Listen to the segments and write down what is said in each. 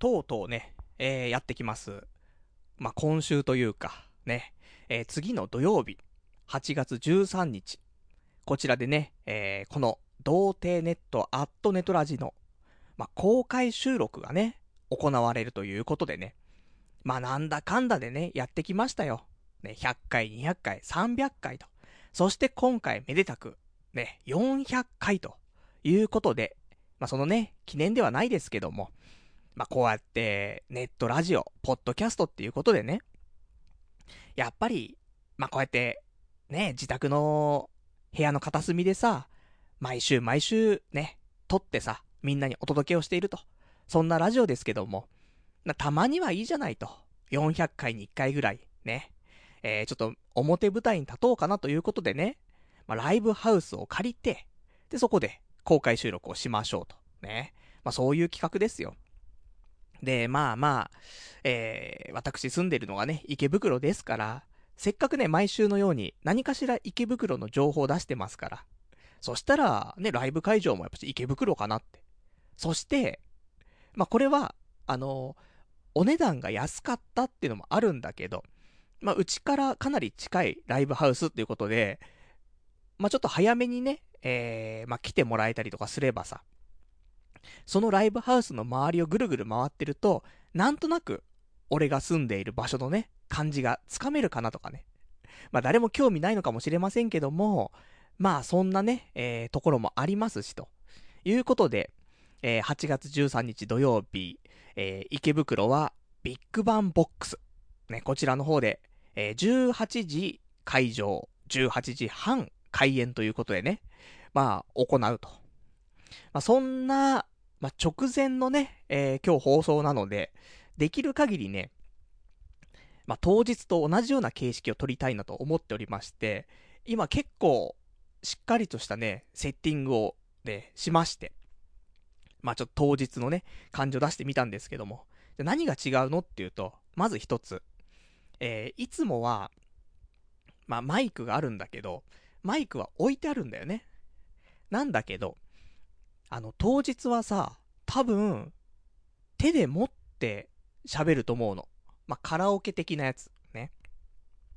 とうとうね、えー、やってきます。まあ、今週というか、ね、えー、次の土曜日、8月13日、こちらでね、えー、この、童貞ネットアットネトラジの、まあ、公開収録がね、行われるということでね。まあ、なんだかんだでね、やってきましたよ。ね、100回、200回、300回と。そして今回めでたく、ね、400回ということで、まあ、そのね、記念ではないですけども、まあ、こうやって、ネットラジオ、ポッドキャストっていうことでね、やっぱり、まあ、こうやって、ね、自宅の部屋の片隅でさ、毎週毎週ね、撮ってさ、みんなにお届けをしていると。そんなラジオですけども、たまにはいいじゃないと。400回に1回ぐらい、ね。えー、ちょっと表舞台に立とうかなということでね、まあ、ライブハウスを借りて、で、そこで公開収録をしましょうと。ね。まあ、そういう企画ですよ。で、まあまあ、えー、私住んでるのがね、池袋ですから、せっかくね、毎週のように何かしら池袋の情報を出してますから。そしたら、ね、ライブ会場もやっぱし池袋かなって。そして、まあこれは、あの、お値段が安かったっていうのもあるんだけど、まあ、うちからかなり近いライブハウスっていうことで、まあ、ちょっと早めにね、えー、まあ、来てもらえたりとかすればさ、そのライブハウスの周りをぐるぐる回ってると、なんとなく、俺が住んでいる場所のね、感じがつかめるかなとかね。まあ、誰も興味ないのかもしれませんけども、まあ、そんなね、えー、ところもありますし、ということで、えー、8月13日土曜日、えー、池袋はビッグバンボックス。ね、こちらの方で、えー、18時会場、18時半開演ということでね、まあ、行うと。まあ、そんな、まあ、直前のね、えー、今日放送なので、できる限りね、まあ、当日と同じような形式を取りたいなと思っておりまして、今結構、しっかりとしたね、セッティングをね、しまして、まあ、ちょっと当日のね、感情出してみたんですけども、じゃ何が違うのっていうと、まず一つ、えー、いつもは、まあ、マイクがあるんだけど、マイクは置いてあるんだよね。なんだけど、あの、当日はさ、多分、手で持って喋ると思うの。まあ、カラオケ的なやつ。ね。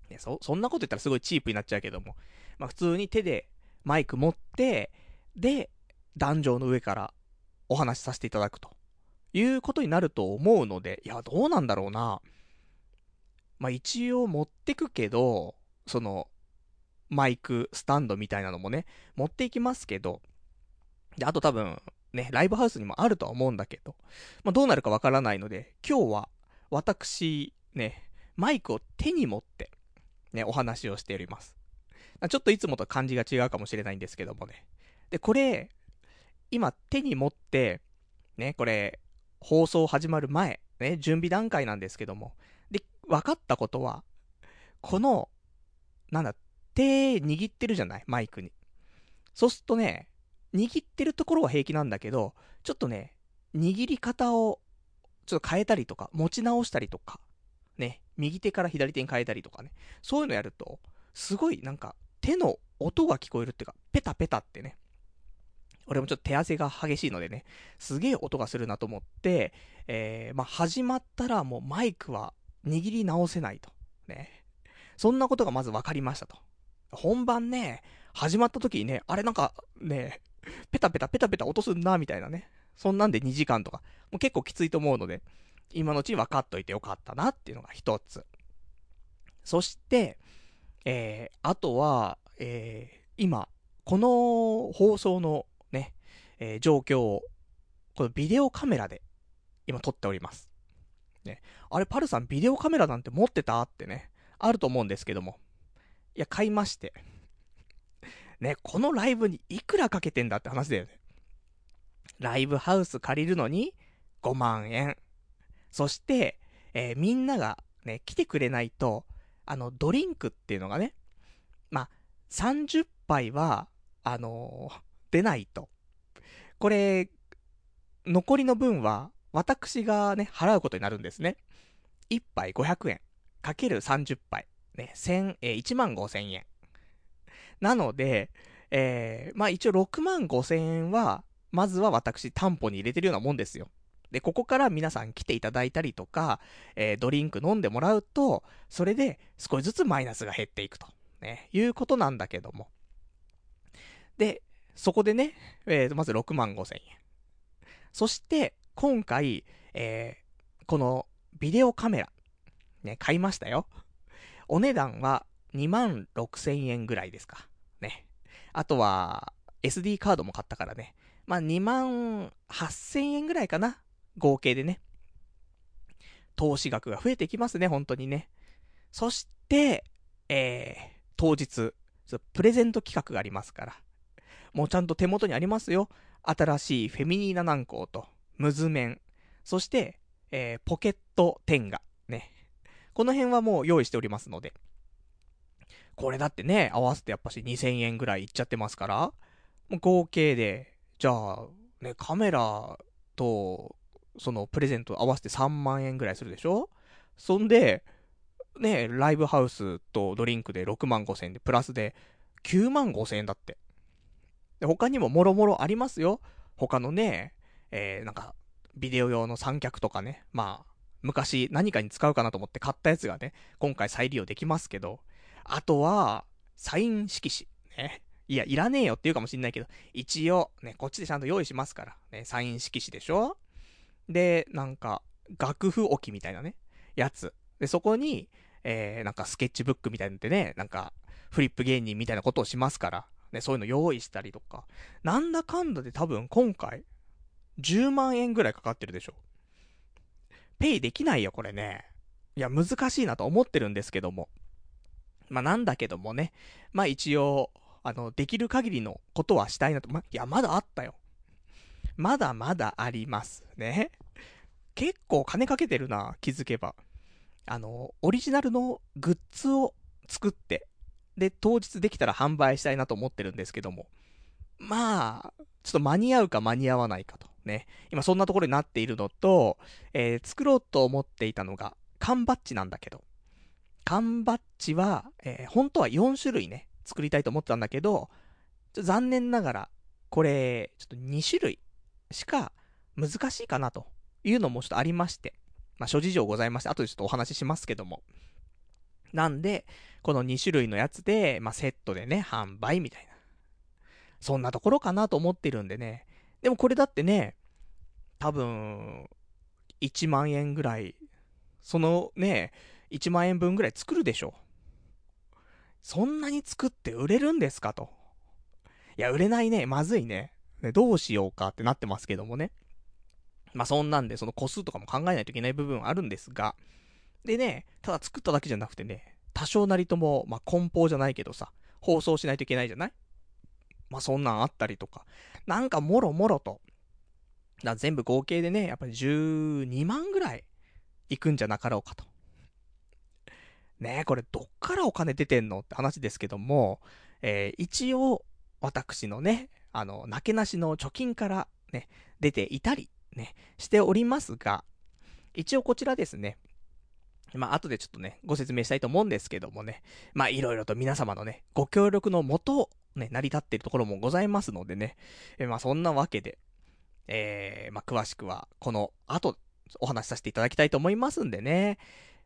ね、そ、そんなこと言ったらすごいチープになっちゃうけども。まあ、普通に手でマイク持って、で、壇上の上からお話しさせていただくと。いうことになると思うので、いや、どうなんだろうな。まあ、一応持ってくけど、その、マイク、スタンドみたいなのもね、持っていきますけど、で、あと多分、ね、ライブハウスにもあるとは思うんだけど、まあ、どうなるかわからないので、今日は、私、ね、マイクを手に持って、ね、お話をしております。ちょっといつもと感じが違うかもしれないんですけどもね。で、これ、今手に持って、ね、これ、放送始まる前、ね、準備段階なんですけども、で分かったことは、この、なんだ、手握ってるじゃない？マイクに。そうするとね、握ってるところは平気なんだけど、ちょっとね、握り方を、ちょっと変えたりとか、持ち直したりとか、ね、右手から左手に変えたりとかね、そういうのやると、すごいなんか、手の音が聞こえるっていうか、ペタペタってね。俺もちょっと手汗が激しいのでね、すげえ音がするなと思って、えー、まあ、始まったらもうマイクは握り直せないと。ね。そんなことがまず分かりましたと。本番ね、始まった時にね、あれなんか、ね、ペタペタペタペタ落とすんな、みたいなね。そんなんで2時間とか、もう結構きついと思うので、今のうちに分かっといてよかったなっていうのが一つ。そして、えー、あとは、えー、今、この放送のね、えー、状況を、このビデオカメラで今撮っております。ね、あれ、パルさんビデオカメラなんて持ってたってね、あると思うんですけども。いや、買いまして。ね、このライブにいくらかけてんだって話だよね。ライブハウス借りるのに5万円。そして、えー、みんながね、来てくれないと、あの、ドリンクっていうのがね、まあ、30杯は、あのー、出ないと。これ、残りの分は、私がね、払うことになるんですね。1杯500円、かける30杯、ね、1000、えー、1万5千円。なので、えー、まあ一応6万5千円は、まずは私担保に入れてるようなもんですよ。で、ここから皆さん来ていただいたりとか、えー、ドリンク飲んでもらうと、それで少しずつマイナスが減っていくと、ね、いうことなんだけども。で、そこでね、えー、まず6万5千円。そして、今回、えー、このビデオカメラ、ね、買いましたよ。お値段は2万6千円ぐらいですか。あとは、SD カードも買ったからね。まあ、2万8千円ぐらいかな。合計でね。投資額が増えてきますね、本当にね。そして、えー、当日、プレゼント企画がありますから。もうちゃんと手元にありますよ。新しいフェミニーナ軟膏と、ムズメン、そして、えー、ポケットテンガ、ね。この辺はもう用意しておりますので。これだってね、合わせてやっぱし2000円ぐらいいっちゃってますから、もう合計で、じゃあ、ね、カメラと、そのプレゼント合わせて3万円ぐらいするでしょ？そんで、ね、ライブハウスとドリンクで6万5千円で、プラスで9万5千円だって。で、他にももろもろありますよ。他のね、えー、なんか、ビデオ用の三脚とかね、まあ、昔何かに使うかなと思って買ったやつがね、今回再利用できますけど、あとは、サイン色紙。ね。いや、いらねえよって言うかもしんないけど、一応、ね、こっちでちゃんと用意しますから。ね、サイン色紙でしょ？で、なんか、楽譜置きみたいなね、やつ。で、そこに、えー、なんかスケッチブックみたいなのでね、なんか、フリップ芸人みたいなことをしますから、ね、そういうの用意したりとか。なんだかんだで多分今回、10万円ぐらいかかってるでしょ。ペイできないよ、これね。いや、難しいなと思ってるんですけども。まあ、なんだけどもね。まあ、一応、あの、できる限りのことはしたいなと。ま、いや、まだあったよ。まだまだありますね。結構金かけてるな、気づけば。あの、オリジナルのグッズを作って、で、当日できたら販売したいなと思ってるんですけども。まあ、ちょっと間に合うか間に合わないかと。ね。今そんなところになっているのと、えー、作ろうと思っていたのが、缶バッジなんだけど。缶バッジは、えー、本当は4種類ね、作りたいと思ってたんだけど、残念ながら、これ、ちょっと2種類しか難しいかなというのもちょっとありまして、まあ、諸事情ございまして、後でちょっとお話ししますけども。なんで、この2種類のやつで、まあ、セットでね、販売みたいな。そんなところかなと思ってるんでね。でもこれだってね、多分、1万円ぐらい、そのね、1万円分ぐらい作るでしょ。そんなに作って売れるんですかと。いや、売れないね。まずいね。ねどうしようかってなってますけどもね。まあ、そんなんで、その個数とかも考えないといけない部分はあるんですが。でね、ただ作っただけじゃなくてね、多少なりとも、まあ、梱包じゃないけどさ、放送しないといけないじゃない？まあ、そんなんあったりとか。なんかもろもろと。だ全部合計でね、やっぱり12万ぐらいいくんじゃなかろうかと。ねえ、これどっからお金出てんの？って話ですけども、えー、一応、私のね、あの、なけなしの貯金からね、出ていたり、ね、しておりますが、一応こちらですね、まあ、後でちょっとね、ご説明したいと思うんですけどもね、まあ、いろいろと皆様のね、ご協力のもと、ね、成り立っているところもございますのでね、えまあ、そんなわけで、えー、まあ、詳しくは、この後、お話しさせていただきたいと思いますんでね、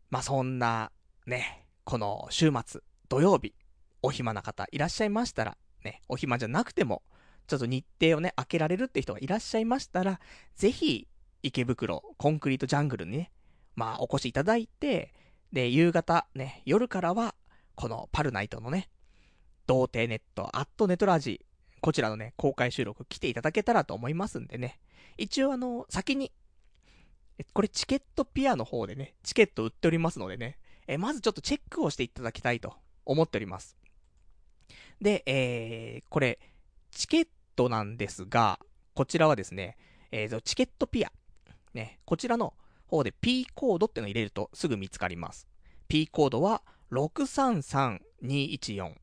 まあ、そんな、ね、この週末、土曜日、お暇な方いらっしゃいましたら、ね、お暇じゃなくても、ちょっと日程をね、開けられるって人がいらっしゃいましたら、ぜひ、池袋、コンクリートジャングルにね、まあ、お越しいただいて、で、夕方、ね、夜からは、このパルナイトのね、童貞ネット、アットネトラジこちらのね、公開収録来ていただけたらと思いますんでね。一応あの、先に、これチケットピアの方でね、チケット売っておりますのでね、えまずちょっとチェックをしていただきたいと思っております。で、えー、これ、チケットなんですが、こちらはですね、えー、チケットピア。ね、こちらの方で P コードってのを入れるとすぐ見つかります。P コードは633214。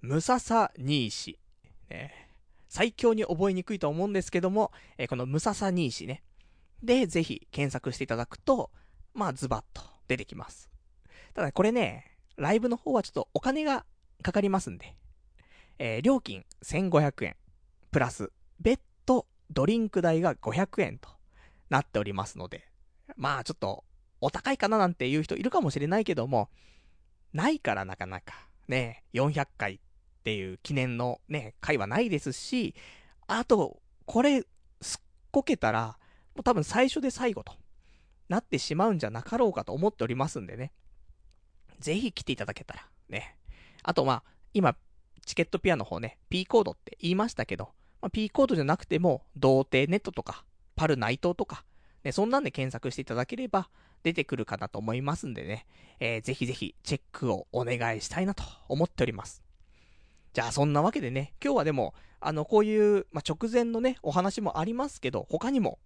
ムササニーシ。ね、最強に覚えにくいと思うんですけども、えー、このムササニーシね。で、ぜひ検索していただくと、まあズバッと出てきます。ただこれね、ライブの方はちょっとお金がかかりますんで、えー、料金1500円、プラス、別途ドリンク代が500円となっておりますので、まあちょっと、お高いかななんていう人いるかもしれないけども、ないからなかなか、ね、400回っていう記念のね、回はないですし、あと、これ、すっこけたら、もう多分最初で最後となってしまうんじゃなかろうかと思っておりますんでね。ぜひ来ていただけたら、ね。あとまあ、今、チケットピアの方ね、P コードって言いましたけど、まあ、P コードじゃなくても、童貞ネットとか、パル内藤とか、ね、そんなんで検索していただければ、出てくるかなと思いますんでね、えー、ぜひぜひチェックをお願いしたいなと思っております。じゃあそんなわけでね、今日はでも、あの、こういう、まあ、直前のね、お話もありますけど、他にも、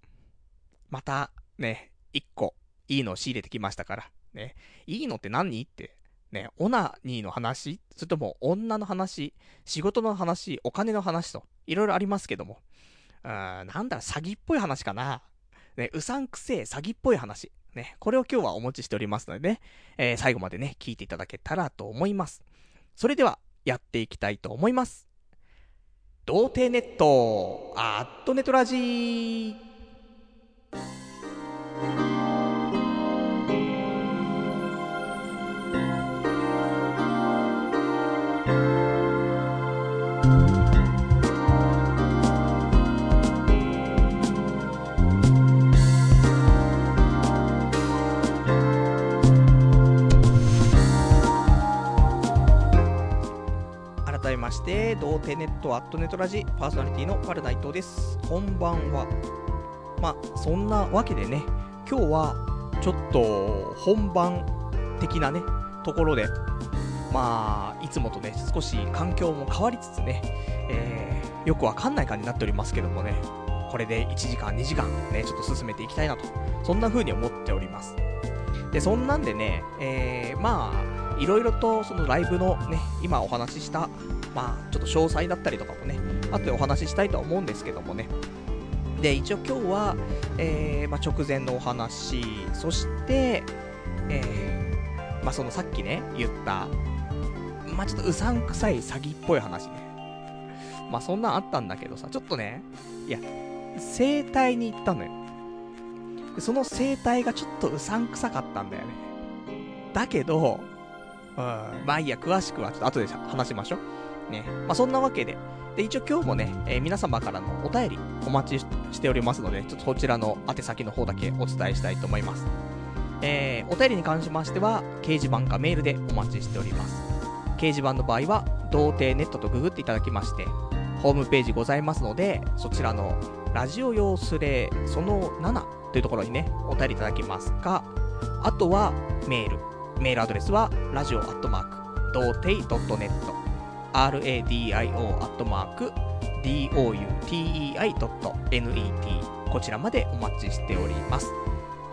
また、ね、一個、いいのを仕入れてきましたから、ね、いいのって何？って、ね、オナニーの話？それとも女の話？仕事の話？お金の話と、いろいろありますけども、うーん、なんだろ、詐欺っぽい話かな。ね、うさんくせえ詐欺っぽい話。ね、これを今日はお持ちしておりますのでね、えー、最後までね、聞いていただけたらと思います。それでは、やっていきたいと思います。童貞ネット、アットネトラジー。まして、童貞ネットアットネットラジパーソナリティのパルナイトです。こんばんは。まあ、そんなわけでね、今日はちょっと本番的なね、ところで、まあ、いつもとね、少し環境も変わりつつね、えー、よくわかんない感じになっておりますけどもね、これで1時間、2時間ね、ちょっと進めていきたいなと、そんな風に思っております。で、そんなんでね、えー、まあ、いろいろとそのライブのね、今お話ししたまあ、ちょっと詳細だったりとかもね、後でお話ししたいとは思うんですけどもね。で、一応今日は、えー、まあ、直前のお話、そして、えー、まあ、そのさっきね、言った、まあ、ちょっとうさんくさい詐欺っぽい話ね。まあ、そんなんあったんだけどさ、ちょっとね、いや、整体に行ったのよ。その整体がちょっとうさんくさかったんだよね。だけど、うん、まあいいや、詳しくはちょっと後で話しましょう。ね。まあ、そんなわけで。で、一応今日もね、えー、皆様からのお便りお待ちしておりますので、ちょっとそちらの宛先の方だけお伝えしたいと思います。えー、お便りに関しましては、掲示板かメールでお待ちしております。掲示板の場合は、童貞ネットとググっていただきまして、ホームページございますので、そちらのラジオ用スレその7というところにね、お便りいただけますか、あとはメール。メールアドレスは、ラジオアットマーク、童貞 .net radio.doutei.net こちらまでお待ちしております。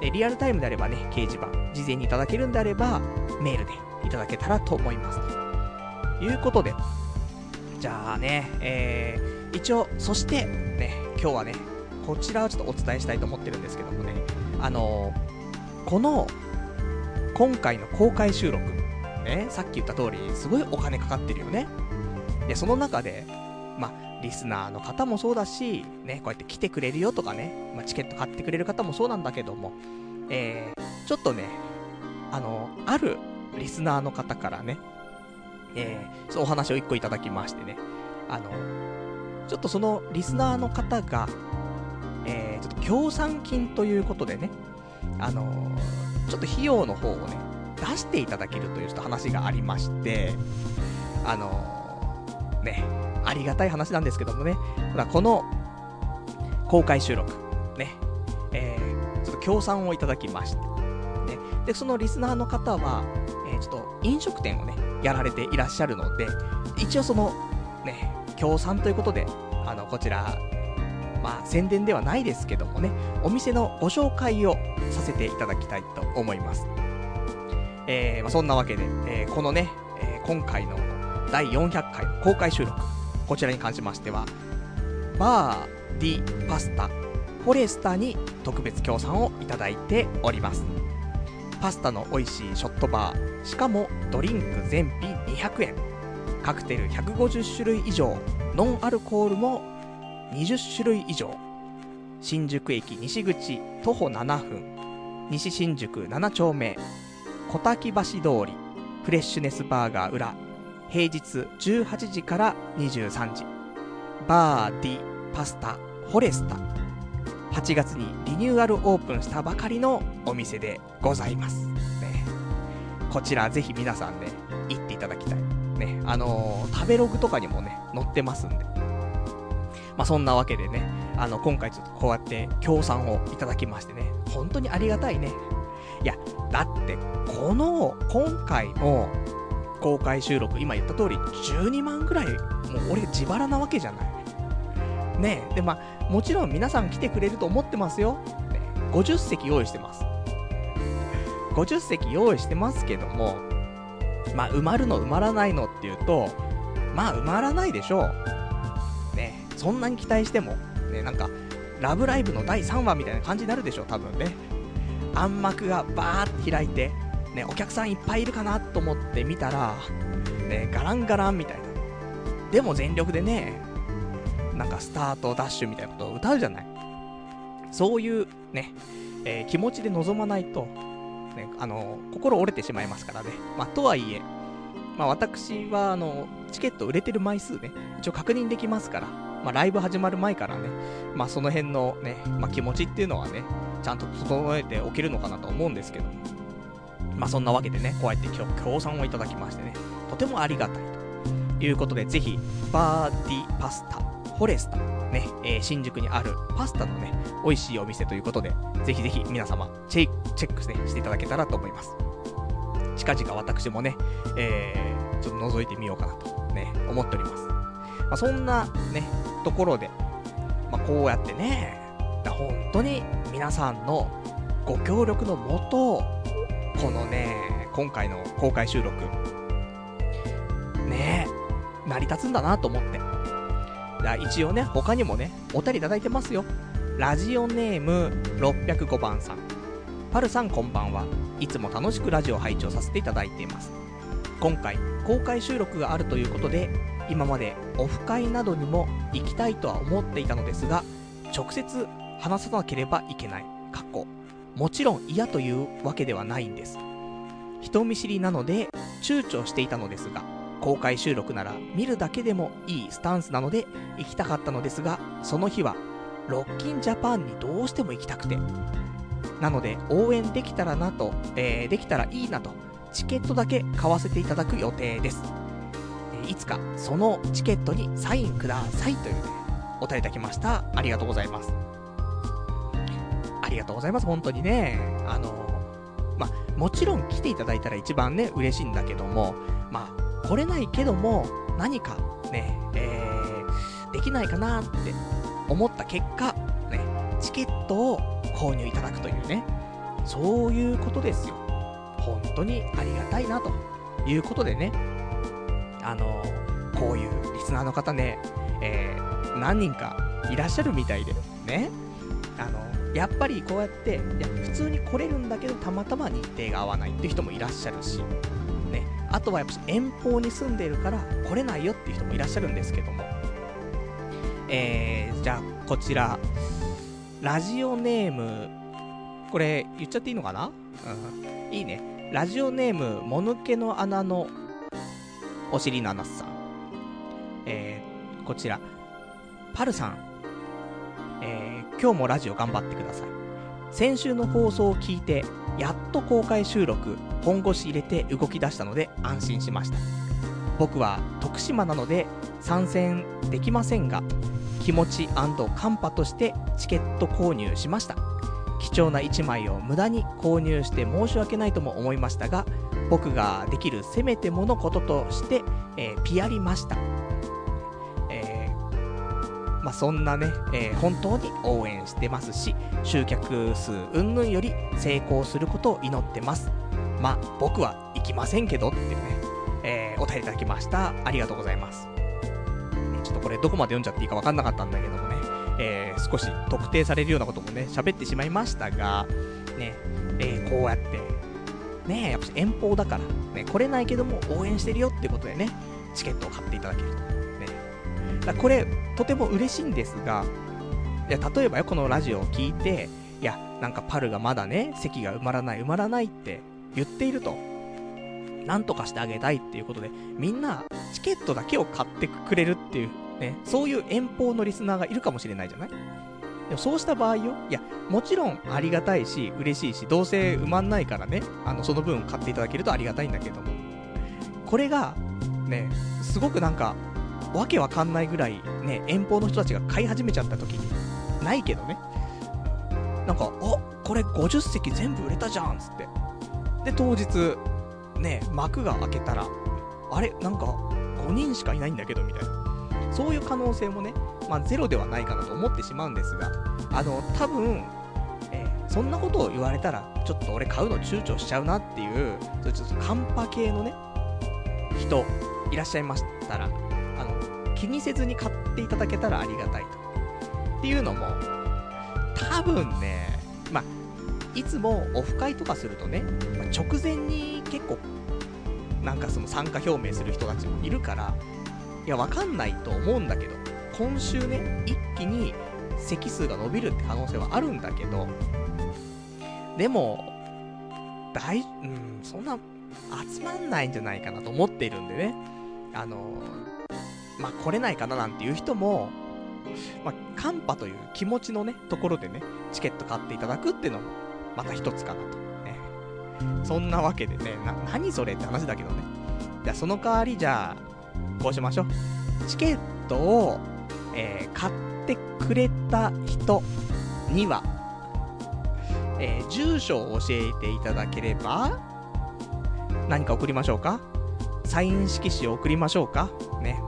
でリアルタイムであればね、掲示板、事前にいただけるんであれば、メールでいただけたらと思います。ということで、じゃあね、えー、一応、そして、ね、今日はね、こちらをちょっとお伝えしたいと思ってるんですけどもね、あのー、この、今回の公開収録、ね、さっき言った通り、すごいお金かかってるよね。で、その中で、まあ、リスナーの方もそうだし、ね、こうやって来てくれるよとかね、まあ、チケット買ってくれる方もそうなんだけども、えー、ちょっとね、あの、あるリスナーの方からね、えー、お話を一個いただきましてね、あの、ちょっとそのリスナーの方が、えー、ちょっと協賛金ということでね、あのちょっと費用の方をね、出していただけるというちょっと話がありまして、あのね、ありがたい話なんですけどもね、ただこの公開収録、ね、えー、ちょっと協賛をいただきまして、ね、で、そのリスナーの方は、えー、ちょっと飲食店をね、やられていらっしゃるので、一応その、ね、協賛ということで、あの、こちら、まあ、宣伝ではないですけどもね、お店のご紹介をさせていただきたいと思います。えー、まあ、そんなわけで、えー、このね、えー、今回の第400回公開収録。こちらに関しましては、バー、ディ、パスタ、フォレスタに特別協賛をいただいております。パスタの美味しいショットバー、しかもドリンク全品200円。カクテル150種類以上、ノンアルコールも20種類以上。新宿駅西口徒歩7分、西新宿7丁目、小滝橋通り、フレッシュネスバーガー裏、平日18時から23時、バーディパスタフォレスタ、8月にリニューアルオープンしたばかりのお店でございます。ね、こちらぜひ皆さんね、行っていただきたい。ね、あのー、食べログとかにもね、載ってますんで。まあ、そんなわけでね、あの、今回ちょっとこうやって協賛をいただきましてね、本当にありがたいね。いや、だって、この、今回の公開収録、今言った通り、12万ぐらい、もう俺自腹なわけじゃない。ねで、まあ、もちろん皆さん来てくれると思ってますよ。ね、50席用意してます。50席用意してますけども、まあ、埋まるの埋まらないのっていうと、まあ、埋まらないでしょう。ね、そんなに期待しても、ね、なんか、ラブライブの第3話みたいな感じになるでしょう、多分ね。暗幕がバーって開いて、ね、お客さんいっぱいいるかなと思って見たら、ね、ガランガランみたいな。でも全力でね、なんかスタートダッシュみたいなことを歌うじゃない。そういうね、えー、気持ちで臨まないと、ね、あの、心折れてしまいますからね。まあ、とはいえ、まあ、私は、あの、チケット売れてる枚数ね、一応確認できますから、まあ、ライブ始まる前からね、まあ、その辺のね、まあ、気持ちっていうのはね、ちゃんと整えておけるのかなと思うんですけども、まあ、そんなわけでね、こうやって今日、協賛をいただきましてね、とてもありがたいということで、ぜひ、バーディパスタ、フォレスタ、ね、えー、新宿にあるパスタのね、美味しいお店ということで、ぜひぜひ皆様、チェチェック、ね、していただけたらと思います。近々私もね、えー、ちょっと覗いてみようかなとね、思っております。まあ、そんなね、ところで、まあ、こうやってね、本当に皆さんのご協力のもと、このね、今回の公開収録、ね成り立つんだなと思って。だ一応ね、他にもね、お便りいただいてますよ。ラジオネーム605番さん。パルさんこんばんは。いつも楽しくラジオ拝聴させていただいています。今回、公開収録があるということで、今までオフ会などにも行きたいとは思っていたのですが、直接話さなければいけない。かっこ。もちろん嫌というわけではないんです。人見知りなので躊躇していたのですが、公開収録なら見るだけでもいいスタンスなので行きたかったのですが、その日はロッキンジャパンにどうしても行きたくて。なので応援できたらなと、えー、できたらいいなと、チケットだけ買わせていただく予定です。いつかそのチケットにサインくださいという、お便りいただきました。ありがとうございます。ありがとうございます、本当にね。あの、ま、もちろん来ていただいたら一番ね、嬉しいんだけども、ま、来れないけども、何かね、えー、できないかなって思った結果、ね、チケットを購入いただくというね、そういうことですよ。本当にありがたいな、ということでね、あの、こういうリスナーの方ね、えー、何人かいらっしゃるみたいで、ね、あの、やっぱりこうやって、いや、普通に来れるんだけど、たまたま日程が合わないっていう人もいらっしゃるし、ね、あとはやっぱ遠方に住んでるから来れないよっていう人もいらっしゃるんですけども、えー、じゃあ、こちら、ラジオネーム、これ、言っちゃっていいのかな？うん。いいね。ラジオネーム、もぬけの穴のお尻の穴さん。えー、こちら、パルさん、えー、今日もラジオ頑張ってください。先週の放送を聞いて、やっと公開収録、本腰入れて動き出したので安心しました。僕は徳島なので参戦できませんが、気持ちカンパとしてチケット購入しました。貴重な1枚を無駄に購入して申し訳ないとも思いましたが、僕ができるせめてものこととして、えー、ピアりました。まあ、そんなね、えー、本当に応援してますし、集客数云々より成功することを祈ってます。まあ、僕は行きませんけどっていうね、えー、お便りいただきました。ありがとうございます。ちょっとこれどこまで読んじゃっていいかわかんなかったんだけどもね、えー、少し特定されるようなこともね、喋ってしまいましたが、ね、え、こうやって、ね、やっぱ遠方だから、ね、来れないけども応援してるよってことでね、チケットを買っていただけると。だこれ、とても嬉しいんですが、いや、例えばよ、このラジオを聞いて、いや、なんかパルがまだね、席が埋まらない、埋まらないって言っていると。なんとかしてあげたいっていうことで、みんな、チケットだけを買ってくれるっていう、ね、そういう遠方のリスナーがいるかもしれないじゃない？でもそうした場合よ、いや、もちろんありがたいし、嬉しいし、どうせ埋まんないからね、あの、その分買っていただけるとありがたいんだけども。これが、ね、すごくなんか、わけわかんないぐらい、ね、遠方の人たちが買い始めちゃった時に、ないけどね。なんか、あ、これ50席全部売れたじゃんつって。で、当日、ね、幕が開けたら、あれなんか、5人しかいないんだけど、みたいな。そういう可能性もね、まあ、ゼロではないかなと思ってしまうんですが、あの、多分、えー、そんなことを言われたら、ちょっと俺買うの躊躇しちゃうなっていう、ちょっとカンパ系のね、人、いらっしゃいましたら、気にせずに買っていただけたらありがたいと。っていうのも、多分ね、まあ、いつもオフ会とかするとね、まあ、直前に結構、なんかその参加表明する人たちもいるから、いや、わかんないと思うんだけど、今週ね、一気に席数が伸びるって可能性はあるんだけど、でも、大、うん、そんな集まんないんじゃないかなと思っているんでね、あのまあ、来れないかななんていう人も、まあ、カンパという気持ちのね、ところでね、チケット買っていただくっていうのも、また一つかなと。ね。そんなわけでね、な、何それって話だけどね。じゃあ、その代わり、じゃあ、こうしましょう。チケットを、えー、買ってくれた人には、えー、住所を教えていただければ、何か送りましょうか？サイン色紙を送りましょうか？ね。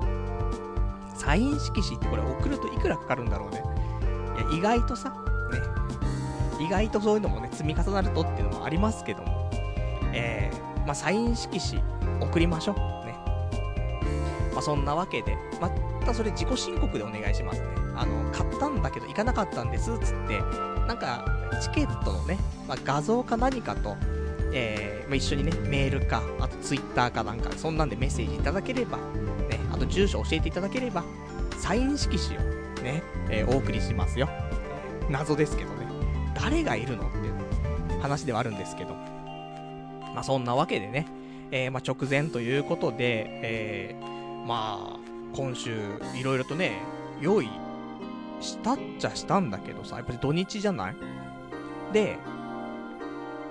サイン色紙ってこれ送るといくらかかるんだろうね。いや、意外とさ、ね。意外とそういうのもね、積み重なるとっていうのもありますけども。えー、まあ、サイン色紙送りましょう。ね。まあ、そんなわけで、またそれ自己申告でお願いしますね。あの、買ったんだけど行かなかったんですっ、つって、なんか、チケットのね、まあ、画像か何かと、えー、まあ、一緒にね、メールか、あとツイッターかなんか、そんなんでメッセージいただければ、あと住所教えていただければ、サイン色紙をね、えー、お送りしますよ。謎ですけどね。誰がいるのっていう話ではあるんですけど。まあそんなわけでね、えー、まあ直前ということで、えー、まあ、今週、いろいろとね、用意したっちゃしたんだけどさ、やっぱり土日じゃない？で、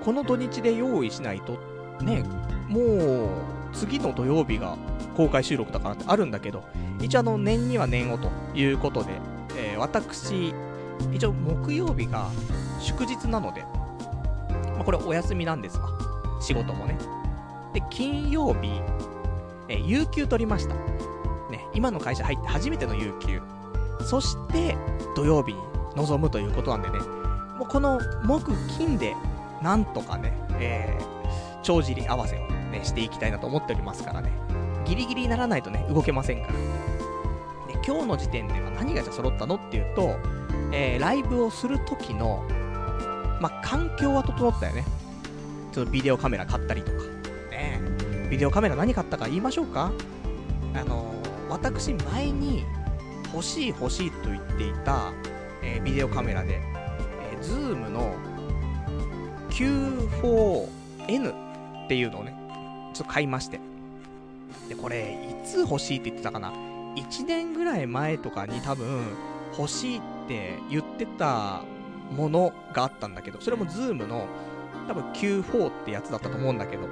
この土日で用意しないと、ね、もう、次の土曜日が公開収録だからってあるんだけど、一応あの、年には年をということで、えー、私、一応木曜日が祝日なので、まあ、これお休みなんですわ。仕事もね。で、金曜日、えー、有給取りました。ね、今の会社入って初めての有給。そして、土曜日に臨むということなんでね、もうこの木金で、なんとかね、えー、帳尻合わせをね、していきたいなと思っておりますからね。ギリギリにならないとね、動けませんから。で、今日の時点では何がじゃ揃ったのっていうと、えー、ライブをする時の、まあ、環境は整ったよね。ちょっとビデオカメラ買ったりとか。ねビデオカメラ何買ったか言いましょうかあのー、私前に欲しい欲しいと言っていた、えー、ビデオカメラで、えー、ズームの Q4N っていうのをね、ちょっと買いまして。で、これ、いつ欲しいって言ってたかな ?1 年ぐらい前とかに多分、欲しいって言ってたものがあったんだけど、それもズームの、多分 Q4 ってやつだったと思うんだけど、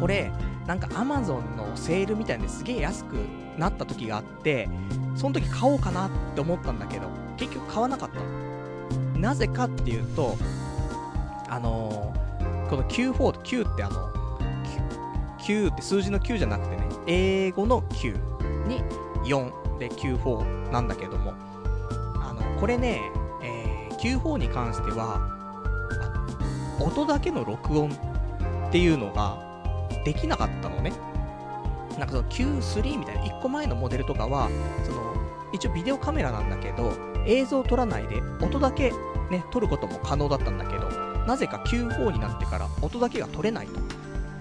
これ、なんか Amazon のセールみたいですげえ安くなった時があって、その時買おうかなって思ったんだけど、結局買わなかった。なぜかっていうと、あのー、この Q4 Q ってあの、9って数字の9じゃなくてね、英語の9に4で94なんだけども、あの、これね、えー、94に関しては、音だけの録音っていうのができなかったのね。なんかその Q3 みたいな1個前のモデルとかは、その、一応ビデオカメラなんだけど、映像を撮らないで音だけね、撮ることも可能だったんだけど、なぜか Q4 になってから音だけが撮れないと。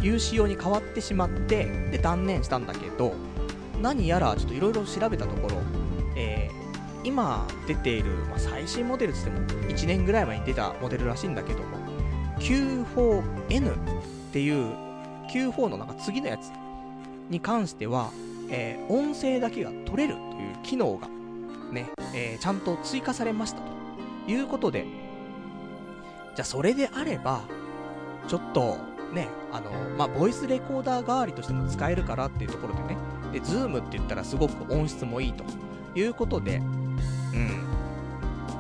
いう仕様に変わってしまって、で、断念したんだけど、何やらちょっといろいろ調べたところ、えー、今出ている、まあ、最新モデルっつっても1年ぐらい前に出たモデルらしいんだけども Q4N っていう Q4 のなんか次のやつに関しては、えー、音声だけが取れるという機能がね、えー、ちゃんと追加されましたということで、じゃあそれであれば、ちょっとね、あの、まあ、ボイスレコーダー代わりとしても使えるからっていうところでね、で、ズームって言ったらすごく音質もいいということで、うん、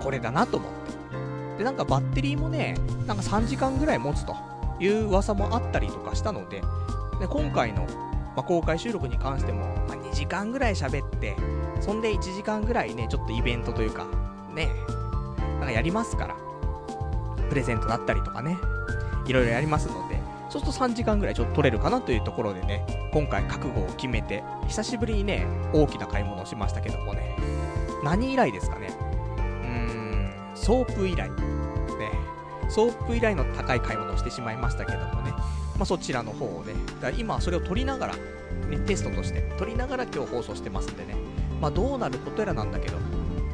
これだなと思って。で、なんかバッテリーもね、なんか3時間ぐらい持つという噂もあったりとかしたので、で今回の、まあ、公開収録に関しても、まあ、2時間ぐらい喋って、そんで1時間ぐらいね、ちょっとイベントというか、ね、なんかやりますから、プレゼントだったりとかね、いろいろやりますので、そうすると3時間ぐらいちょっと取れるかなというところでね、今回覚悟を決めて、久しぶりにね、大きな買い物をしましたけどもね、何以来ですかね?うーん、ソープ以来。ね、ソープ以来の高い買い物をしてしまいましたけどもね、まあ、そちらの方をね、だ今それを取りながら、ね、テストとして取りながら今日放送してますんでね、まあ、どうなることやらなんだけど、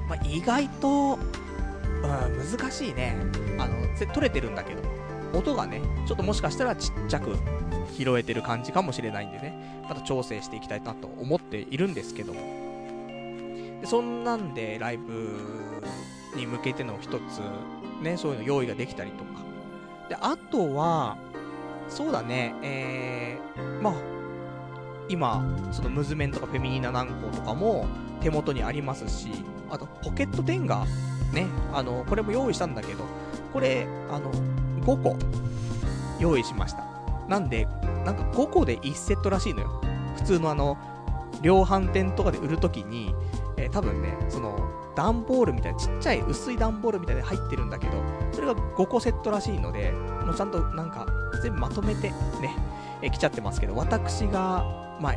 まあ、意外と、うん、難しいね。あの、取れてるんだけど、音がね、ちょっともしかしたらちっちゃく拾えてる感じかもしれないんでね、また調整していきたいなと思っているんですけども。でそんなんでライブに向けての一つ、ね、そういうの用意ができたりとか。で、あとは、そうだね、えー、まあ、今、そのムズメンとかフェミニーナ軟膏とかも手元にありますし、あとポケットテンがね、あの、これも用意したんだけど、これ、あの、5個用意しました。なんで、なんか5個で1セットらしいのよ。普通のあの、量販店とかで売るときに、えー、多分ね、その、段ボールみたいな、ちっちゃい薄い段ボールみたいで入ってるんだけど、それが5個セットらしいので、もうちゃんとなんか、全部まとめてね、えー、来ちゃってますけど、私が、まあ、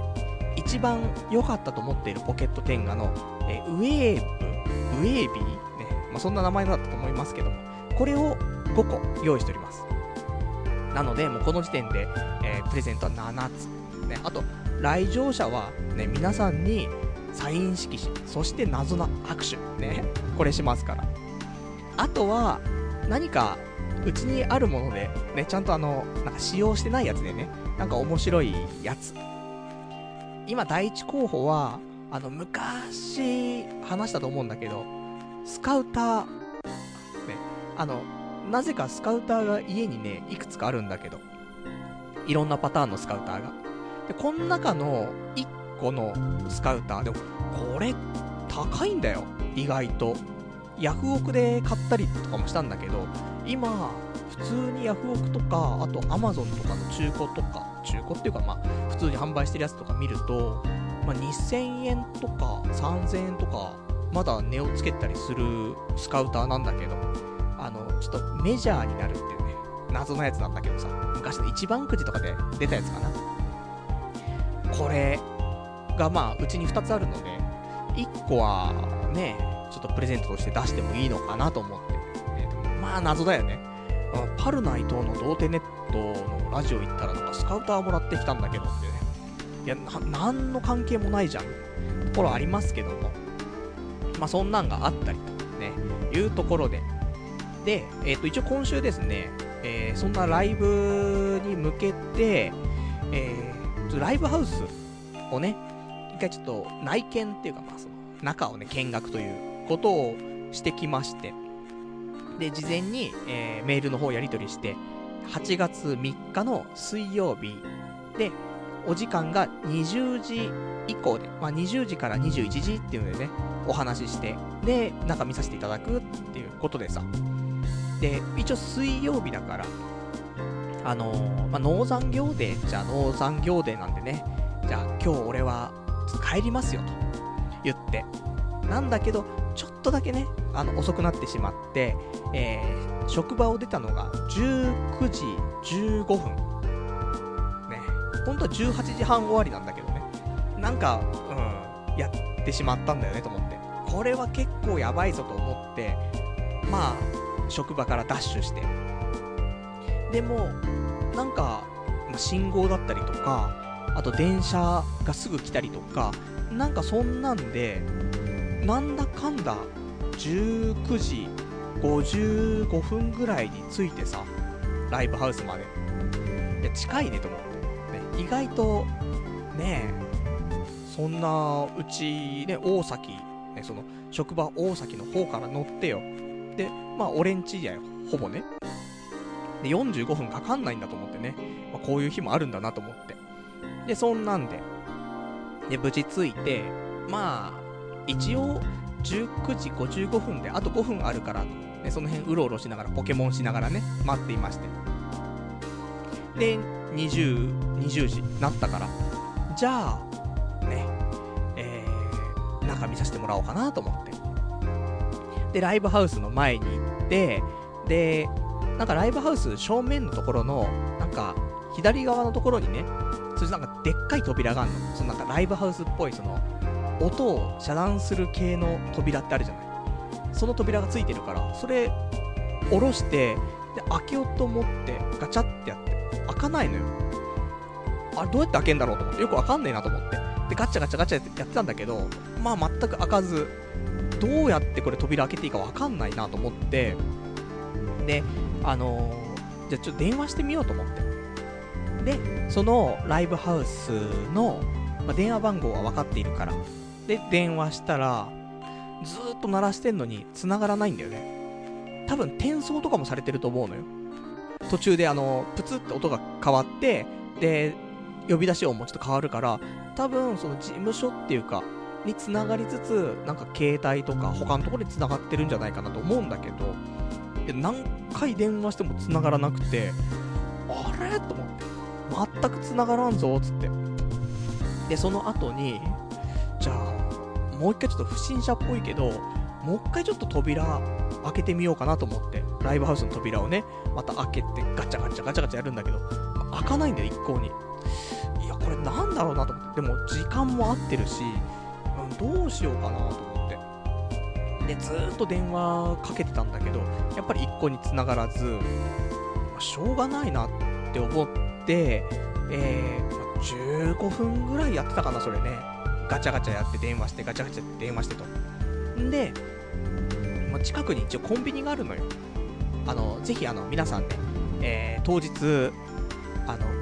一番良かったと思っているポケットテンガの、えー、ウェーブ、ウェービーね、まあ、そんな名前だったと思いますけども、これを5個用意しております。なので、もうこの時点で、えー、プレゼントは7つ。ね、あと、来場者は、ね、皆さんにサイン色紙、そして謎の握手、ね、これしますから。あとは、何か、うちにあるもので、ね、ちゃんとあの、なんか使用してないやつでね、なんか面白いやつ。今、第一候補は、あの、昔、話したと思うんだけど、スカウター、あの、なぜかスカウターが家にね、いくつかあるんだけど、いろんなパターンのスカウターが。で、この中の1個のスカウター、でも、これ、高いんだよ、意外と。ヤフオクで買ったりとかもしたんだけど、今、普通にヤフオクとか、あとアマゾンとかの中古とか、中古っていうかまあ、普通に販売してるやつとか見ると、まあ、2000円とか3000円とか、まだ値をつけたりするスカウターなんだけど、ちょっとメジャーになるっていうね、謎のやつなんだけどさ、昔の一番くじとかで出たやつかな。これがまあ、うちに2つあるので、1個はね、ちょっとプレゼントとして出してもいいのかなと思って。ね、まあ、謎だよね。パルナイトの童貞ネットのラジオ行ったらなんかスカウターもらってきたんだけどってね。いや、な、なんの関係もないじゃん。ところありますけども。まあ、そんなんがあったりとね、いうところで、で、えっ、ー、と、一応今週ですね、えー、そんなライブに向けて、えー、ライブハウスをね、一回ちょっと内見っていうか、まあその、中をね、見学ということをしてきまして、で、事前に、えー、メールの方やり取りして、8月3日の水曜日で、お時間が20時以降で、まあ、20時から21時っていうのでね、お話しして、で、中見させていただくっていうことでさ、で、一応水曜日だから、あのー、まあ、農産業デーじゃあ農産業デーなんでね、じゃあ今日俺は帰りますよと言って、なんだけど、ちょっとだけね、あの、遅くなってしまって、えー、職場を出たのが19時15分。ね、本当は18時半終わりなんだけどね、なんか、うん、やってしまったんだよねと思って。これは結構やばいぞと思って、まあ、職場からダッシュして。でも、なんか、信号だったりとか、あと電車がすぐ来たりとか、なんかそんなんで、なんだかんだ19時55分ぐらいに着いてさ、ライブハウスまで。いや、近いねと思って。ね、意外と、ねえそんな、うち、ね、大崎、ね、その、職場大崎の方から乗ってよ。で、まあ、俺んちやよ。ほぼね。で、45分かかんないんだと思ってね。まあ、こういう日もあるんだなと思って。で、そんなんで。で、無事着いて、まあ、一応、19時55分で、あと5分あるから、ね、その辺うろうろしながら、ポケモンしながらね、待っていまして。で、20、20時なったから、じゃあ、ね、えー、中見させてもらおうかなと思って。で、ライブハウスの前に行って、で、なんかライブハウス正面のところの、なんか、左側のところにね、そしてなんかでっかい扉があるの。そのなんかライブハウスっぽい、その、音を遮断する系の扉ってあるじゃない。その扉がついてるから、それ、下ろして、で、開けようと思って、ガチャってやって、開かないのよ。あれ、どうやって開けんだろうと思って、よくわかんねえなと思って。で、ガチャガチャガチャやってたんだけど、まあ全く開かず、どうやってこれ扉開けていいかわかんないなと思って、で、あのー、じゃあちょっと電話してみようと思って。で、そのライブハウスの、まあ、電話番号は分かっているから。で、電話したら、ずっと鳴らしてんのに繋がらないんだよね。多分転送とかもされてると思うのよ。途中であの、プツって音が変わって、で、呼び出し音もちょっと変わるから、多分その事務所っていうか、に繋がりつつ、なんか携帯とか他のところに繋がってるんじゃないかなと思うんだけど、何回電話しても繋がらなくて、あれ？と思って、全く繋がらんぞ、つって。で、その後に、じゃあ、もう一回ちょっと不審者っぽいけど、もう一回ちょっと扉開けてみようかなと思って、ライブハウスの扉をね、また開けてガチャガチャガチャガチャやるんだけど、開かないんだよ、一向に。いや、これなんだろうなと思って。でも、時間も合ってるし、うん、どうしようかなと思って。で、ずっと電話かけてたんだけど、やっぱり一向に繋がらず、しょうがないなって思って、えー、15分ぐらいやってたかな、それね。ガチャガチャやって電話して、ガチャガチャって電話してと。んで、ま、近くに一応コンビニがあるのよ。あの、ぜひあの、皆さんね、えー、当日、あの、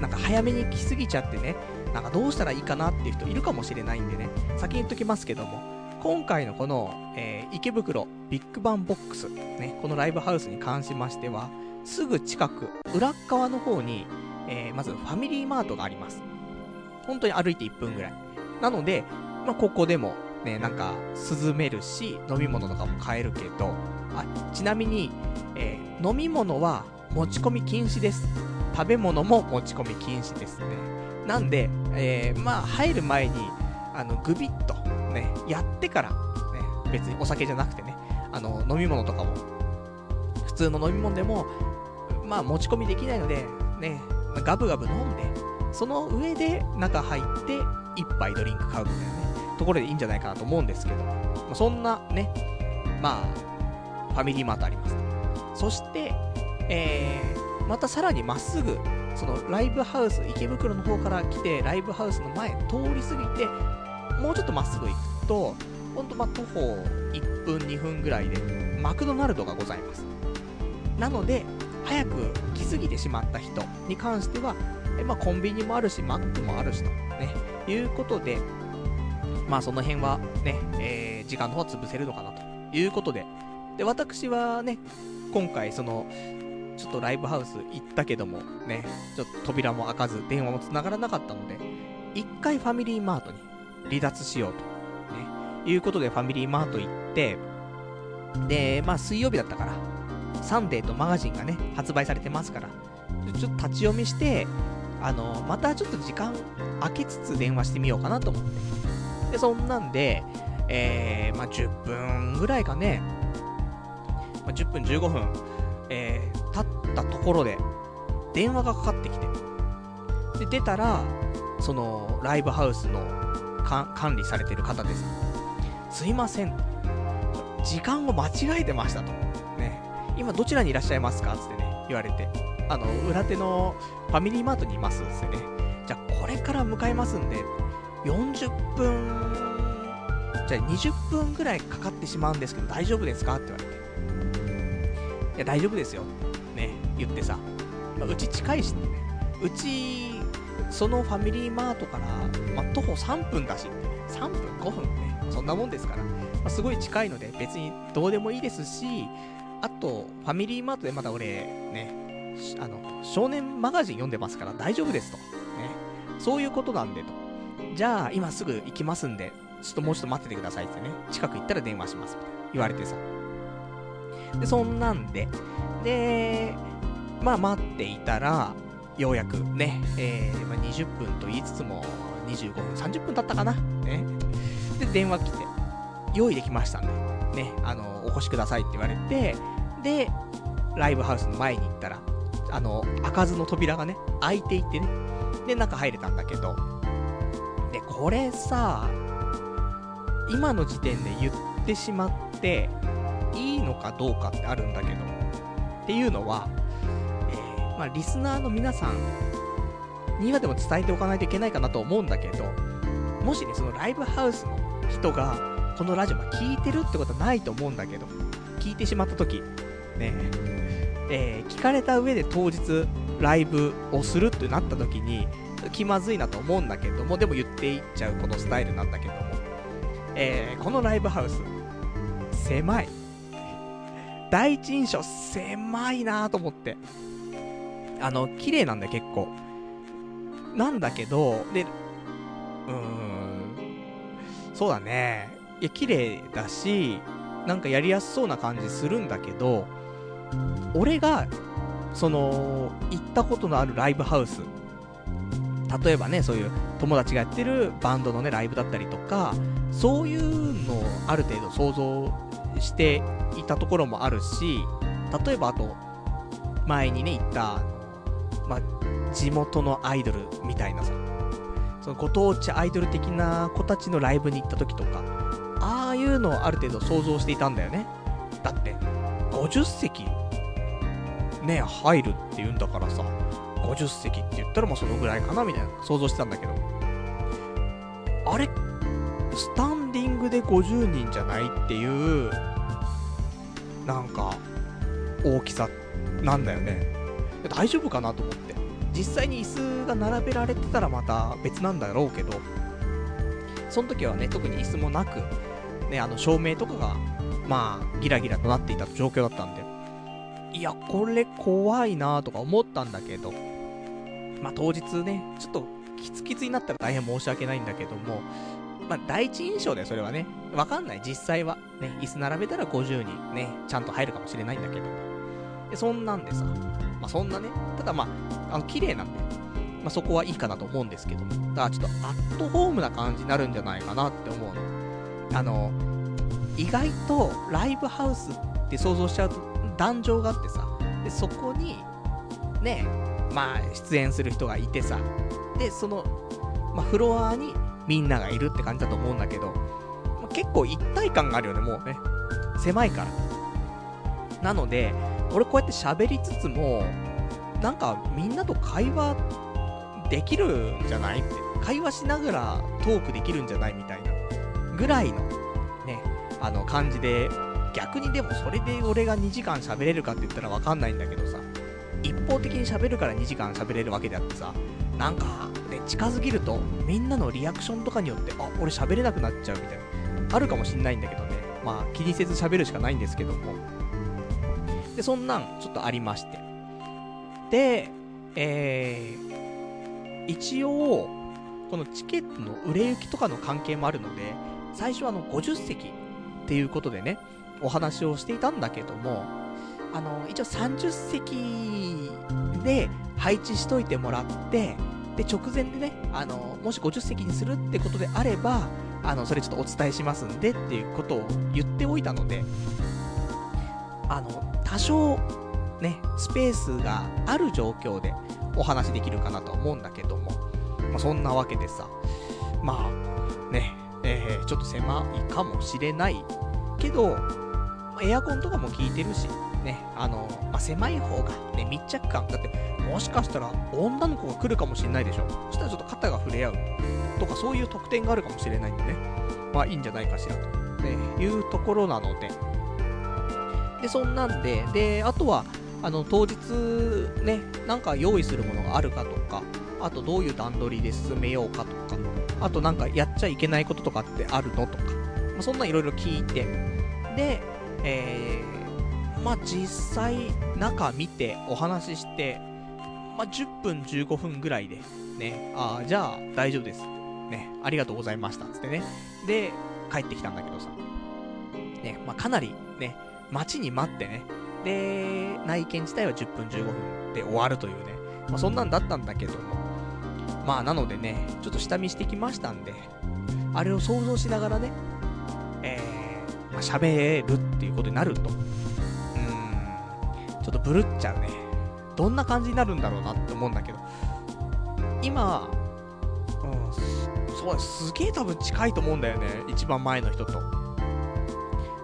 なんか早めに来すぎちゃってね、なんかどうしたらいいかなっていう人いるかもしれないんでね、先に言っときますけども、今回のこの、えー、池袋ビッグバンボックス、ね、このライブハウスに関しましては、すぐ近く、裏側の方に、えー、まずファミリーマートがあります。本当に歩いて1分ぐらい。なので、まあ、ここでも、ね、なんか、涼めるし、飲み物とかも買えるけど、あ、ちなみに、えー、飲み物は持ち込み禁止です。食べ物も持ち込み禁止ですね。なんで、えー、まあ、入る前に、あの、グビッと、ね、やってから、ね、別にお酒じゃなくてね、あの、飲み物とかも、普通の飲み物でも、まあ、持ち込みできないので、ね、ガブガブ飲んで、その上で中入って一杯ドリンク買うみたいなね、ところでいいんじゃないかなと思うんですけど、まあ、そんなね、まあ、ファミリーマートあります。そして、えー、またさらにまっすぐ、そのライブハウス、池袋の方から来て、ライブハウスの前通り過ぎて、もうちょっとまっすぐ行くと、ほんとま徒歩1分2分ぐらいで、マクドナルドがございます。なので、早く来すぎてしまった人に関しては、えまあ、コンビニもあるし、マックもあるしと、ね、いうことで、まあその辺はね、えー、時間の方は潰せるのかなということで、で、私はね、今回その、ちょっとライブハウス行ったけども、ね、ちょっと扉も開かず、電話も繋がらなかったので、一回ファミリーマートに離脱しようと、ね、いうことでファミリーマート行って、で、まあ水曜日だったから、サンデーとマガジンがね、発売されてますから、ちょっと立ち読みして、あの、またちょっと時間空けつつ電話してみようかなと思って。で、そんなんで、えー、まあ、10分ぐらいかね、まあ、10分15分、えー、ったところで、電話がかかってきて、で、出たら、その、ライブハウスの管理されてる方です。すいません。時間を間違えてましたと。ね。今どちらにいらっしゃいますか？つってね、言われて。あの、裏手のファミリーマートにいますですね。じゃあ、これから向かいますんで、40分じゃあ20分ぐらいかかってしまうんですけど大丈夫ですか？って言われて。いや、大丈夫ですよ。ね、言ってさ。うち近いしね。うち、そのファミリーマートから、まあ、徒歩3分だし、3分 ?5 分ね。そんなもんですから。まあ、すごい近いので、別にどうでもいいですし、あと、ファミリーマートでまだ俺、ね、あの、少年マガジン読んでますから大丈夫ですと。ね。そういうことなんでと。じゃあ、今すぐ行きますんで、ちょっともうちょっと待っててくださいってね。近く行ったら電話しますって言われてさ。で、そんなんで、で、まあ待っていたら、ようやくね、えー、まあ、20分と言いつつも、25分、30分経ったかな。ね。で、電話来て、用意できましたんで、ね、あの、お越しくださいって言われて、で、ライブハウスの前に行ったら、あの、開かずの扉がね、開いていってね、で、中入れたんだけど、で、これさ、今の時点で言ってしまって、いいのかどうかってあるんだけど、っていうのは、えー、まあ、リスナーの皆さんにはでも伝えておかないといけないかなと思うんだけど、もしね、そのライブハウスの人が、このラジオ、ま、聞いてるってことはないと思うんだけど、聞いてしまった時、ね、えー、聞かれた上で当日、ライブをするってなった時に、気まずいなと思うんだけども、でも言っていっちゃうこのスタイルなんだけども、えー、このライブハウス、狭い。第一印象狭いなと思って。あの、綺麗なんだよ、結構。なんだけど、で、うーん、そうだね。いや、綺麗だし、なんかやりやすそうな感じするんだけど、俺が、その、行ったことのあるライブハウス、例えばね、そういう友達がやってるバンドのね、ライブだったりとか、そういうのをある程度想像していたところもあるし、例えばあと、前にね、行った、ま、地元のアイドルみたいなさ、そのご当地アイドル的な子たちのライブに行った時とか、ああいうのをある程度想像していたんだよね。だって、50席、ね、入るって言うんだからさ、50席って言ったらまあそのぐらいかなみたいな想像してたんだけど、あれ、スタンディングで50人じゃないっていう、なんか、大きさなんだよね。大丈夫かなと思って。実際に椅子が並べられてたらまた別なんだろうけど、その時はね、特に椅子もなく、ね、あの照明とかが、まあ、ギラギラとなっていた状況だったんで、いや、これ怖いなとか思ったんだけど、まあ当日ね、ちょっとキツキツになったら大変申し訳ないんだけども、まあ第一印象でそれはね、わかんない、実際は。ね、椅子並べたら50人ね、ちゃんと入るかもしれないんだけど。で、そんなんでさ、まあそんなね、ただまあ、あの、綺麗なんで、まあそこはいいかなと思うんですけど。も、だからちょっとアットホームな感じになるんじゃないかなって思うの。あの、意外とライブハウスって想像しちゃうと壇上があってさ、で、そこに、ね、まあ、出演する人がいてさ、で、その、まあ、フロアにみんながいるって感じだと思うんだけど、まあ、結構一体感があるよね、もうね。狭いから。なので、俺こうやって喋りつつも、なんかみんなと会話できるんじゃない？って。会話しながらトークできるんじゃないみたいな。ぐらいの、ね、あの感じで、逆にでもそれで俺が2時間喋れるかって言ったらわかんないんだけどさ、一方的に喋るから2時間喋れるわけであってさ、なんか、近づぎると、みんなのリアクションとかによって、あ、俺喋れなくなっちゃうみたいな。あるかもしんないんだけどね。まあ、気にせず喋るしかないんですけども。で、そんなん、ちょっとありまして。で、えー、一応、このチケットの売れ行きとかの関係もあるので、最初はあの、50席っていうことでね、お話をしていたんだけども、あの、一応30席で配置しといてもらって、で、直前でね、あの、もし50席にするってことであれば、あの、それちょっとお伝えしますんでっていうことを言っておいたので、あの、多少、ね、スペースがある状況でお話できるかなと思うんだけども、まあ、そんなわけでさ、まあ、ね、えー、ちょっと狭いかもしれないけど、エアコンとかも効いてるし、ね、あの、まあ、狭い方が、ね、密着感。だって、もしかしたら女の子が来るかもしれないでしょ。そしたらちょっと肩が触れ合う。とかそういう特典があるかもしれないんでね、まあいいんじゃないかしらと、ね、いうところなので、で、そんなんで、で、あとは、あの、当日ね、なんか用意するものがあるかとか、あとどういう段取りで進めようかとか、あとなんかやっちゃいけないこととかってあるのとか、まあ、そんなんいろいろ聞いて、で、えー、まあ実際中見てお話しして、まあ10分15分ぐらいで、ね、ああ、じゃあ大丈夫です。ね、ありがとうございました。つってね。で、帰ってきたんだけどさ。ね、まあかなりね、待ちに待ってね。で、内見自体は10分15分で終わるというね。まあそんなんだったんだけども。まあなのでね、ちょっと下見してきましたんで、あれを想像しながらね、えー、まあ、喋るっていうことになると。うーん、ちょっとブルっちゃうね。どんな感じになるんだろうなって思うんだけど。今、うん、そうすげえ多分近いと思うんだよね。一番前の人と。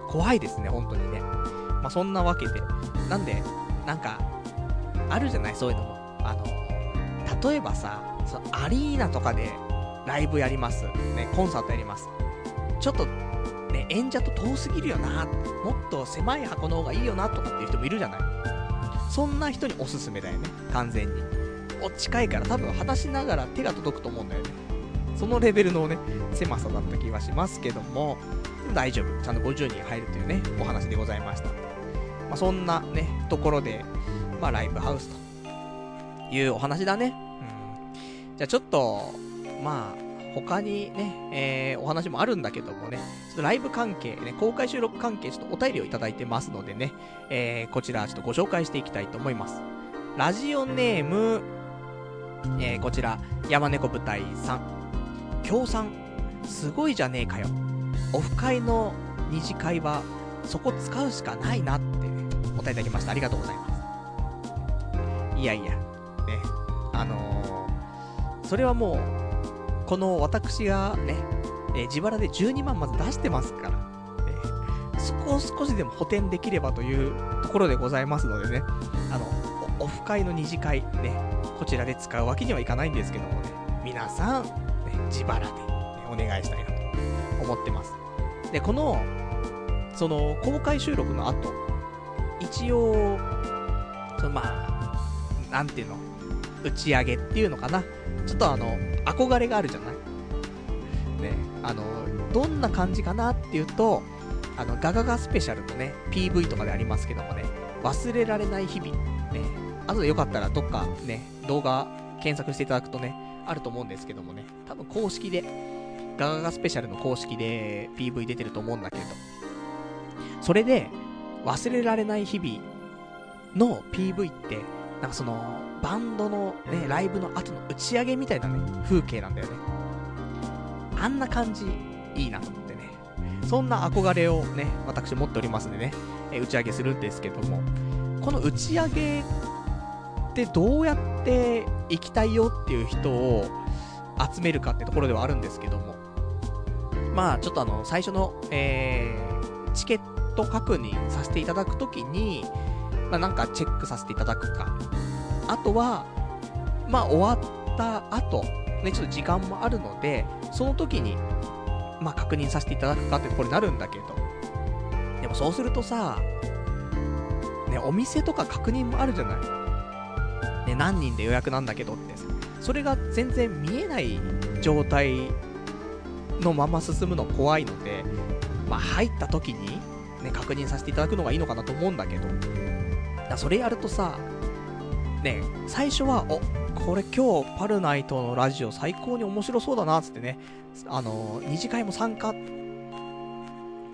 怖いですね、本当にね。まあ、そんなわけで。なんで、なんか、あるじゃない、そういうのも。あの、例えばさ、そのアリーナとかでライブやります。ね、コンサートやります。ちょっと、ね、演者と遠すぎるよな、もっと狭い箱の方がいいよな、とかっていう人もいるじゃない？そんな人におすすめだよね、完全に。お、近いから多分話しながら手が届くと思うんだよね。そのレベルのね、狭さだった気がしますけども、大丈夫。ちゃんと50人入るというね、お話でございました。まあ、そんなね、ところで、まあ、ライブハウスというお話だね。うんじゃあちょっと、まあ、他にね、えー、お話もあるんだけどもね、ちょっとライブ関係、ね、公開収録関係、ちょっとお便りをいただいてますのでね、えー、こちらちょっとご紹介していきたいと思います。ラジオネーム、えー、こちら、山猫舞台さん。協賛、すごいじゃねえかよ。オフ会の二次会は、そこ使うしかないなって、ね、お答えいただきました。ありがとうございます。いやいや、ね、あのーそれはもう、この私がね、えー、自腹で12万まず出してますから、えー、そこを少しでも補填できればというところでございますのでね、あの、オフ会の二次会ね、こちらで使うわけにはいかないんですけどもね、皆さん、ね、自腹で、ね、お願いしたいなと思ってます。で、この、その、公開収録の後、一応、そのまあ、なんていうの、打ち上げっていうのかな。ちょっとあの、憧れがあるじゃない？ね、あの、どんな感じかなっていうと、あの、ガガガスペシャルのね、PV とかでありますけどもね、忘れられない日々、ね、後でよかったらどっかね、動画検索していただくとね、あると思うんですけどもね、多分公式で、ガガガスペシャルの公式で PV 出てると思うんだけど、それで、忘れられない日々の PV って、なんかその、バンドのね、ライブの後の打ち上げみたいなね、風景なんだよね。あんな感じ、いいなと思ってね。そんな憧れをね、私持っておりますんでね、え打ち上げするんですけども、この打ち上げってどうやって行きたいよっていう人を集めるかってところではあるんですけども、まあちょっとあの、最初の、えー、チケット確認させていただくときに、まあなんかチェックさせていただくか、あとは、まあ終わった後、ね、ちょっと時間もあるので、その時に、まあ確認させていただくかってところになるんだけど、でもそうするとさ、ね、お店とか確認もあるじゃない。ね、何人で予約なんだけどってさ、それが全然見えない状態のまま進むの怖いので、まあ入った時に、ね、確認させていただくのがいいのかなと思うんだけど、だそれやるとさ、ね、最初は、お、これ今日パルナイトのラジオ最高に面白そうだな、つってね、あの、二次会も参加、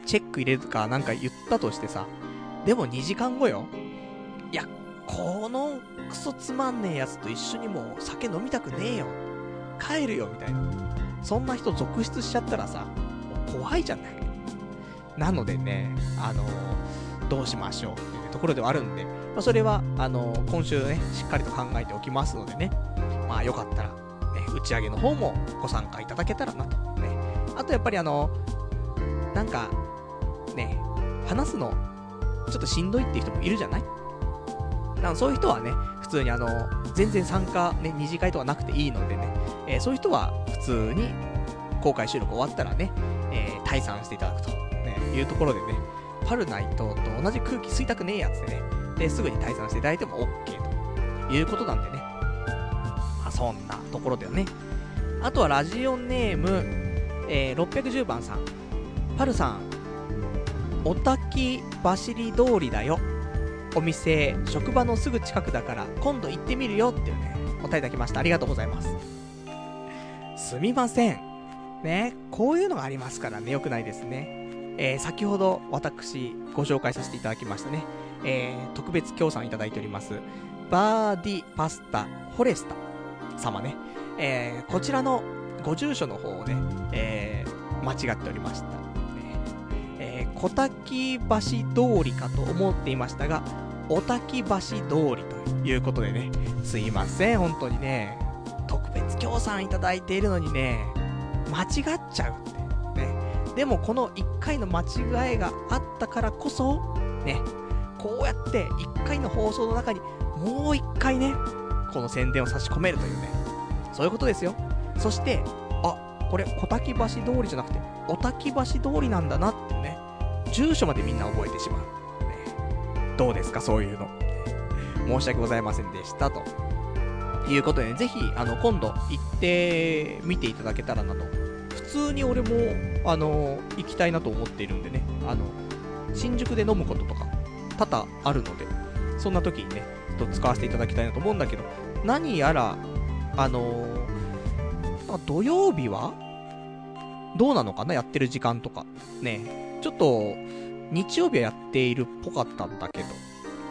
チェック入れるかなんか言ったとしてさ、でも2時間後よ。いや、このクソつまんねえやつと一緒にもう酒飲みたくねえよ。帰るよ、みたいな。そんな人続出しちゃったらさ、怖いじゃない。なのでね、あのどうしましょうっていうところではあるんで、まあ、それは、あのー、今週ね、しっかりと考えておきますのでね、まあよかったら、ね、打ち上げの方もご参加いただけたらなと。ね。あとやっぱりあの、なんか、ね、話すの、ちょっとしんどいっていう人もいるじゃない？なんそういう人はね、普通にあの、全然参加、ね、二次会とかなくていいのでね、え、そういう人は普通に公開収録終わったらね、え、退散していただくと、ね、いうところでね、パルナイトと同じ空気吸いたくねえやつでね、で、すぐに退散していただいても OK ということなんでね。まあ、そんなところだよね。あとはラジオネーム、えー、610番さん。パルさん、おたき走り通りだよ。お店、職場のすぐ近くだから、今度行ってみるよっていうね、お便りいただきました。ありがとうございます。すみません。ね、こういうのがありますからね、良くないですね。えー、先ほど私ご紹介させていただきましたね、えー、特別協賛いただいております、バーディパスタフォレスタ様ね、えー、こちらのご住所の方をね、えー、間違っておりました。えー、小滝橋通りかと思っていましたが、小滝橋通りということでね、すいません、本当にね、特別協賛いただいているのにね、間違っちゃうって。ね。でもこの1回の間違いがあったからこそ、ね、こうやって1回の放送の中にもう1回ね、この宣伝を差し込めるというね、そういうことですよ。そして、あ、これ小滝橋通りじゃなくて、小滝橋通りなんだなってね、住所までみんな覚えてしまう。ね、どうですか、そういうの。申し訳ございませんでしたと。いうことでね、ぜひ、あの、今度行ってみていただけたらなと。普通に俺も、あの、行きたいなと思っているんでね、あの、新宿で飲むこととか、多々あるので、そんな時にね、ちょっと使わせていただきたいなと思うんだけど、何やら、あのー、土曜日はどうなのかなやってる時間とか。ねちょっと、日曜日はやっているっぽかったんだけど、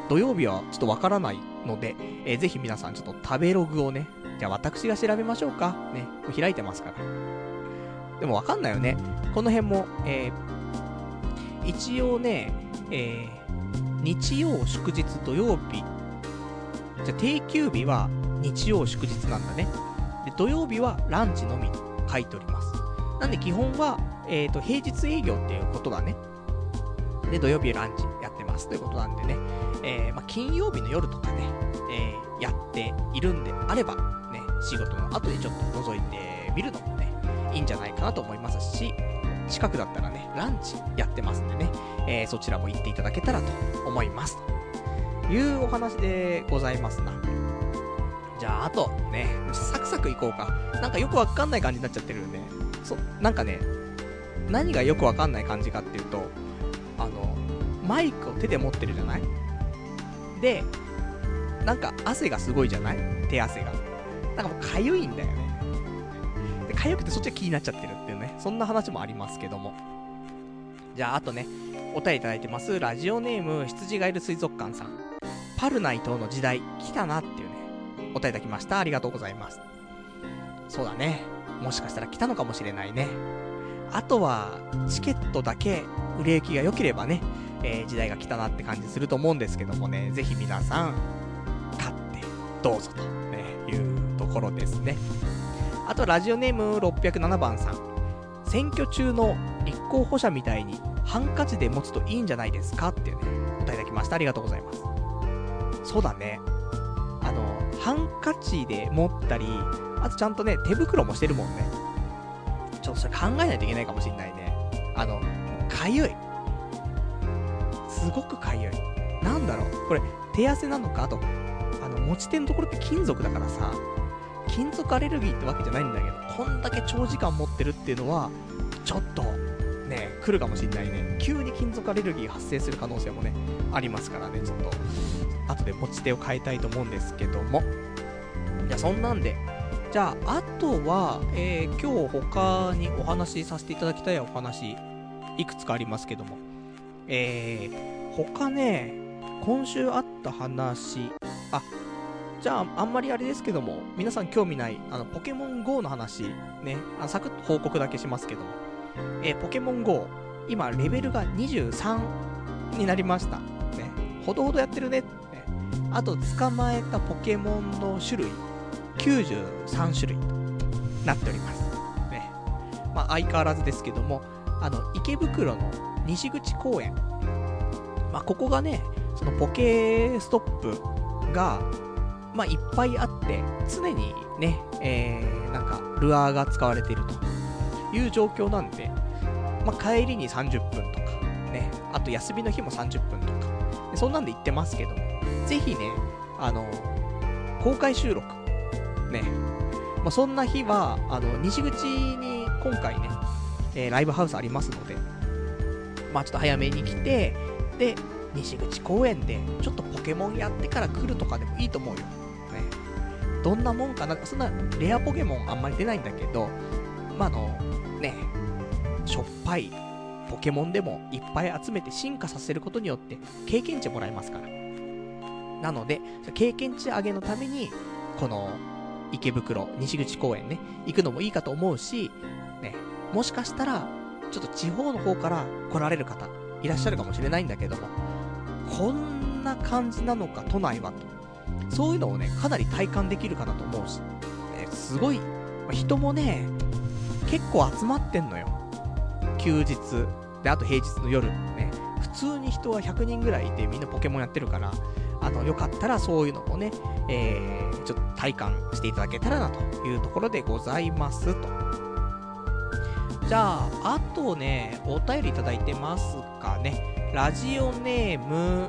土曜日はちょっとわからないので、えー、ぜひ皆さんちょっと食べログをね、じゃあ私が調べましょうか。ね、開いてますから。でもわかんないよね。この辺も、えー、一応ね、えー、日曜祝日土曜日。じゃ定休日は日曜祝日なんだね。で、土曜日はランチのみ書いております。なんで基本は、えっ、ー、と、平日営業っていうことだね。で、土曜日ランチやってますということなんでね。えー、まあ、金曜日の夜とかね、えー、やっているんであれば、ね、仕事の後でちょっと覗いてみるのもね、いいんじゃないかなと思いますし、近くだったらね、ランチやってますんでね、えー、そちらも行っていただけたらと思います。というお話でございますな。じゃあ、あと、ね、サクサクいこうか。なんかよくわかんない感じになっちゃってるんで、そ、なんかね、何がよくわかんない感じかっていうと、あの、マイクを手で持ってるじゃない？で、なんか汗がすごいじゃない？手汗が。なんかもう痒いんだよね。で、痒くてそっちが気になっちゃってるっていうね、そんな話もありますけども。じゃあ、あとね、お便りいただいてます。ラジオネーム、羊がいる水族館さん。パルナイトの時代、来たなっていうね、お便りいただきました。ありがとうございます。そうだね。もしかしたら来たのかもしれないね。あとは、チケットだけ売れ行きが良ければね、えー、時代が来たなって感じすると思うんですけどもね、ぜひ皆さん、買ってどうぞと、ね、いうところですね。あと、ラジオネーム607番さん。選挙中の立候補者みたいにハンカチで持つといいんじゃないですかっていうね、答えいただきました。ありがとうございます。そうだね。あの、ハンカチで持ったり、あとちゃんとね、手袋もしてるもんね。ちょっとそれ考えないといけないかもしんないね。あの、かゆい。すごくかゆい。なんだろう、これ、手汗なのか？あと、あの、持ち手のところって金属だからさ、金属アレルギーってわけじゃないんだけど、こんだけ長時間持ってるっていうのは、ちょっと、来るかもしんないね。急に金属アレルギー発生する可能性もね、ありますからね、ちょっと、後で持ち手を変えたいと思うんですけども。じゃあ、そんなんで、じゃあ、あとは、えー、今日他にお話しさせていただきたいお話、いくつかありますけども。えー、他ね、今週あった話、あ、じゃあ、あんまりあれですけども、皆さん興味ない、あの、ポケモン GO の話、ね、あサクッと報告だけしますけども、えー、ポケモン GO、今、レベルが23になりました。ね、ほどほどやってるね。ねあと、捕まえたポケモンの種類、93種類となっております。ね。まあ、相変わらずですけども、あの、池袋の西口公園。まあ、ここがね、そのポケストップが、まあ、いっぱいあって、常にね、えー、なんか、ルアーが使われているという状況なんで、まあ、帰りに30分とか、ね、あと休みの日も30分とか、そんなんで行ってますけども、ぜひね、あの、公開収録、ね、まあ、そんな日は、あの、西口に今回ね、えー、ライブハウスありますので、まあちょっと早めに来て、で、西口公園で、ちょっとポケモンやってから来るとかでもいいと思うよ。ね。どんなもんかな、そんなレアポケモンあんまり出ないんだけど、まあ、あの、しょっぱいポケモンでもいっぱい集めて進化させることによって経験値もらえますから。なので、経験値上げのために、この池袋、西口公園ね、行くのもいいかと思うし、ね、もしかしたら、ちょっと地方の方から来られる方、いらっしゃるかもしれないんだけども、こんな感じなのか、都内はと。そういうのをね、かなり体感できるかなと思うし、ね、すごい、人もね、結構集まってんのよ。休日。で、あと平日の夜。ね。普通に人は100人ぐらいいてみんなポケモンやってるから、あの、よかったらそういうのもね、えー、ちょっと体感していただけたらなというところでございますと。じゃあ、あとね、お便りいただいてますかね。ラジオネーム、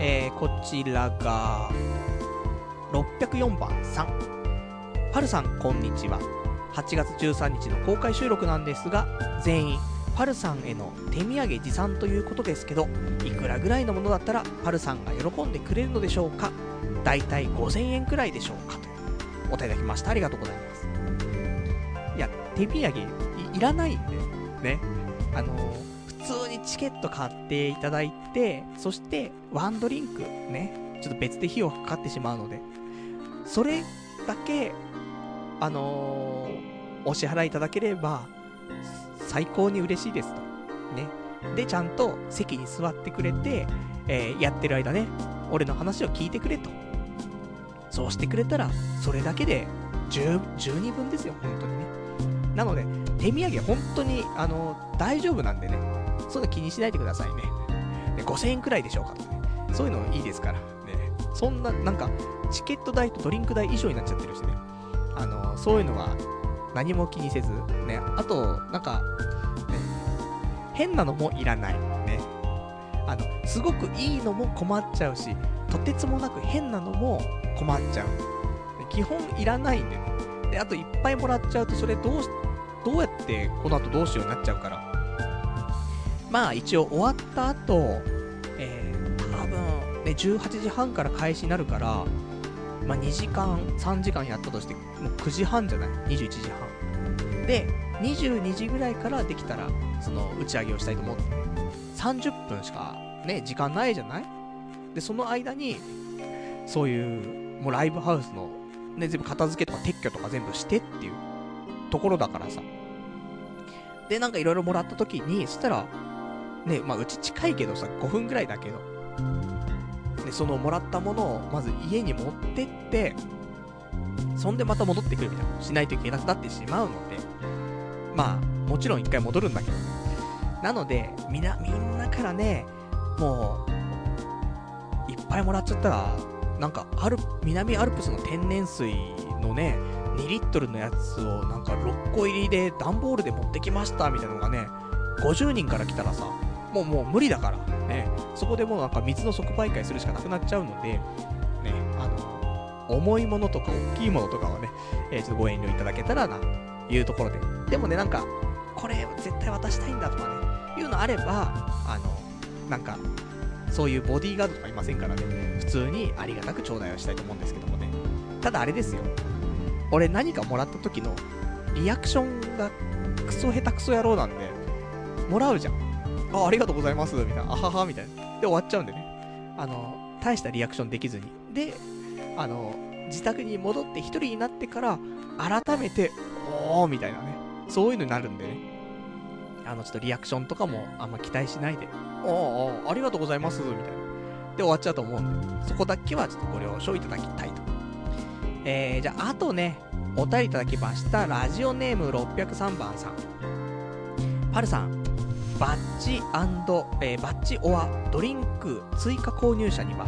えー、こちらが、604番さん。パルさん、こんにちは。8月13日の公開収録なんですが、全員、パルさんへの手土産持参ということですけど、いくらぐらいのものだったら、パルさんが喜んでくれるのでしょうか？だいたい5000円くらいでしょうかとお答えいただきました。ありがとうございます。いや、手土産いらないんで、ね。あの、普通にチケット買っていただいて、そしてワンドリンクね、ちょっと別で費用かかってしまうので、それだけ、あのー、お支払いいただければ、最高に嬉しいですと。ね。で、ちゃんと席に座ってくれて、えー、やってる間ね、俺の話を聞いてくれと。そうしてくれたら、それだけで十、十二分ですよ、本当にね。なので、手土産本当に、あの、大丈夫なんでね、そういうの気にしないでくださいね。ね5000円くらいでしょうかとね。そういうのいいですから。ね。そんな、なんか、チケット代とドリンク代以上になっちゃってるしね。あの、そういうのは何も気にせず、ね。あと、なんか、ね、変なのもいらない。ね。あの、すごくいいのも困っちゃうし、とてつもなく変なのも困っちゃう。基本いらないんでね。で、あといっぱいもらっちゃうと、それどうし、どうやってこの後どうしようになっちゃうから。まあ一応終わった後、えー、多分ね、18時半から開始になるから、まあ2時間、3時間やったとして、もう9時半じゃない ?21 時半。で、22時ぐらいからできたら、その打ち上げをしたいと思って、30分しかね、時間ないじゃない？で、その間に、そういう、もうライブハウスの、ね、全部片付けとか撤去とか全部してっていうところだからさ。で、なんかいろいろもらった時に、そしたら、ね、まあうち近いけどさ、5分ぐらいだけど、で、そのもらったものをまず家に持ってって、そんでまた戻ってくるみたいなことしないといけなくなってしまうので、まあ、もちろん一回戻るんだけど。なので、みな、みんなからね、もう、いっぱいもらっちゃったら、なんか、アル、南アルプスの天然水のね、2リットルのやつをなんか6個入りで段ボールで持ってきましたみたいなのがね、50人から来たらさ、もうもう無理だから、ね、そこでもうなんか水の即売会するしかなくなっちゃうので、ね、あの、重いものとか大きいものとかはね、えー、ちょっとご遠慮いただけたらな、というところで。でもね、なんか、これ絶対渡したいんだとかね、いうのあれば、あの、なんか、そういうボディーガードとかいませんからね、普通にありがたく頂戴はしたいと思うんですけどもね。ただあれですよ。俺何かもらった時のリアクションがクソ下手くそ野郎なんで、もらうじゃん。あ、ありがとうございます、みたいな。あはは、みたいな。で、終わっちゃうんでね。あの、大したリアクションできずに。で、あの、自宅に戻って一人になってから、改めて、おー、みたいなね。そういうのになるんでね。あの、ちょっとリアクションとかもあんま期待しないで、おー、ありがとうございます、みたいな。で、終わっちゃうと思うんで、そこだけはちょっとご了承いただきたいと。えー、じゃあ、あとね、お便りいただきました、ラジオネーム603番さん。パルさん、バッジえー、バッジオアドリンク追加購入者には、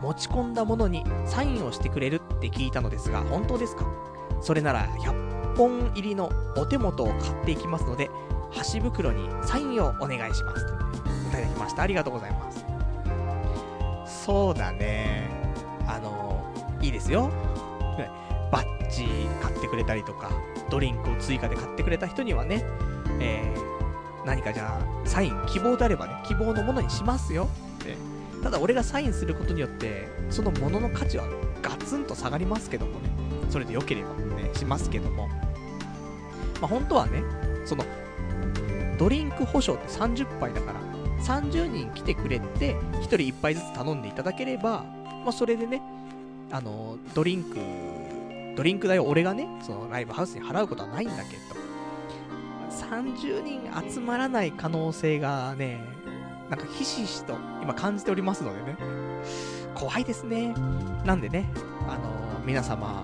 持ち込んだものにサインをしてくれるって聞いたのですが、本当ですか？それなら100、本入りのお手元を買っていきますので、箸袋にサインをお願いします。いただきました。ありがとうございます。そうだね。あの、いいですよ。バッジ買ってくれたりとか、ドリンクを追加で買ってくれた人にはね、えー、何かじゃあ、サイン、希望であればね、希望のものにしますよ。ってただ俺がサインすることによって、そのものの価値はガツンと下がりますけどもね。それで良ければね、しますけども。まあ、本当はね、その、ドリンク保証って30杯だから、30人来てくれて、1人1杯ずつ頼んでいただければ、まあ、それでね、あの、ドリンク、ドリンク代を俺がね、そのライブハウスに払うことはないんだけど、30人集まらない可能性がね、なんかひしひしと今感じておりますのでね、怖いですね。なんでね、あの、皆様、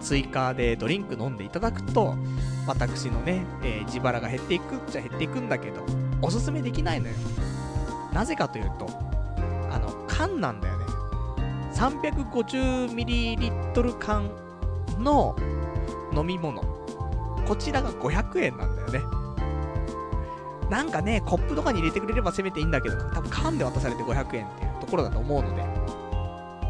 追加でドリンク飲んでいただくと、私のね、えー、自腹が減っていくっちゃ減っていくんだけど、おすすめできないのよ。なぜかというと、あの、缶なんだよね。350ml 缶の飲み物。こちらが500円なんだよね。なんかね、コップとかに入れてくれればせめていいんだけど、多分缶で渡されて500円っていうところだと思うので。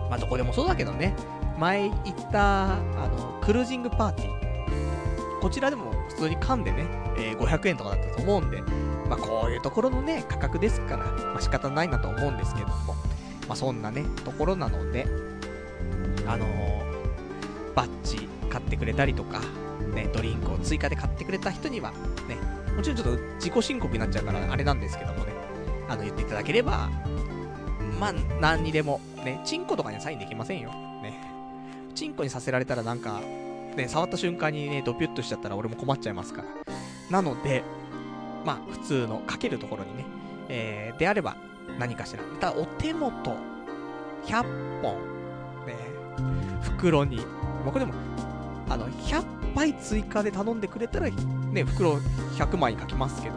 まあ、どこでもそうだけどね。前行った、あの、クルージングパーティー。こちらでも普通に缶でね、えー、500円とかだったと思うんで、まあ、こういうところのね、価格ですから、まあ、仕方ないなと思うんですけども、まあ、そんなね、ところなので、あのー、バッジ買ってくれたりとか、ね、ドリンクを追加で買ってくれた人には、ね、もちろんちょっと自己申告になっちゃうからあれなんですけどもね、あの、言っていただければ、まあ、何にでも、ね、チンコとかにはサインできませんよ。ね。チンコにさせられたらなんか、ね、触った瞬間にね、ドピュッとしちゃったら俺も困っちゃいますから。なので、まあ、普通のかけるところにね、えー、であれば、何かしら。ただ、お手元、100本、ね、袋に、僕でも、あの、100杯追加で頼んでくれたら、ね、袋100枚書きますけど、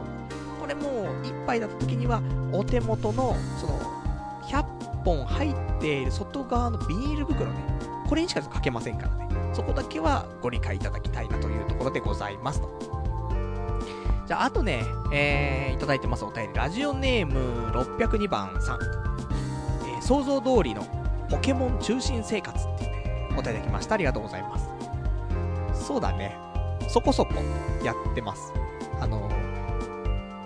これもう1杯だった時には、お手元の、その、100本入っている外側のビニール袋ね、これにしか書けませんからね。そこだけはご理解いただきたいなというところでございますと。じゃあ、あとね、えー、いただいてますお便り。ラジオネーム602番さん。えー、想像通りのポケモン中心生活っていうね、お便りいただきました。ありがとうございます。そうだね。そこそこやってます。あの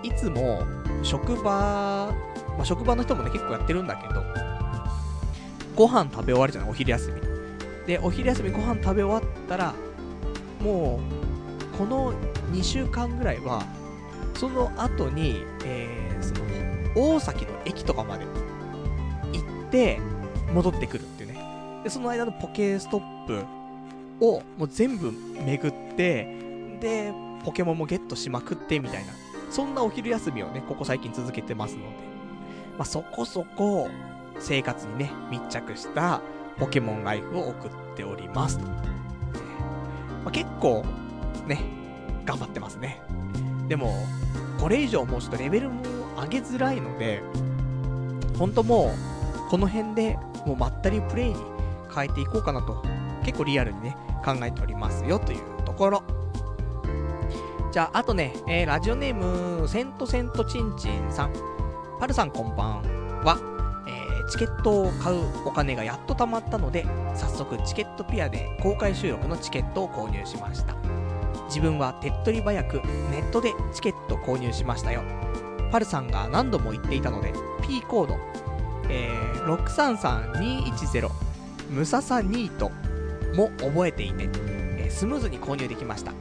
いつも職場、まあ、職場の人もね、結構やってるんだけど、ご飯食べ終わるじゃない、お昼休み。で、お昼休みご飯食べ終わったら、もう、この2週間ぐらいは、その後に、えー、その、大崎の駅とかまで行って、戻ってくるっていうね。で、その間のポケストップをもう全部巡って、で、ポケモンもゲットしまくってみたいな。そんなお昼休みをね、ここ最近続けてますので、まあ、そこそこ生活にね、密着したポケモンライフを送っておりますと。まあ、結構、ね、頑張ってますね。でも、これ以上もうちょっとレベルも上げづらいので、ほんともう、この辺でもうまったりプレイに変えていこうかなと、結構リアルにね、考えておりますよというところ。じゃあ、あとね、えー、ラジオネーム、セントセントチンチンさん。パルさんこんばんは。えー、チケットを買うお金がやっと貯まったので、早速チケットピアで公開収録のチケットを購入しました。自分は手っ取り早くネットでチケット購入しましたよ。パルさんが何度も言っていたので、P コード、えー、633210、ムササニートも覚えていて、え、スムーズに購入できました。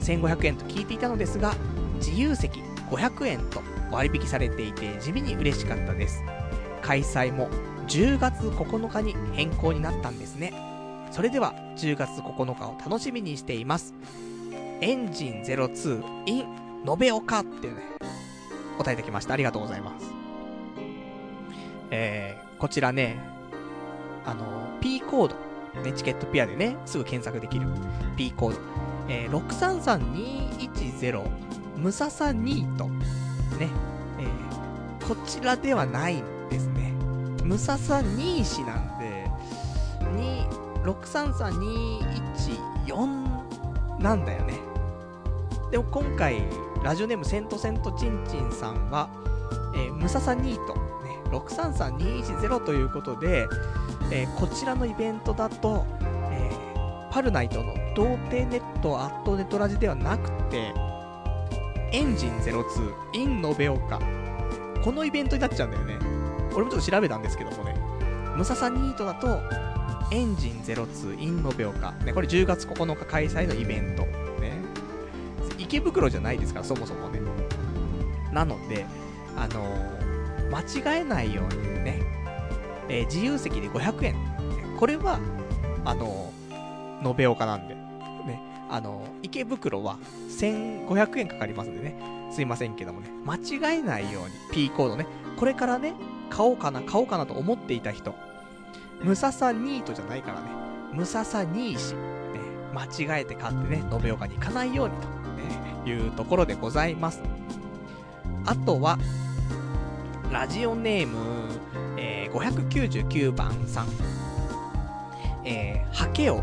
1500円と聞いていたのですが、自由席500円と割引されていて地味に嬉しかったです。開催も10月9日に変更になったんですね。それでは10月9日を楽しみにしています。エンジン02 in 延岡っていうね、答えてきました。ありがとうございます。えー、こちらね、あの、P コード、ね、チケットピアでね、すぐ検索できる P コード。えー、633210ムササニート。ね、えー、こちらではないんですね。ムササニーシなんで、633214なんだよね。でも今回、ラジオネームセントセントチンチンさんは、えー、ムササニート、ね、633210ということで、えー、こちらのイベントだと、えー、パルナイトの童貞ネットアットネトラジではなくて、エンジン02 in 延岡。このイベントになっちゃうんだよね。俺もちょっと調べたんですけどもね。ムササニートだと、エンジン02 in 延岡。ね、これ10月9日開催のイベント。ね。池袋じゃないですから、そもそもね。なので、あのー、間違えないようにね、えー、自由席で500円。これは、あの、延岡なんで。ね、あの、池袋は1500円かかりますんでね。すいませんけどもね、間違えないように、P コードね、これからね、買おうかな、買おうかなと思っていた人、ムササニートじゃないからね、ムササニーシ、ね、間違えて買ってね、延岡に行かないようにと、ね、いうところでございます。あとは、ラジオネーム、599番さん。えー、ハケを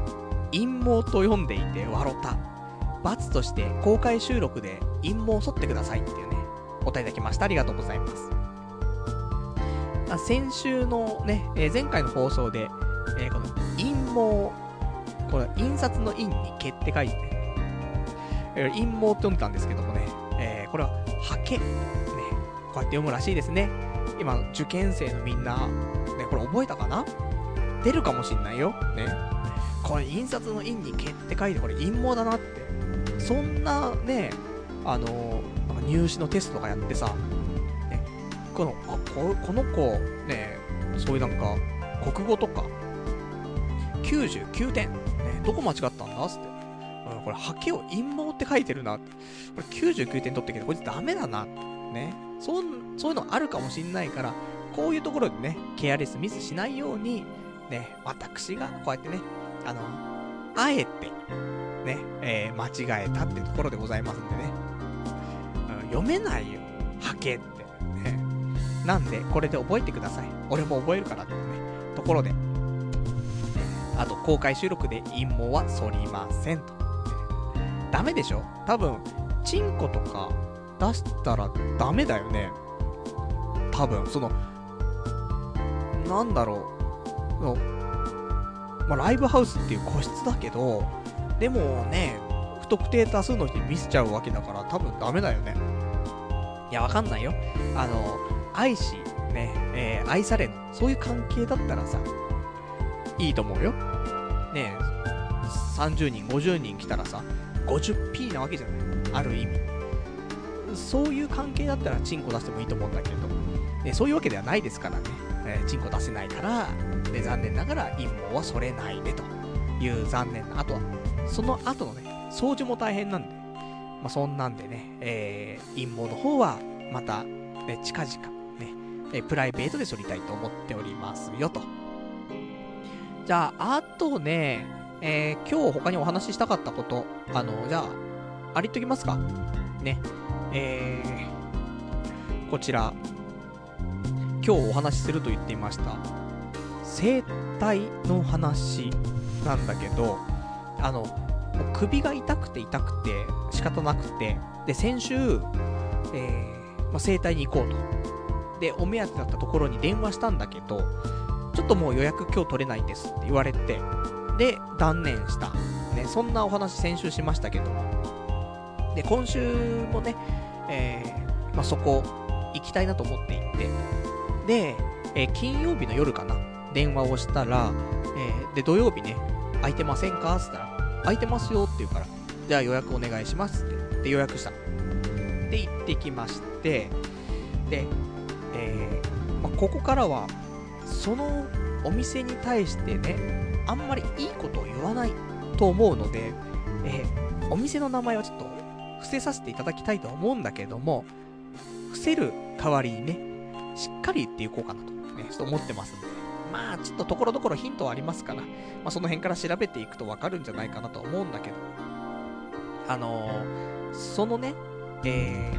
陰謀と読んでいて笑った。罰として公開収録で陰謀を剃ってくださいっていうね、お答えいただきました。ありがとうございます。あ先週のね、えー、前回の放送で、えー、この陰謀、これ印刷の印に毛って書いてね、えー、陰謀って読んでたんですけどもね、え、これはハケ、ね、こうやって読むらしいですね。今、受験生のみんな、ね、これ覚えたかな？出るかもしんないよ。ね。これ、印刷の印に毛って書いて、これ陰謀だなって。そんなね、あの、なんか入試のテストとかやってさ、ね、この、あ、ここの子、ね、そういうなんか、国語とか、99点、ね、どこ間違ったんだつって。うん、これ、ハケを陰謀って書いてるなって。これ99点取ってきて、こいつダメだな。ね。そう、そういうのあるかもしんないから、こういうところでね、ケアレスミスしないように、ね、私がこうやってね、あの、あえて、ね、えー、間違えたってところでございますんでね。うん、読めないよ。はけって。ね。なんで、これで覚えてください。俺も覚えるからってね、ところで。あと、公開収録で陰謀は反りませんと。ダメでしょ？多分、チンコとか出したらダメだよね。多分、その、なんだろう。のまあ、ライブハウスっていう個室だけど、でもね、不特定多数の人に見せちゃうわけだから多分ダメだよね。いや、わかんないよ。あの、愛し、ね、えー、愛されの、そういう関係だったらさ、いいと思うよ。ねえ30人、50人来たらさ、50P なわけじゃない。ある意味。そういう関係だったらチンコ出してもいいと思うんだけれど、ね、そういうわけではないですからね。えー、チンコ出せないから、で、残念ながら陰謀はそれないでという残念な。あとは、その後のね、掃除も大変なんで、まあ、そんなんでね、えー、陰謀の方は、また、ね、近々、ね、えプライベートで剃りたいと思っておりますよと。じゃあ、あとね、えー、今日他にお話ししたかったこと、あの、じゃあ、ありっときますか？ね。えー、こちら、今日お話しすると言っていました、生体の話なんだけど、あの、首が痛くて痛くて仕方なくて、で、先週、えー、まあ、整体に行こうと。で、お目当てだったところに電話したんだけど、ちょっともう予約今日取れないんですって言われて、で、断念した。ね、そんなお話先週しましたけど。で、今週もね、えー、まあ、そこ、行きたいなと思っていて、で、えー、金曜日の夜かな、電話をしたら、えー、で、土曜日ね、空いてませんか？って言ったら、空いてますよって言うから、じゃあ予約お願いしますって。で、予約した。で、行ってきまして、で、えー、まあ、ここからは、そのお店に対してね、あんまりいいことを言わないと思うので、えー、お店の名前はちょっと伏せさせていただきたいと思うんだけども、伏せる代わりにね、しっかり言っていこうかなと、ね、ちょっと思ってますんで、まあ、ちょっとところどころヒントはありますから、まあ、その辺から調べていくとわかるんじゃないかなと思うんだけど、あのー、そのね、え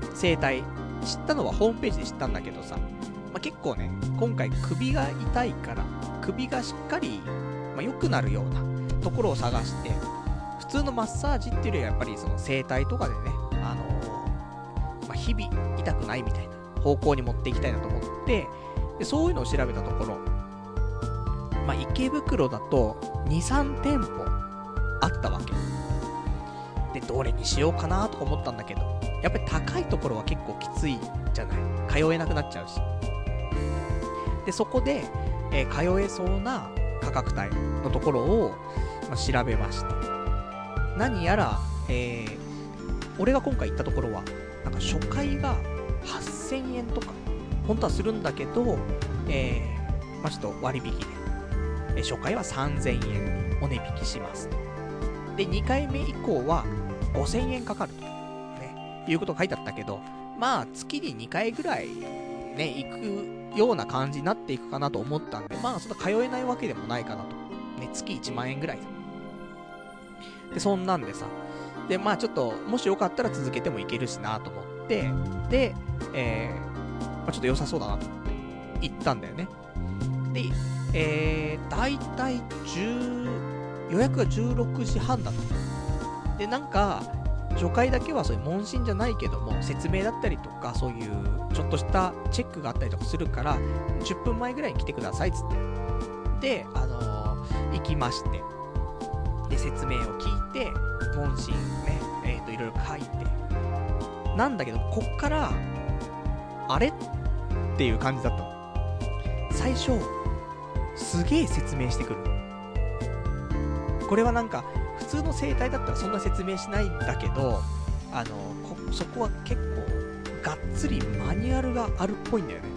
ー、生態、知ったのはホームページで知ったんだけどさ、まあ、結構ね、今回首が痛いから、首がしっかり、まあ、良くなるようなところを探して、通のマッサージっていうよりはやっぱりその整体とかでね、あのー、まあ、日々痛くないみたいな方向に持っていきたいなと思って、でそういうのを調べたところ、まあ、池袋だと2、3店舗あったわけ。で、どれにしようかなとか思ったんだけど、やっぱり高いところは結構きついじゃない。通えなくなっちゃうし。で、そこで、えー、通えそうな価格帯のところを、まあ、調べまして。何やら、えー、俺が今回行ったところは、なんか初回が8000円とか、本当はするんだけど、えー、まあ、ちょっと割引で、え初回は3000円お値引きしますと。で、2回目以降は5000円かかると、ね、いうこと書いてあったけど、まあ、月に2回ぐらい、ね、行くような感じになっていくかなと思ったんで、まあ、そんな通えないわけでもないかなと。ね、月1万円ぐらいで、そんなんでさ、で、まあちょっと、もしよかったら続けてもいけるしなと思って、で、えー、まあ、ちょっと良さそうだなと思って、行ったんだよね。で、えー、大体10、予約が16時半だった。で、なんか、初回だけはそういう問診じゃないけども、説明だったりとか、そういうちょっとしたチェックがあったりとかするから、10分前ぐらいに来てくださいっつって。で、あのー、行きまして。で、説明を聞いて、問診ね、えっ、ー、と、いろいろ書いて。なんだけど、こっから、あれっていう感じだったの。最初、すげえ説明してくる。これはなんか、普通の生態だったらそんな説明しないんだけど、あの、こそこは結構、がっつりマニュアルがあるっぽいんだよね。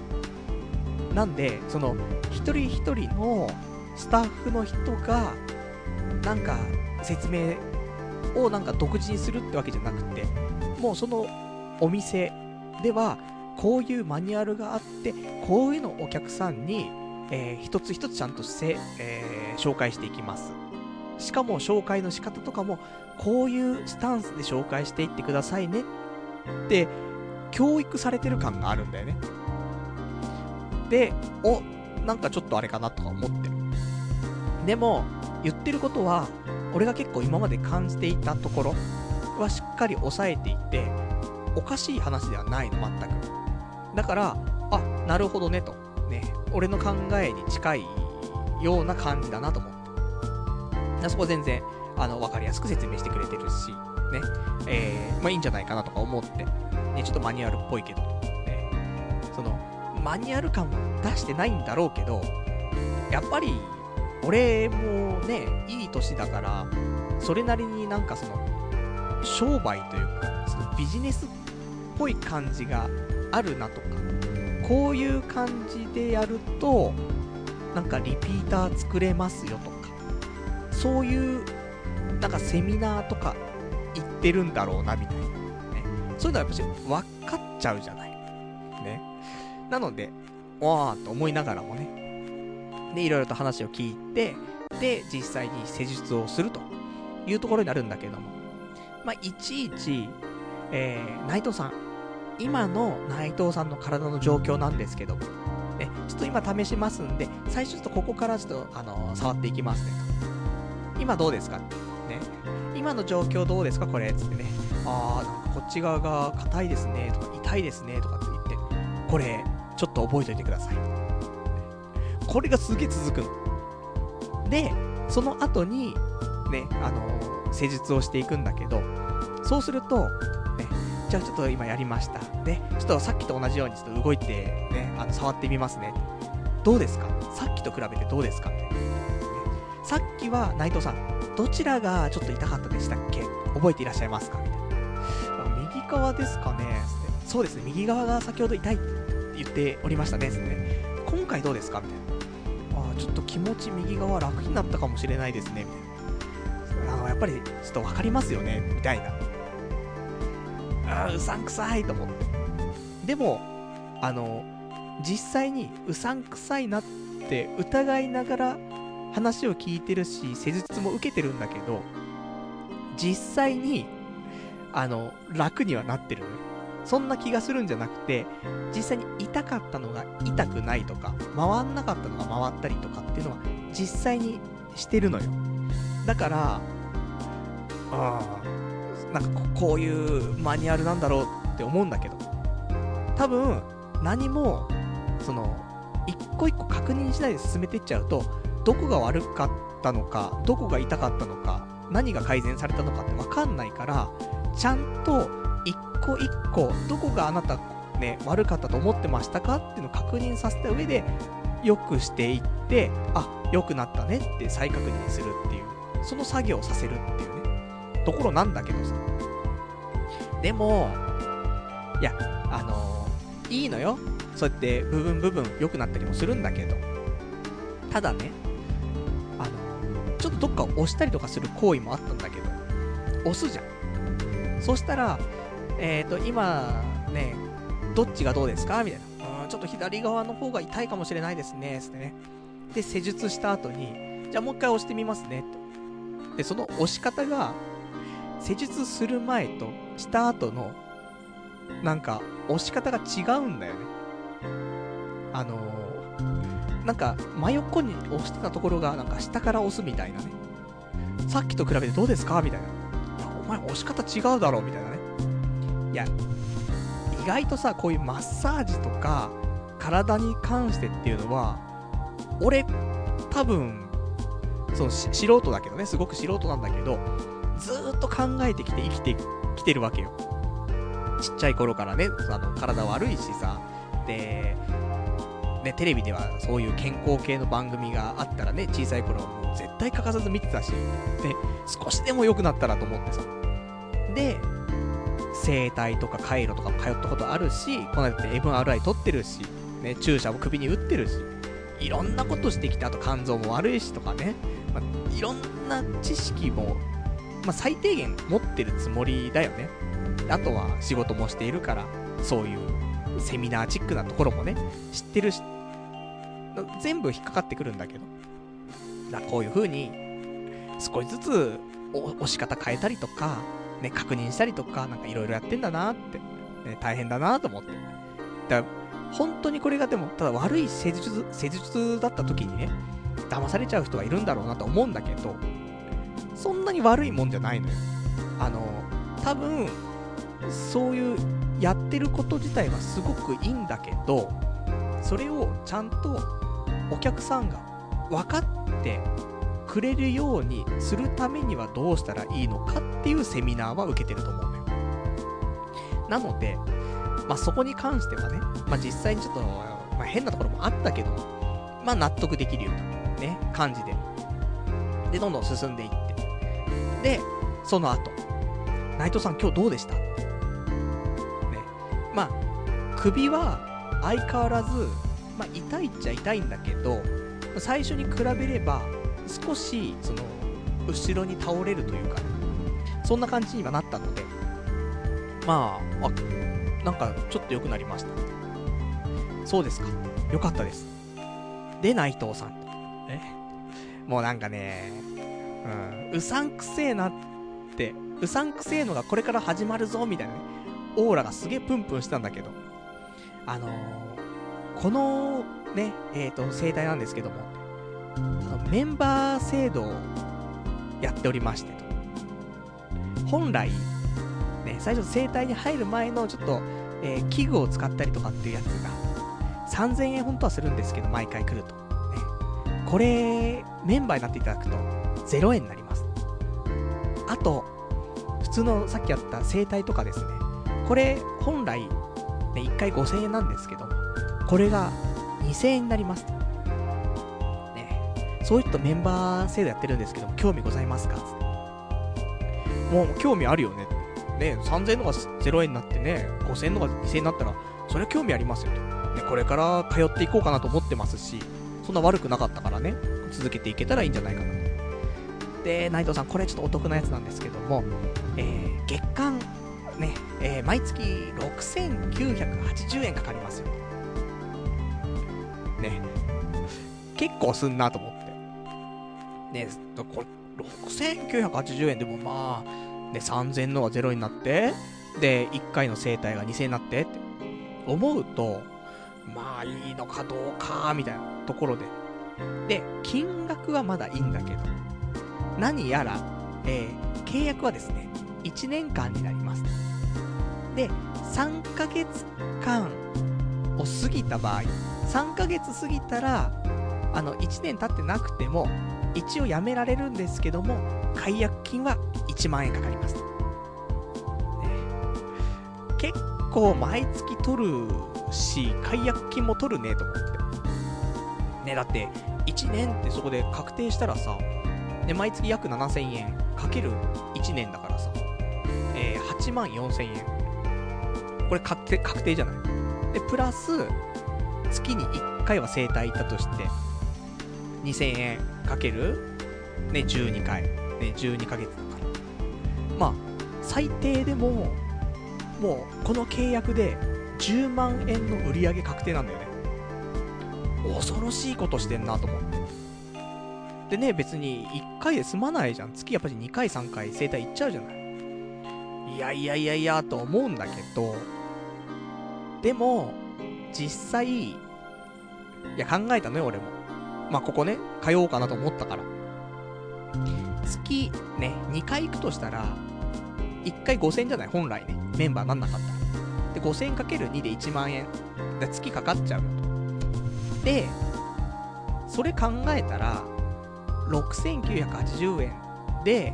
なんで、その、一人一人のスタッフの人が、なんか、説明をなんか独自にするってわけじゃなくて、もうそのお店では、こういうマニュアルがあって、こういうのをお客さんにえー、一つ一つちゃんとせ、えー、紹介していきます。しかも紹介の仕方とかも、こういうスタンスで紹介していってくださいねって、教育されてる感があるんだよね。で、お、なんかちょっとあれかなとか思ってる。でも、言ってることは、俺が結構今まで感じていたところはしっかり抑えていて、おかしい話ではないの、全く。だから、あ、なるほどね、と。ね、俺の考えに近いような感じだなと思って。そこ全然、あの、わかりやすく説明してくれてるし、ね、えー、まあいいんじゃないかなとか思って、ね、ちょっとマニュアルっぽいけど、ね、その、マニュアル感も出してないんだろうけど、やっぱり、俺もね、いい年だから、それなりになんかその、商売というか、そのビジネスっぽい感じがあるなとか、こういう感じでやると、なんかリピーター作れますよとか、そういう、なんかセミナーとか行ってるんだろうな、みたいな。ね。そういうのはやっぱし分かっちゃうじゃない。ね。なので、わーと思いながらもね。で、いろいろと話を聞いて、で、実際に施術をするというところになるんだけども。まあ、いちいち、えー、内藤さん、今の内藤さんの体の状況なんですけど、ね、ちょっと今試しますんで、最初ちょっとここからちょっと、あのー、触っていきますねと。今どうですか？ね。今の状況どうですか？これつってね。あー、こっち側が硬いですねとか、痛いですねとかって言って、これ、ちょっと覚えておいてください。これがすげえ続くの。で、その後に、ね、あのー、施術をしていくんだけど、そうすると、ね、じゃあちょっと今やりました。で、ちょっとさっきと同じようにちょっと動いてね、あの、触ってみますね。どうですか？さっきと比べてどうですか？ね、さっきは内藤さん、どちらがちょっと痛かったでしたっけ？覚えていらっしゃいますか？みたいな。右側ですかねそうですね、右側が先ほど痛いって言っておりましたね。ね今回どうですか？みたいな。あちょっと気持ち右側楽になったかもしれないですね。みたいな。あの、やっぱりちょっとわかりますよねみたいな。あうさんくさいと思って。でも、あの、実際にうさんくさいなって疑いながら話を聞いてるし、施術も受けてるんだけど、実際に、あの、楽にはなってるのよ。そんな気がするんじゃなくて、実際に痛かったのが痛くないとか、回んなかったのが回ったりとかっていうのは、実際にしてるのよ。だから、あなんかこういうマニュアルなんだろうって思うんだけど、多分、何も、その、一個一個確認しないで進めていっちゃうと、どこが悪かったのか、どこが痛かったのか、何が改善されたのかってわかんないから、ちゃんと個一個、どこがあなたね、悪かったと思ってましたかっていうのを確認させた上で、良くしていって、あ、良くなったねって再確認するっていう、その作業をさせるっていうね、ところなんだけどさ。でも、いや、あのー、いいのよ。そうやって部分部分良くなったりもするんだけど、ただね、あの、ちょっとどっか押したりとかする行為もあったんだけど、押すじゃん。そしたら、えっ、ー、と、今、ね、どっちがどうですか？みたいな。うん、ちょっと左側の方が痛いかもしれないですね。つってね。で、施術した後に、じゃあもう一回押してみますね。と。で、その押し方が、施術する前とした後の、なんか、押し方が違うんだよね。あのー、なんか、真横に押してたところが、なんか下から押すみたいなね。さっきと比べてどうですか？みたいな。お前押し方違うだろみたいなね。いや、意外とさ、こういうマッサージとか、体に関してっていうのは、俺、多分、その素人だけどね、すごく素人なんだけど、ずっと考えてきて生きてきてるわけよ。ちっちゃい頃からね、あの、体悪いしさ、で、ね、テレビではそういう健康系の番組があったらね、小さい頃はもう絶対欠かさず見てたし、で、少しでも良くなったらと思ってさ。で、整体とか回路とかも通ったことあるし、この間って MRI 取ってるし、ね、注射も首に打ってるし、いろんなことしてきて、あと肝臓も悪いしとかね、まあ、いろんな知識も、まあ、最低限持ってるつもりだよね。あとは仕事もしているから、そういうセミナーチックなところもね、知ってるし、全部引っかかってくるんだけど。だこういう風に、少しずつ押し方変えたりとか、ね、確認したりとか、なんかいろいろやってんだなって、ね、大変だなと思って。だから本当にこれがでも、ただ悪い施術、施術だった時にね、騙されちゃう人がいるんだろうなと思うんだけど、そんなに悪いもんじゃないのよ。あの、多分、そういうやってること自体はすごくいいんだけど、それをちゃんとお客さんが分かってくれるようにするためにはどうしたらいいのかっていうセミナーは受けてると思うのよ。なので、まあ、そこに関してはね、まあ、実際にちょっと、まあ、変なところもあったけど、まあ、納得できるような、ね、感じで。で、どんどん進んでいって。で、その後、内藤さん今日どうでした？ね。まあ、首は相変わらず、まあ、痛いっちゃ痛いんだけど、最初に比べれば、少し、その、後ろに倒れるというか、そんな感じにはなったので、まあ、あ、なんかちょっと良くなりました。そうですか。よかったです。で、内藤さん。え？もうなんかね、うん、うさんくせえなって、うさんくせえのがこれから始まるぞ、みたいなね、オーラがすげえプンプンしたんだけど、あのー、このね、えっ、ー、と、生態なんですけども、メンバー制度をやっておりましてと。本来、ね、最初生態に入る前のちょっと、えー、器具を使ったりとかっていうやつが、3000円本当はするんですけど、毎回来ると。ね、これ、メンバーになっていただくと、0円になります。あと、普通のさっきやった生態とかですね、これ、本来、ね、1回5000円なんですけど、これが2000円になります。ね、そういったメンバー制度やってるんですけども、興味ございますか？もう興味あるよね。ね、3000円のが0円になってね、5000円のが2000円になったら、それは興味ありますよと。ね、これから通っていこうかなと思ってますし、そんな悪くなかったからね、続けていけたらいいんじゃないかなと。で、内藤さん、これちょっとお得なやつなんですけども、えー、月間、ね、えー、毎月6980円かかりますよ。ね、結構すんなと思っ。ね、これ、6980円でもまあ、ね、3000のが0になって、で、1回の生態が2000になってって思うと、まあいいのかどうか、みたいなところで。で、金額はまだいいんだけど、何やら、えー、契約はですね、1年間になります。で、3ヶ月間を過ぎた場合、3ヶ月過ぎたら、あの、1年経ってなくても、一応辞められるんですけども、解約金は1万円かかります。ね、結構毎月取るし、解約金も取るねと思って。ね、だって、1年ってそこで確定したらさ、で、毎月約7000円かける1年だからさ、えー、8万4000円。これ確定、確定じゃないで、プラス、月に1回は整体行ったとして、2000円かける、ね、12回、ね、12ヶ月だから。まあ、最低でも、もう、この契約で10万円の売り上げ確定なんだよね。恐ろしいことしてんなと思って。でね、別に1回で済まないじゃん。月やっぱり2回3回整体行っちゃうじゃない。いやいやいやいやと思うんだけど、でも、実際、いや考えたのよ、俺も。まあ、ここね、通おうかなと思ったから。月、ね、2回行くとしたら、1回5000じゃない？本来ね。メンバーなんなかったら。で、5000かける2で1万円。で月かかっちゃうよと。で、それ考えたら、6980円で、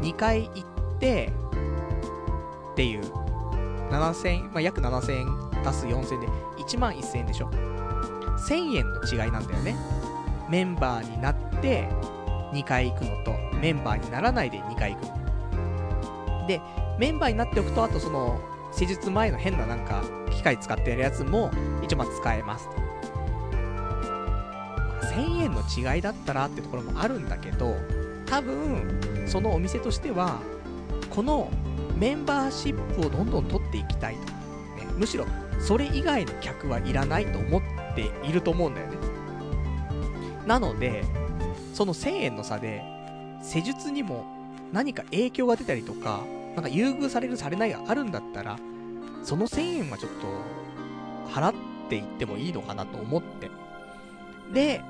2回行って、っていう、7000、まあ、約7000円足す4000で1万1000円でしょ ?1000 円の違いなんだよね。メンバーになって2回行くのと、メンバーにならないで2回行くの。で、メンバーになっておくと、あとその、施術前の変ななんか、機械使ってやるやつも、一応まあ使えますと。1000円の違いだったらってところもあるんだけど、多分、そのお店としては、このメンバーシップをどんどん取っていきたいと。ね、むしろ、それ以外の客はいらないと思ってていると思うんだよね。なので、その1000円の差で、施術にも何か影響が出たりとか、なんか優遇されるされないがあるんだったら、その1000円はちょっと、払っていってもいいのかなと思って。で、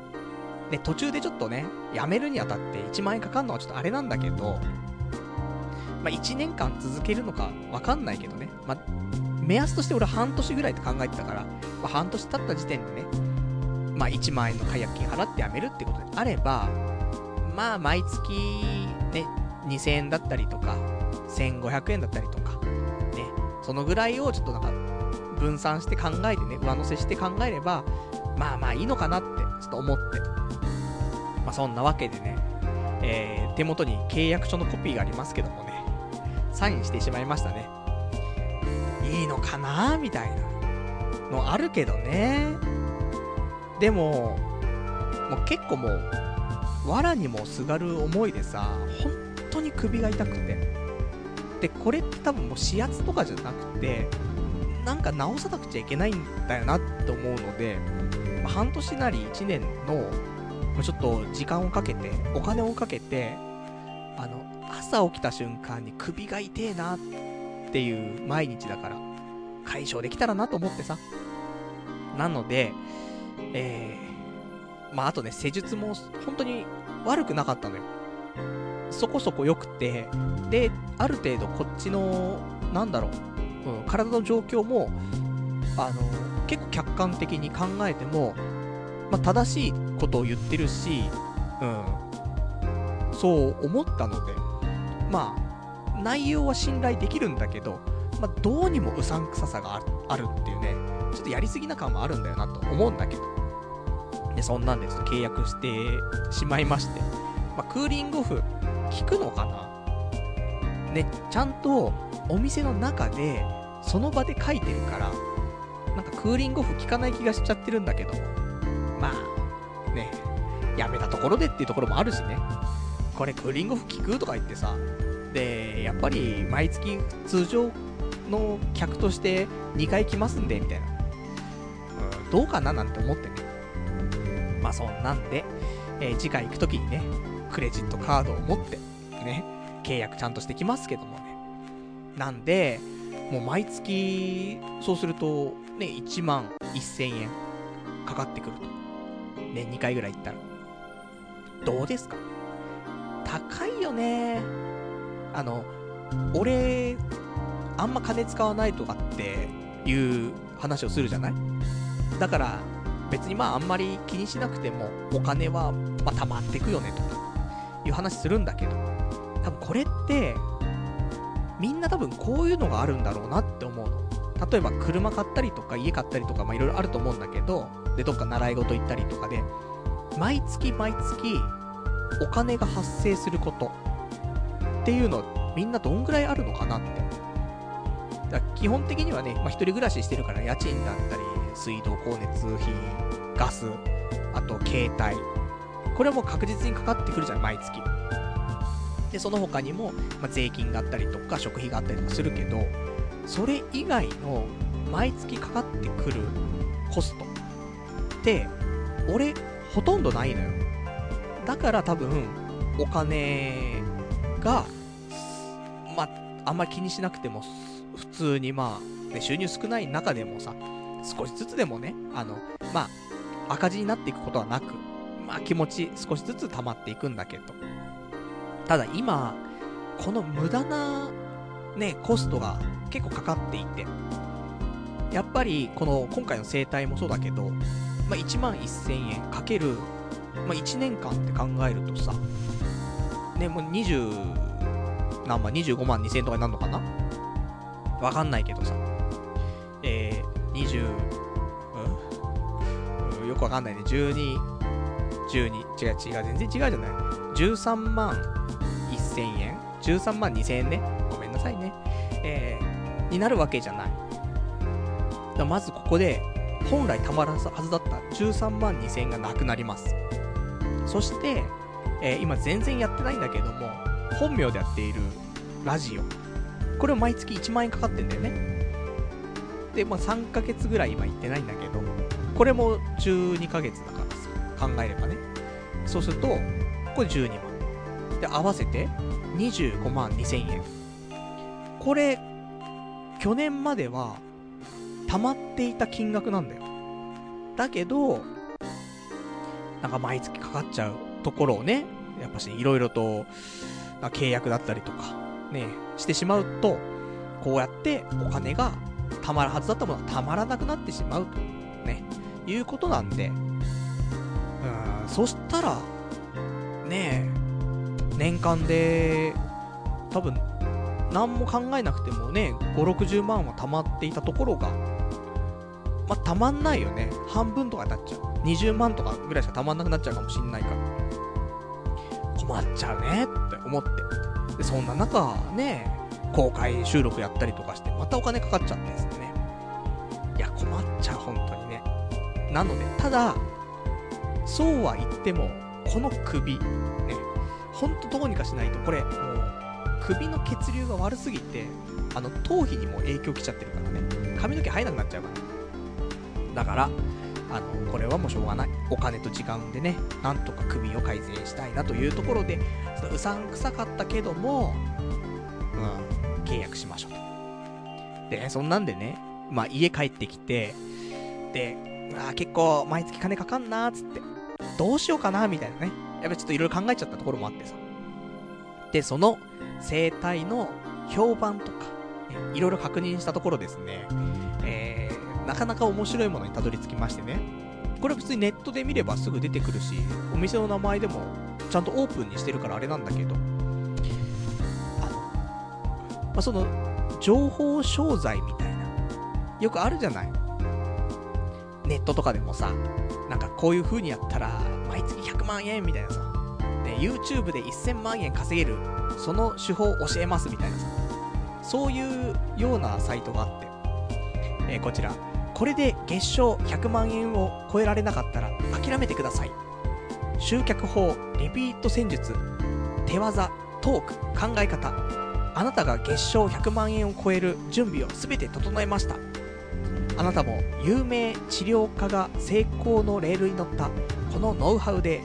ね、途中でちょっとね、辞めるにあたって1万円かかるのはちょっとあれなんだけど、まあ、1年間続けるのかわかんないけどね。まあ、目安として俺半年ぐらいって考えてたから、まあ、半年経った時点でね、まあ、1万円の解約金払って辞めるってことであれば、まあ、毎月、ね、2000円だったりとか、1500円だったりとか、ね、そのぐらいをちょっとなんか、分散して考えてね、上乗せして考えれば、まあまあいいのかなって、ちょっと思って。まあそんなわけでね、えー、手元に契約書のコピーがありますけどもね、サインしてしまいましたね。いいのかな？みたいなのあるけどね。でも、もう結構もう、藁にもすがる思いでさ、本当に首が痛くて。で、これって多分もう指圧とかじゃなくて、なんか直さなくちゃいけないんだよなって思うので、半年なり1年の、ちょっと時間をかけて、お金をかけて、あの、朝起きた瞬間に首が痛えなってていう毎日だから、解消できたらなと思ってさ。なので、えー、まあ、あとね、施術も本当に悪くなかったのよ。そこそこ良くて、で、ある程度こっちの、なんだろう、うん、体の状況も、あの、結構客観的に考えても、まあ、正しいことを言ってるし、うん、そう思ったので、まあ、内容は信頼できるんだけど、まあ、どうにもうさんくささがあるっていうね、ちょっとやりすぎな感もあるんだよなと思うんだけど。で、そんなんでちょっと契約してしまいまして。まあ、クーリングオフ、効くのかな？ね、ちゃんとお店の中で、その場で書いてるから、なんかクーリングオフ効かない気がしちゃってるんだけど、まあ、ね、やめたところでっていうところもあるしね。これクーリングオフ効く？とか言ってさ、で、やっぱり毎月通常の客として2回来ますんで、みたいな。うん、どうかななんて思ってね。まあそんなんで、えー、次回行くときにね、クレジットカードを持って、ね、契約ちゃんとしてきますけどもね。なんで、もう毎月、そうすると、ね、1万1000円かかってくると。ね、2回ぐらい行ったら。どうですか？高いよね。あの、俺、あんま金使わないとかっていう話をするじゃない？だから、別にまああんまり気にしなくても、お金は、まあ溜まってくよねとか、いう話するんだけど、多分これって、みんな多分こういうのがあるんだろうなって思うの。例えば車買ったりとか家買ったりとか、まあいろいろあると思うんだけど、で、どっか習い事行ったりとかで、毎月毎月、お金が発生することっていうの、みんなどんぐらいあるのかなって。だ基本的にはね、まあ、一人暮らししてるから家賃だったり、水道、光熱費、ガス、あと携帯。これはもう確実にかかってくるじゃん、毎月。で、その他にも、まあ、税金があったりとか、食費があったりとかするけど、それ以外の毎月かかってくるコストって、俺、ほとんどないのよ。だから多分、お金が、まあ、あんまり気にしなくても、普通にまあ、ね、収入少ない中でもさ、少しずつでもね、あの、まあ、赤字になっていくことはなく、まあ気持ち少しずつ溜まっていくんだけど、ただ今、この無駄な、ね、コストが結構かかっていて、やっぱり、この、今回の生態もそうだけど、まあ、1万1000円かける、まあ、1年間って考えるとさ、ね、もう20、何万、25万2000円とかになるのかな？わかんないけどさ、えー、20、うん、よくわかんないね。12、12、違う違う、全然違うじゃない？13万1000円 ?13 万2000円ね。ごめんなさいね。えー、になるわけじゃない。だまずここで、本来たまらはずだった13万2000円がなくなります。そして、えー、今全然やってないんだけども、本名でやっているラジオ。これを毎月1万円かかってんだよね。で、まあ3ヶ月ぐらい今行ってないんだけど、これも12ヶ月だから、考えればね。そうすると、これ12万。で、合わせて25万2000円。これ、去年までは、溜まっていた金額なんだよ。だけど、なんか毎月かかっちゃうところをね、やっぱしいろいろと、契約だったりとか、ね、してしまうと、こうやってお金が貯まるはずだったものは貯まらなくなってしまうと、ね、いうことなんで、うん、そしたら、ね、年間で、多分、何も考えなくてもね、5、60万は貯まっていたところが、まあ、たまんないよね。半分とかになっちゃう。20万とかぐらいしかたまんなくなっちゃうかもしんないから。困っちゃうねって思って。で、そんな中、ね、公開収録やったりとかして、またお金かかっちゃってですね。いや、困っちゃう、本当にね。なので、ただ、そうは言っても、この首、ね、ほんとどうにかしないと、これ、もう、首の血流が悪すぎて、あの、頭皮にも影響きちゃってるからね。髪の毛生えなくなっちゃうから。だから、あの、これはもうしょうがない。お金と時間でね、なんとか首を改善したいなというところで、うさんくさかったけども、うん、契約しましょうと。で、そんなんでね、まあ家帰ってきて、で、あ結構毎月金かかんなーつって、どうしようかなみたいなね。やっぱちょっといろいろ考えちゃったところもあってさ。で、その生態の評判とか、いろいろ確認したところですね、え、なかなか面白いものにたどり着きましてね。これ普通にネットで見ればすぐ出てくるし、お店の名前でもちゃんとオープンにしてるからあれなんだけど、あの、まあ、その、情報商材みたいな、よくあるじゃない。ネットとかでもさ、なんかこういう風にやったら、毎月100万円みたいなさ、ね、YouTube で1000万円稼げる、その手法を教えますみたいなさ、そういうようなサイトがあって、えー、こちら、これで月賞100万円を超えられなかったら諦めてください。集客法、リピート戦術、手技、トーク、考え方。あなたが月賞100万円を超える準備を全て整えました。あなたも有名治療家が成功のレールに乗ったこのノウハウで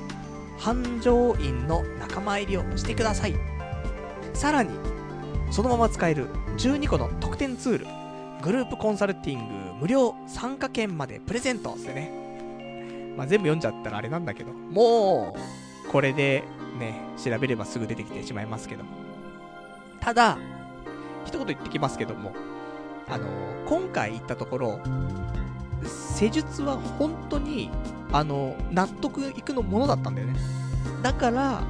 繁盛院の仲間入りをしてください。さらに、そのまま使える12個の特典ツール、グループコンサルティング無料参加券までプレゼントってね。まあ、全部読んじゃったらあれなんだけど、もう、これでね、調べればすぐ出てきてしまいますけども。ただ、一言言ってきますけども、あの今回言ったところ、施術は本当に、あの納得いくのものだったんだよね。だから、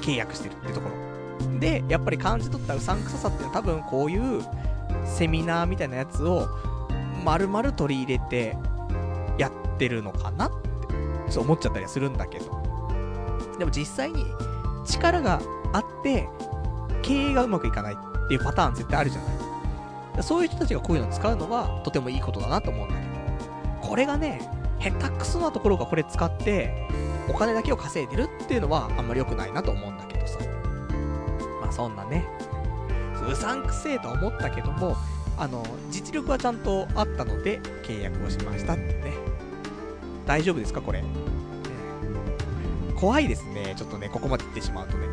契約してるってところ。で、やっぱり感じ取ったうさんくささっていうのは多分こういうセミナーみたいなやつを丸々取り入れてやってるのかなってそう思っちゃったりするんだけど。でも実際に力があって経営がうまくいかないっていうパターン絶対あるじゃない。そういう人たちがこういうのを使うのはとてもいいことだなと思うんだけど、これがね、下手くそなところがこれ使ってお金だけを稼いでるっていうのはあんまり良くないなと思うんだけどさ。まあそんなね、うさんくせえと思ったけども、あの、実力はちゃんとあったので契約をしましたってね。大丈夫ですかこれ？怖いですね。ちょっとね、ここまで言ってしまうとね。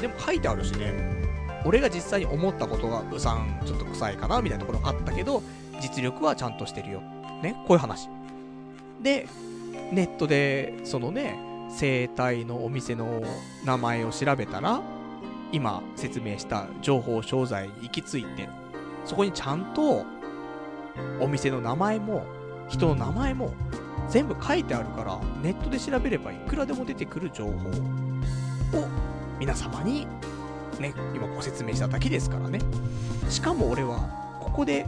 でも書いてあるしね。俺が実際に思ったことがうさん、ちょっと臭いかなみたいなところあったけど、実力はちゃんとしてるよ。ね、こういう話。で、ネットで、そのね、生態のお店の名前を調べたら、今説明した情報商材に行き着いて、そこにちゃんと、お店の名前も、人の名前も、全部書いてあるから、ネットで調べればいくらでも出てくる情報を、皆様に、ね、今ご説明しただけですからね。しかも俺は、ここで、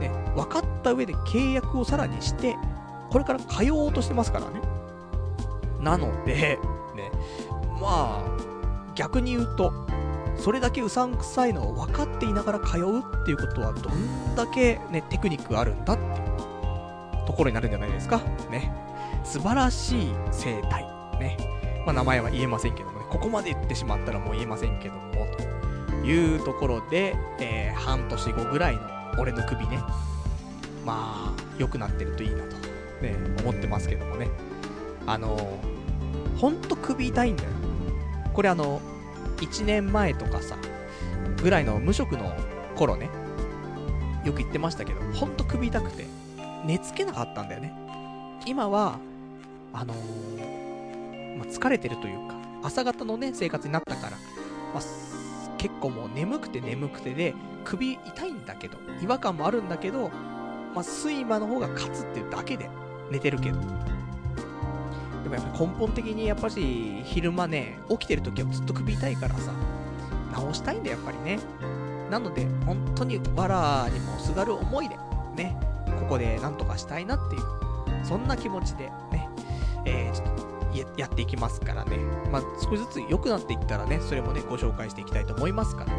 ね、分かった上で契約をさらにして、これから通おうとしてますからね。なので、ね、まあ、逆に言うと、それだけうさんくさいのを分かっていながら通うっていうことはどんだけね、テクニックがあるんだっていうところになるんじゃないですか。ね。素晴らしい生態。ね。まあ名前は言えませんけどもね、ここまで言ってしまったらもう言えませんけども、というところで、えー、半年後ぐらいの俺の首ね、まあ、良くなってるといいなと、ね、思ってますけどもね。あのー、ほんと首痛いんだよ。これあの、1年前とかさ、ぐらいの無職の頃ね、よく言ってましたけど、ほんと首痛くて、寝つけなかったんだよね。今は、あのー、まあ、疲れてるというか、朝方のね、生活になったから、まあ、結構もう眠くて眠くてで、首痛いんだけど、違和感もあるんだけど、まあ、睡魔の方が勝つっていうだけで寝てるけど。もやっぱ根本的にやっぱし昼間ね、起きてる時はずっと首痛いからさ、直したいんだ、やっぱりね。なので、本当にわらにもすがる思いで、ね、ここでなんとかしたいなっていう、そんな気持ちでね、えー、ちょっとやっていきますからね。まあ、少しずつ良くなっていったらね、それもね、ご紹介していきたいと思いますから。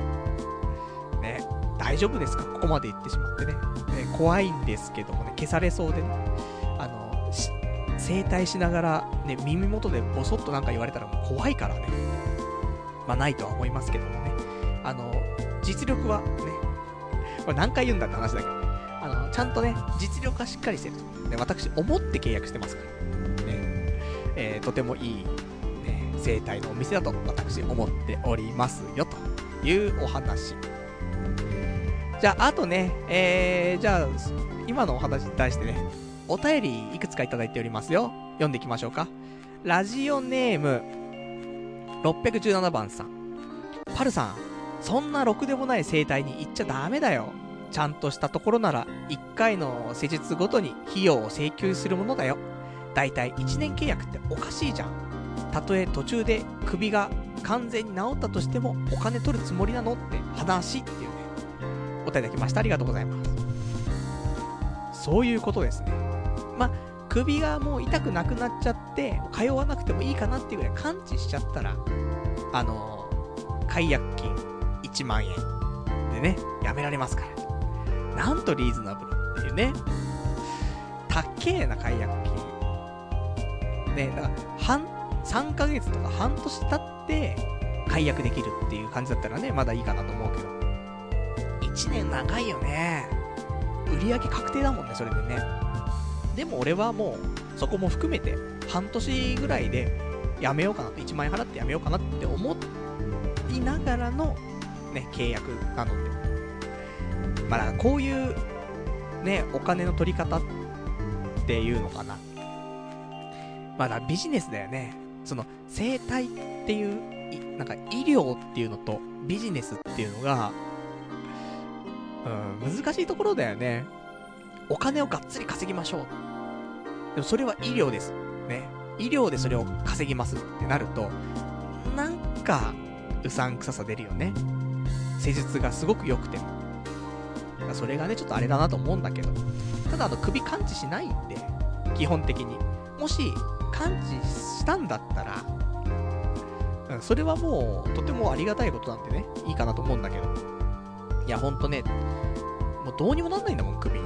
ね、大丈夫ですか？ここまで言ってしまってね。ね怖いんですけどもね、消されそうでね。整体しながら、ね、耳元でボソッとなんか言われたらもう怖いからね。まあ、ないとは思いますけどもね。あの、実力はね、これ何回言うんだって話だけど、あの、ちゃんとね、実力がしっかりしてると。ね、私、思って契約してますから。ね、えー、とてもいい、ね、生態のお店だと私思っておりますよ、というお話。じゃあ、あとね、えー、じゃあ、今のお話に対してね、お便りいくつかいただいておりますよ。読んでいきましょうか。ラジオネーム、617番さん。パルさん、そんなろくでもない生態に行っちゃダメだよ。ちゃんとしたところなら、1回の施術ごとに費用を請求するものだよ。だいたい1年契約っておかしいじゃん。たとえ途中で首が完全に治ったとしても、お金取るつもりなのって話っていうね、お答えいただきました。ありがとうございます。そういうことですね。まあ、首がもう痛くなくなっちゃって、通わなくてもいいかなっていうぐらい感知しちゃったら、あのー、解約金1万円でね、やめられますから。なんとリーズナブルっていうね。たけえな解約金。ね、だから、半、3ヶ月とか半年経って解約できるっていう感じだったらね、まだいいかなと思うけど。1年長いよね。売り上げ確定だもんね、それでね。でも俺はもう、そこも含めて、半年ぐらいで、やめようかなと、1万円払ってやめようかなって思いながらの、ね、契約なので。まあ、こういう、ね、お金の取り方っていうのかな？まだビジネスだよね。その、生態っていうなんか医療っていうのとビジネスっていうのが、うん、難しいところだよね。お金をがっつり稼ぎましょう。でもそれは医療です。ね。医療でそれを稼ぎますってなると、なんか、うさんくささ出るよね。施術がすごく良くても。それがね、ちょっとあれだなと思うんだけど。ただ、あの、首感知しないんで、基本的に。もし、感知したんだったら、うん、それはもう、とてもありがたいことなんでね、いいかなと思うんだけど。いや、ほんとね、もうどうにもなんないんだもん、首。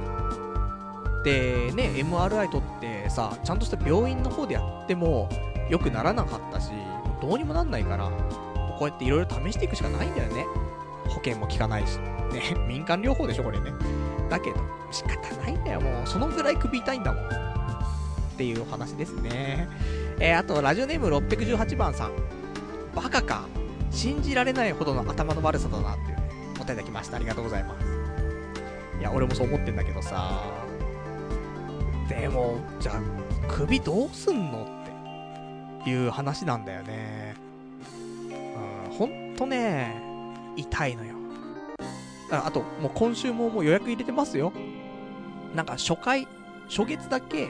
で、ね、MRI 取ってさ、ちゃんとした病院の方でやっても、良くならなかったし、もうどうにもなんないから、こうやっていろいろ試していくしかないんだよね。保険も効かないし。ね、民間療法でしょ、これね。だけど、仕方ないんだよ、もう。そのぐらい首痛いんだもん。っていうお話ですね。えー、あと、ラジオネーム618番さん。バカか。信じられないほどの頭の悪さだなっていう、お答えいただきました。ありがとうございます。いや、俺もそう思ってんだけどさ。でも、じゃあ、首どうすんのっていう話なんだよね。うん、ほんとね、痛いのよ。ああと、もう今週ももう予約入れてますよ。なんか初回、初月だけ、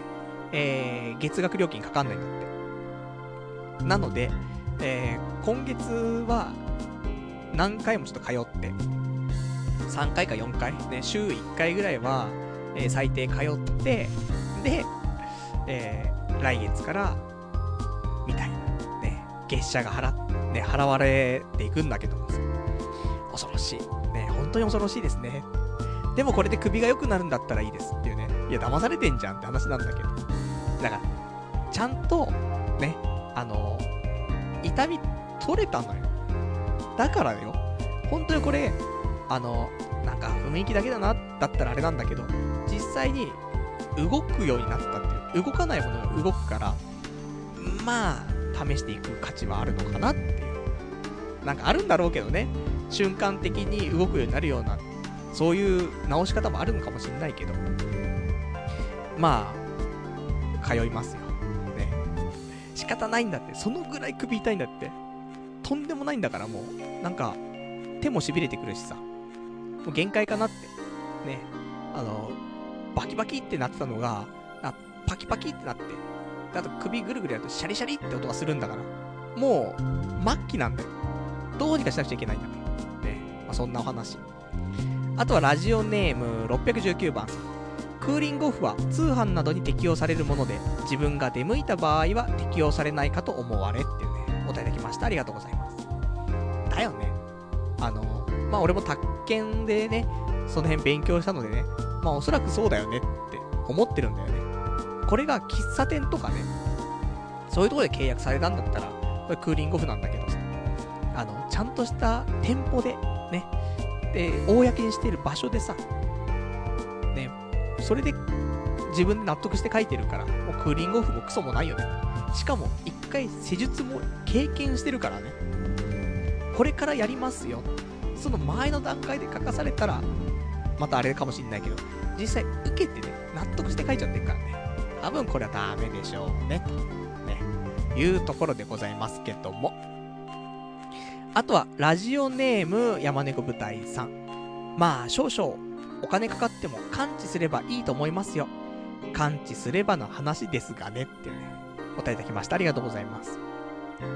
えー、月額料金かかんないんだって。なので、えー、今月は、何回もちょっと通って、3回か4回、ね、週1回ぐらいは、えー、最低通って、で、えー、来月から、みたいな、ね、月謝が払、ね、払われていくんだけども恐ろしい。ね、本当に恐ろしいですね。でもこれで首が良くなるんだったらいいですっていうね。いや、騙されてんじゃんって話なんだけど。だから、ちゃんと、ね、あの、痛み取れたのよ。だからよ。本当にこれ、あの、なんか雰囲気だけだな、だったらあれなんだけど、実際に動くようになったっていう。動かないものが動くから、まあ、試していく価値はあるのかなっていう。なんかあるんだろうけどね。瞬間的に動くようになるような、そういう直し方もあるのかもしれないけど、まあ、通いますよ。ね。仕方ないんだって。そのぐらい首痛いんだって。とんでもないんだからもう、なんか、手も痺れてくるしさ。もう限界かなって。ね。あの、バキバキってなってたのが、あパキパキってなって。あと首ぐるぐるやるとシャリシャリって音がするんだから。もう、末期なんだよ。どうにかしなくちゃいけないんだから。まあ、そんなお話。あとはラジオネーム619番さ。クーリングオフは通販などに適用されるもので、自分が出向いた場合は適用されないかと思われっていうね、お答えいただきました。ありがとうございます。だよね。あの、まあ、俺も宅建でね、その辺勉強したのでね、まあ、おそらくそうだよねって思ってるんだよね。これが喫茶店とかね、そういうとこで契約されたんだったら、これクーリングオフなんだけどさ、あの、ちゃんとした店舗でね、で、公にしてる場所でさ、ね、それで自分で納得して書いてるから、もうクーリングオフもクソもないよね。しかも、一回施術も経験してるからね。これからやりますよ。その前の段階で書かされたら、またあれかもしんないけど、実際受けてね、納得して書いちゃってるからね。多分これはダメでしょうね。と、ね、いうところでございますけども。あとは、ラジオネーム山猫舞台さん。まあ、少々、お金かかっても感知すればいいと思いますよ。感知すればの話ですがね、ってね、答えいただきました。ありがとうございます。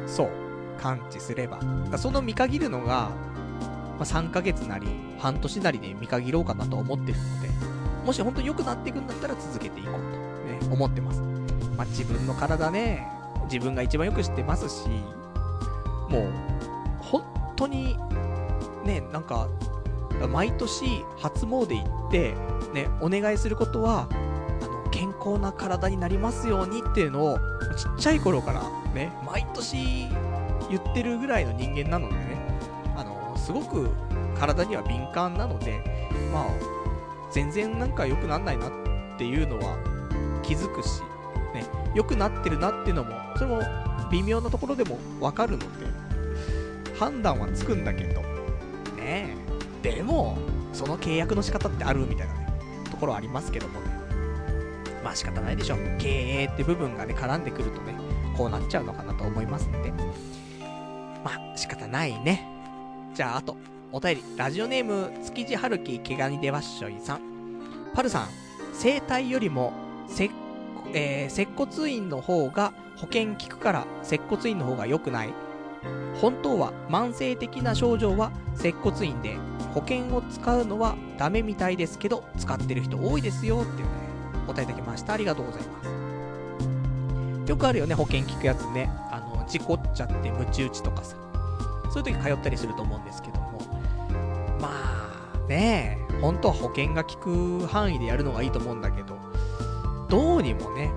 そう。感知すれば。その見限るのが、あ、3ヶ月なり、半年なりで見限ろうかなと思ってるので、もし本当に良くなっていくんだったら続けていこうと、ね、思ってます。まあ、自分の体ね、自分が一番よく知ってますし、もう、本当に、ね、なんか、毎年初詣行って、ね、お願いすることは、あの、健康な体になりますようにっていうのを、ちっちゃい頃からね、毎年言ってるぐらいの人間なので、すごく体には敏感なので、まあ、全然なんか良くなんないなっていうのは気づくし、ね、良くなってるなっていうのも、それも微妙なところでもわかるので、判断はつくんだけど、ねえ。でも、その契約の仕方ってあるみたいなね、ところありますけどもね。まあ仕方ないでしょ。経営って部分がね、絡んでくるとね、こうなっちゃうのかなと思いますんで。まあ、仕方ないね。じゃあ、あと、お便り、ラジオネーム、築地春樹毛ガニでわっしょいさん。パルさん、生体よりも、せ、えー、接骨院の方が保険効くから接骨院の方が良くない？本当は慢性的な症状は接骨院で保険を使うのはダメみたいですけど使ってる人多いですよっていうねお答えいただきました。ありがとうございます。よくあるよね保険効くやつね。あの事故っちゃってムチ打ちとかさ。そういう時通ったりすると思うんですけども。まあね本当は保険が効く範囲でやるのがいいと思うんだけどどうにもね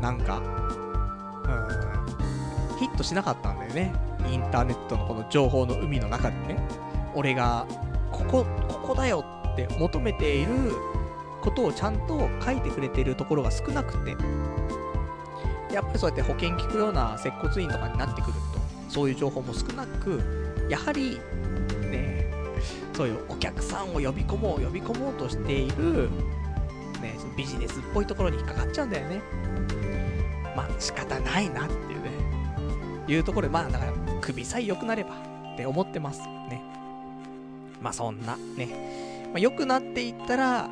なんかうんヒットしなかったんだよね。インターネットのこの情報の海の中でね。俺がここここだよって求めていることをちゃんと書いてくれてるところが少なくて。やっぱりそうやって保険聞くような接骨院とかになってくる。そういう情報も少なくやはりねそういうお客さんを呼び込もう呼び込もうとしている、ね、ビジネスっぽいところに引っかかっちゃうんだよね。まあ仕方ないなっていうね。いうところでまあだから首さえ良くなればって思ってます。ね。まあそんなね、まあ、良くなっていったら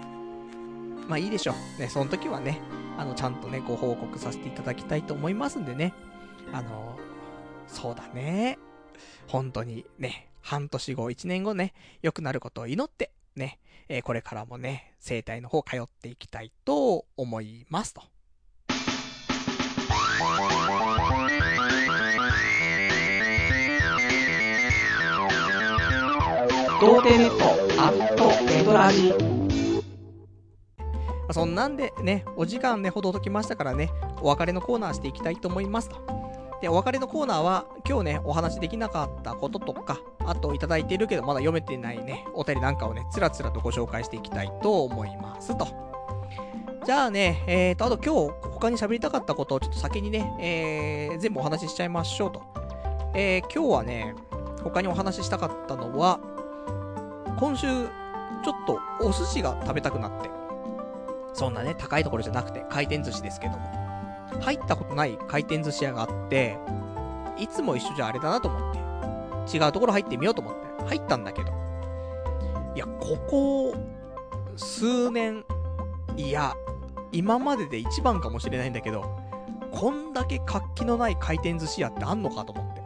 まあいいでしょう。ねその時はねあのちゃんとねご報告させていただきたいと思いますんでね。あのそうだね本当にね半年後、1年後ね、良くなることを祈って、ね、えー、これからもね、生態の方通っていきたいと思いますと。童貞ネットアットネトラジそんなんでね、お時間ね、ほどときましたからね、お別れのコーナーしていきたいと思いますと。で、お別れのコーナーは、今日ね、お話できなかったこととか、あといただいているけど、まだ読めてないね、お便りなんかをね、つらつらとご紹介していきたいと思いますと。じゃあね、えーと、あと今日、他に喋りたかったことをちょっと先にね、えー、全部お話ししちゃいましょうと。えー、今日はね、他にお話ししたかったのは、今週、ちょっとお寿司が食べたくなって。そんなね、高いところじゃなくて、回転寿司ですけども。入ったことない回転寿司屋があって、いつも一緒じゃあれだなと思って、違うところ入ってみようと思って、入ったんだけど、いや、ここ、数年、いや、今までで一番かもしれないんだけど、こんだけ活気のない回転寿司屋ってあんのかと思って。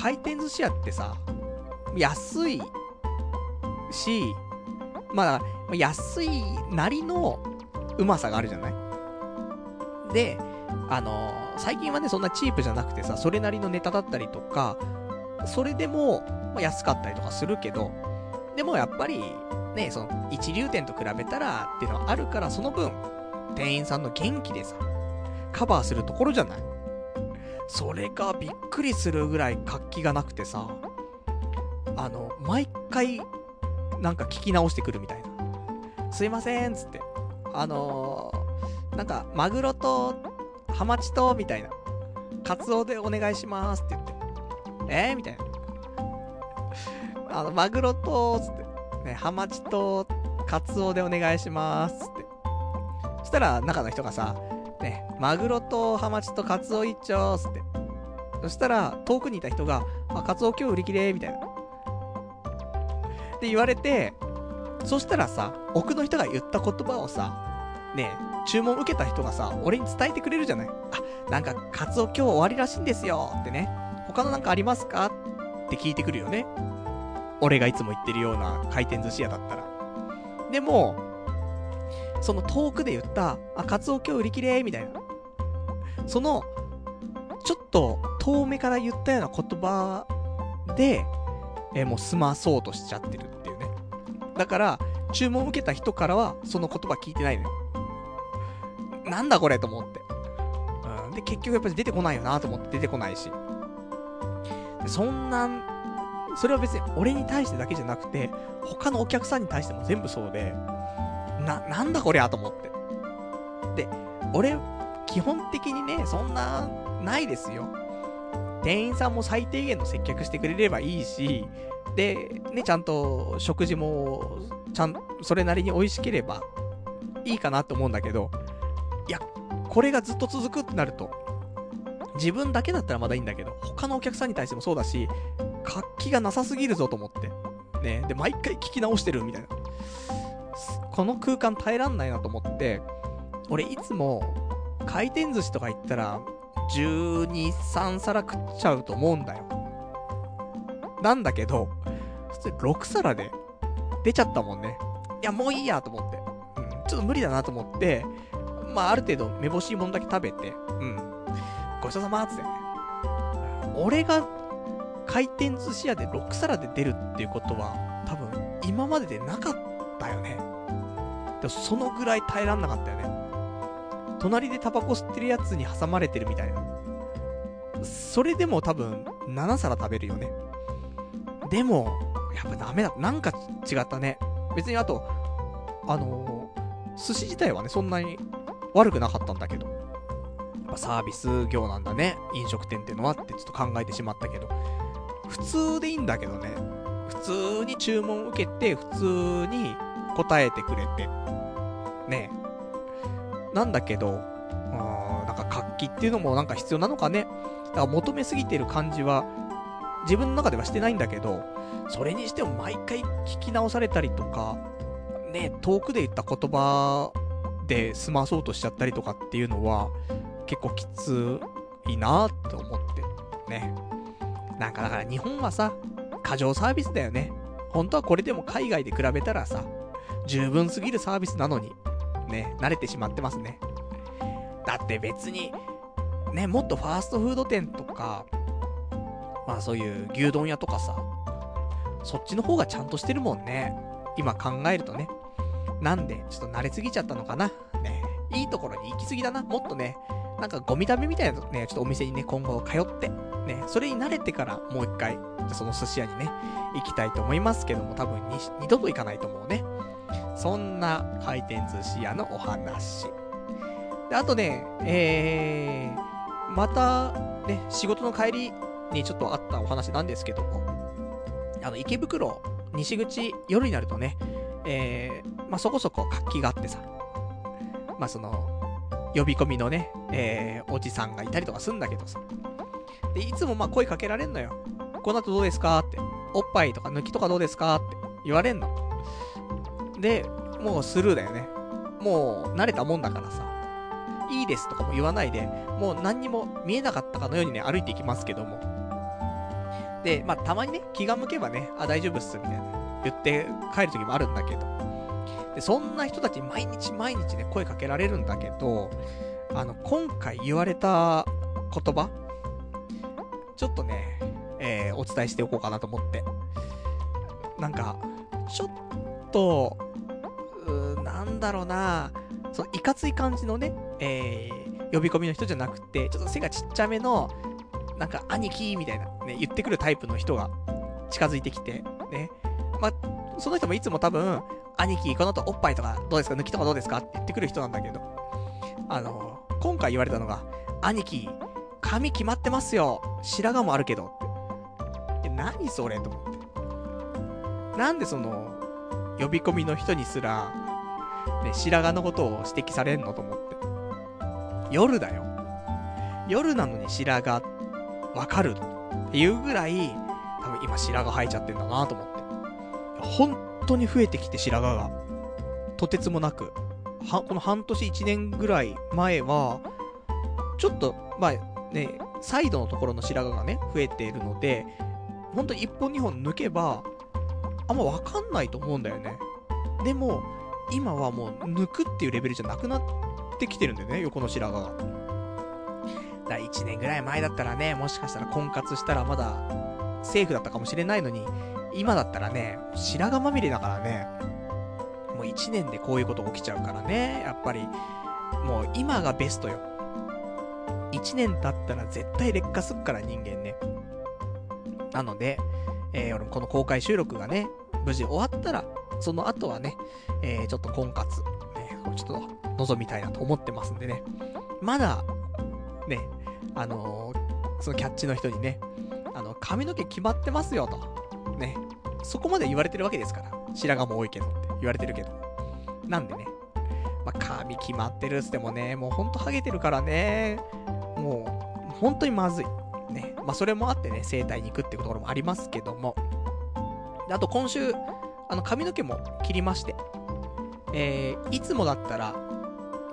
回転寿司屋ってさ、安いし、まあ、安いなりのうまさがあるじゃない？で、あのー、最近はね、そんなチープじゃなくてさ、それなりのネタだったりとか、それでも、まあ、安かったりとかするけど、でもやっぱり、ね、その、一流店と比べたらっていうのはあるから、その分、店員さんの元気でさ、カバーするところじゃないそれがびっくりするぐらい活気がなくてさ、あの、毎回、なんか聞き直してくるみたいな。すいません、つって。あのなんか、マグロと、ハマチと、みたいな。カツオでお願いしますって言って。えー、みたいな。あの、マグロと、つって。ね、ハマチと、カツオでお願いしますって。そしたら、中の人がさ、ね、マグロとハマチとカツオ一丁つって。そしたら、遠くにいた人が、あ、カツオ今日売り切れみたいな。って言われて、そしたらさ、奥の人が言った言葉をさ、ね注文受けた人がさ、俺に伝えてくれるじゃないあ、なんか、カツオ今日終わりらしいんですよってね。他のなんかありますか？って聞いてくるよね。俺がいつも言ってるような回転寿司屋だったら。でも、その遠くで言った、あ、カツオ今日売り切れみたいな。その、ちょっと遠目から言ったような言葉で、えもう済まそうとしちゃってるっていうね。だから、注文受けた人からは、その言葉聞いてないのよ。なんだこれと思って。うん。で、結局やっぱり出てこないよなと思って出てこないし。そんな、それは別に俺に対してだけじゃなくて、他のお客さんに対しても全部そうで、な、なんだこりゃと思って。で、俺、基本的にね、そんな、ないですよ。店員さんも最低限の接客してくれればいいし、で、ね、ちゃんと食事も、ちゃん、それなりに美味しければいいかなと思うんだけど、いや、これがずっと続くってなると、自分だけだったらまだいいんだけど、他のお客さんに対してもそうだし、活気がなさすぎるぞと思って。ね。で、毎回聞き直してるみたいな。この空間耐えらんないなと思って、俺いつも回転寿司とか行ったら、12、3皿食っちゃうと思うんだよ。なんだけど、普通6皿で出ちゃったもんね。いや、もういいやと思って。うん、ちょっと無理だなと思って、まあ、ある程度、めぼしいものだけ食べて、うん。ごちそうさまっつってね。俺が回転寿司屋で6皿で出るっていうことは、多分、今まででなかったよね。でも、そのぐらい耐えらんなかったよね。隣でタバコ吸ってるやつに挟まれてるみたいな。それでも多分、7皿食べるよね。でも、やっぱダメだ。なんか違ったね。別にあと、あのー、寿司自体はね、そんなに悪くなかったんだけど。サービス業なんだね。飲食店ってのはってちょっと考えてしまったけど。普通でいいんだけどね。普通に注文を受けて、普通に答えてくれて。ねなんだけど、あなんか活気っていうのもなんか必要なのかね。だから求めすぎてる感じは、自分の中ではしてないんだけど、それにしても毎回聞き直されたりとか、ね、遠くで言った言葉で済まそうとしちゃったりとかっていうのは、結構きついなって思ってね。なんかだから日本はさ、過剰サービスだよね。本当はこれでも海外で比べたらさ、十分すぎるサービスなのに、ね、慣れてしまってますね。だって別に、ね、もっとファーストフード店とか、まあそういう牛丼屋とかさ、そっちの方がちゃんとしてるもんね。今考えるとね。なんで、ちょっと慣れすぎちゃったのかな？ね、いいところに行きすぎだな。もっとね、なんかゴミ食べみたいなね、ちょっとお店にね、今後通って、ね、それに慣れてからもう一回、その寿司屋にね、行きたいと思いますけども、多分二度と行かないと思うね。そんな回転寿司屋のお話。で、あとね、えー、また、ね、仕事の帰りにちょっとあったお話なんですけども、あの、池袋、西口、夜になるとね、えー、まあ、そこそこ活気があってさ、まあ、その、呼び込みのね、えー、おじさんがいたりとかすんだけどさ。で、いつもま声かけられんのよ。この後どうですか？って。おっぱいとか抜きとかどうですか？って言われんの。で、もうスルーだよね。もう慣れたもんだからさ。いいですとかも言わないで、もう何にも見えなかったかのようにね、歩いていきますけども。で、まあ、たまにね、気が向けばね、あ、大丈夫っす、みたいな。言って帰る時もあるんだけど。で、そんな人たち毎日毎日ね、声かけられるんだけど、あの、今回言われた言葉ちょっとね、えー、お伝えしておこうかなと思って。なんか、ちょっと、うなんだろうなその、いかつい感じのね、えー、呼び込みの人じゃなくて、ちょっと背がちっちゃめの、なんか、兄貴みたいな、ね、言ってくるタイプの人が近づいてきて、ね。まあ、その人もいつも多分、兄貴、この後おっぱいとかどうですか？抜きとかどうですか？って言ってくる人なんだけど、あの、今回言われたのが、兄貴、髪決まってますよ。白髪もあるけど。って。何それと思って。なんでその、呼び込みの人にすら、ね、白髪のことを指摘されんのと思って。夜だよ。夜なのに白髪、わかるっていうぐらい、多分今白髪生えちゃってんだなと思って。本当に増えてきて白髪が。とてつもなく。は、この半年1年ぐらい前は、ちょっと、まあね、サイドのところの白髪がね、増えているので、ほんと1本2本抜けば、あんまわかんないと思うんだよね。でも、今はもう抜くっていうレベルじゃなくなってきてるんだよね、横の白髪が。だから1年ぐらい前だったらね、もしかしたら婚活したらまだセーフだったかもしれないのに、今だったらね、白髪まみれだからね、もう1年でこういうこと起きちゃうからね、やっぱり、もう今がベストよ。1年経ったら絶対劣化すっから人間ね。なので、えー、俺もこの公開収録がね、無事終わったら、その後はね、えー、ちょっと婚活、ね、ちょっと望みたいなと思ってますんでね。まだ、ね、あのー、そのキャッチの人にね、あの、髪の毛決まってますよと。ね、そこまで言われてるわけですから。白髪も多いけどって言われてるけど。なんでね、まあ、髪決まってるっつってもね、もうほんとハゲてるからね、もう、本当にまずい。ね。まあ、それもあってね、整体に行くっていうところもありますけども。あと今週、あの、髪の毛も切りまして、えー、いつもだったら、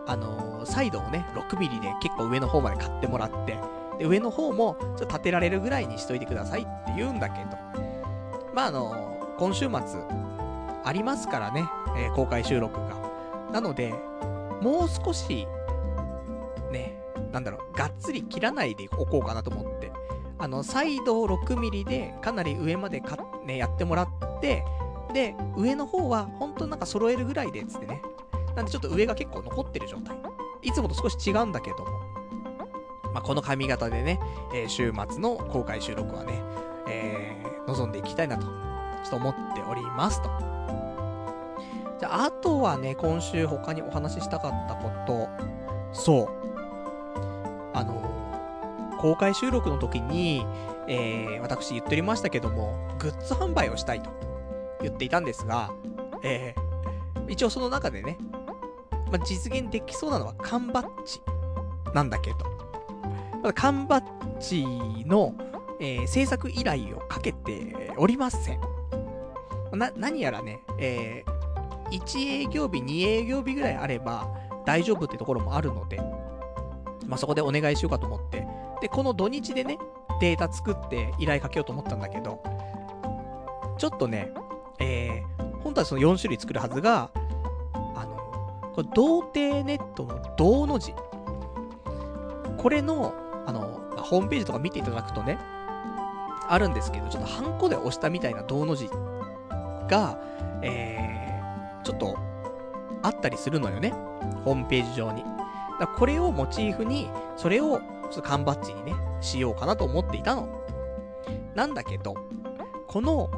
あのー、サイドをね、6ミリで結構上の方まで買ってもらって、で、上の方も、ちょっと立てられるぐらいにしといてくださいって言うんだけど、まあ、あの、今週末、ありますからね、えー、公開収録が。なので、もう少し、ね、なんだろう、がっつり切らないでおこうかなと思って、あの、サイド6ミリでかなり上までか、ね、やってもらって、で、上の方は本当なんか揃えるぐらいで、つってね。なんでちょっと上が結構残ってる状態。いつもと少し違うんだけども。まあ、この髪型でね、えー、週末の公開収録はね、えー、望んでいきたいなと、ちょっと思っておりますと。じゃあ、あとはね、今週他にお話ししたかったこと、そう。あのー、公開収録の時に、えー、私言っておりましたけども、グッズ販売をしたいと言っていたんですが、えー、一応その中でね、まあ、実現できそうなのは缶バッジなんだけど、ただ缶バッジの、えー、制作依頼をかけておりません。な、何やらね、えー、1営業日、2営業日ぐらいあれば大丈夫ってところもあるので、まあ、そこでお願いしようかと思って、で、この土日でね、データ作って依頼かけようと思ったんだけど、ちょっとね、えー、本当はその4種類作るはずが、あの、これ、童貞ネットの銅の字。これの、あの、ホームページとか見ていただくとね、あるんですけど、ちょっとハンコで押したみたいな銅の字が、えー、ちょっと、あったりするのよね。ホームページ上に。だこれをモチーフに、それを、ちょっと缶バッジにね、しようかなと思っていたの。なんだけど、この、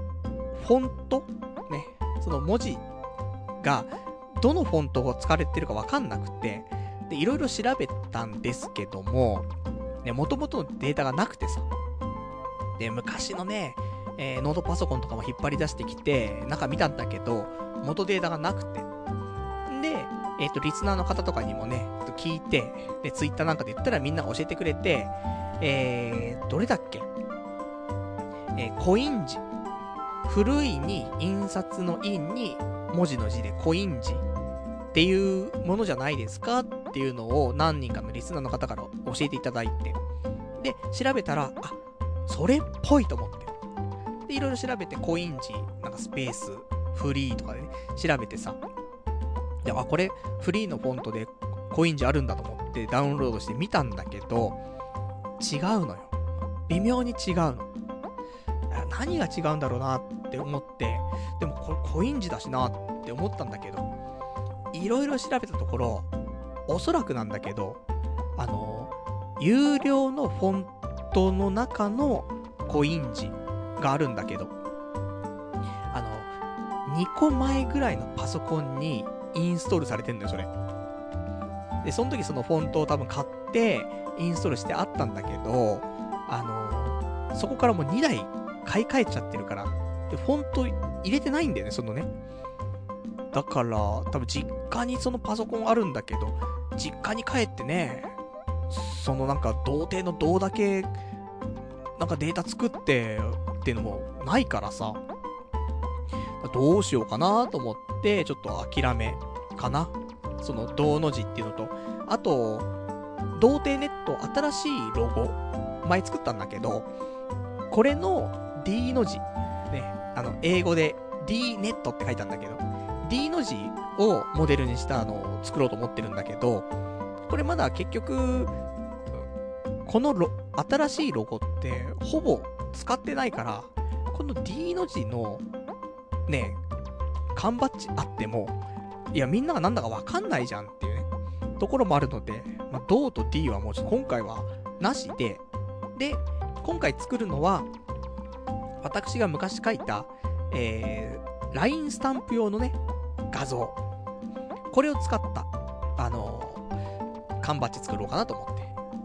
フォントね、その文字が、どのフォントが使われてるかわかんなくて、で、いろいろ調べたんですけども、ね、元々のデータがなくてさ。で、昔のね、えー、ノートパソコンとかも引っ張り出してきて、中見たんだけど、元データがなくて。で、えっ、ー、と、リスナーの方とかにもね、聞いて、で、ツイッターなんかで言ったらみんなが教えてくれて、えー、どれだっけ？えー、コイン字。古いに、印刷の印に、文字の字でコイン字っていうものじゃないですかっていうのを何人かのリスナーの方から教えていただいて。で、調べたら、あ、それっぽいと思って。で、いろいろ調べてコイン字、なんかスペース、フリーとかでね、調べてさ。で、あ、これ、フリーのフォントでコイン字あるんだと思ってダウンロードして見たんだけど、違うのよ。微妙に違うの。何が違うんだろうなって思って、でもこれコイン字だしなって思ったんだけど、いろいろ調べたところ、おそらくなんだけど、あの、有料のフォントの中のコイン字があるんだけど、あの、2個前ぐらいのパソコンにインストールされてんだよ、それ。で、その時そのフォントを多分買って、インストールしてあったんだけど、あのそこからもう2台買い替えちゃってるから、で、フォント入れてないんだよね、そのね。だから、多分実家にそのパソコンあるんだけど、実家に帰ってね、そのなんか童貞の銅だけ、なんかデータ作ってっていうのもないからさ、どうしようかなと思って、ちょっと諦めかな。その銅の字っていうのと、あと、童貞ネット新しいロゴ、前作ったんだけど、これの D の字、ね、あの、英語で D ネットって書いたんだけど、D の字をモデルにしたあの作ろうと思ってるんだけど、これまだ結局、このロ、新しいロゴってほぼ使ってないから、この D の字の、ね、缶バッジあっても、いや、みんながなんだかわかんないじゃんっていうね、ところもあるので、まあ、銅と D はもうちょっと今回はなしで、で、今回作るのは、私が昔書いた、えー、LINE スタンプ用のね、画像。これを使った、あのー、缶バッジ作ろうかなと思って。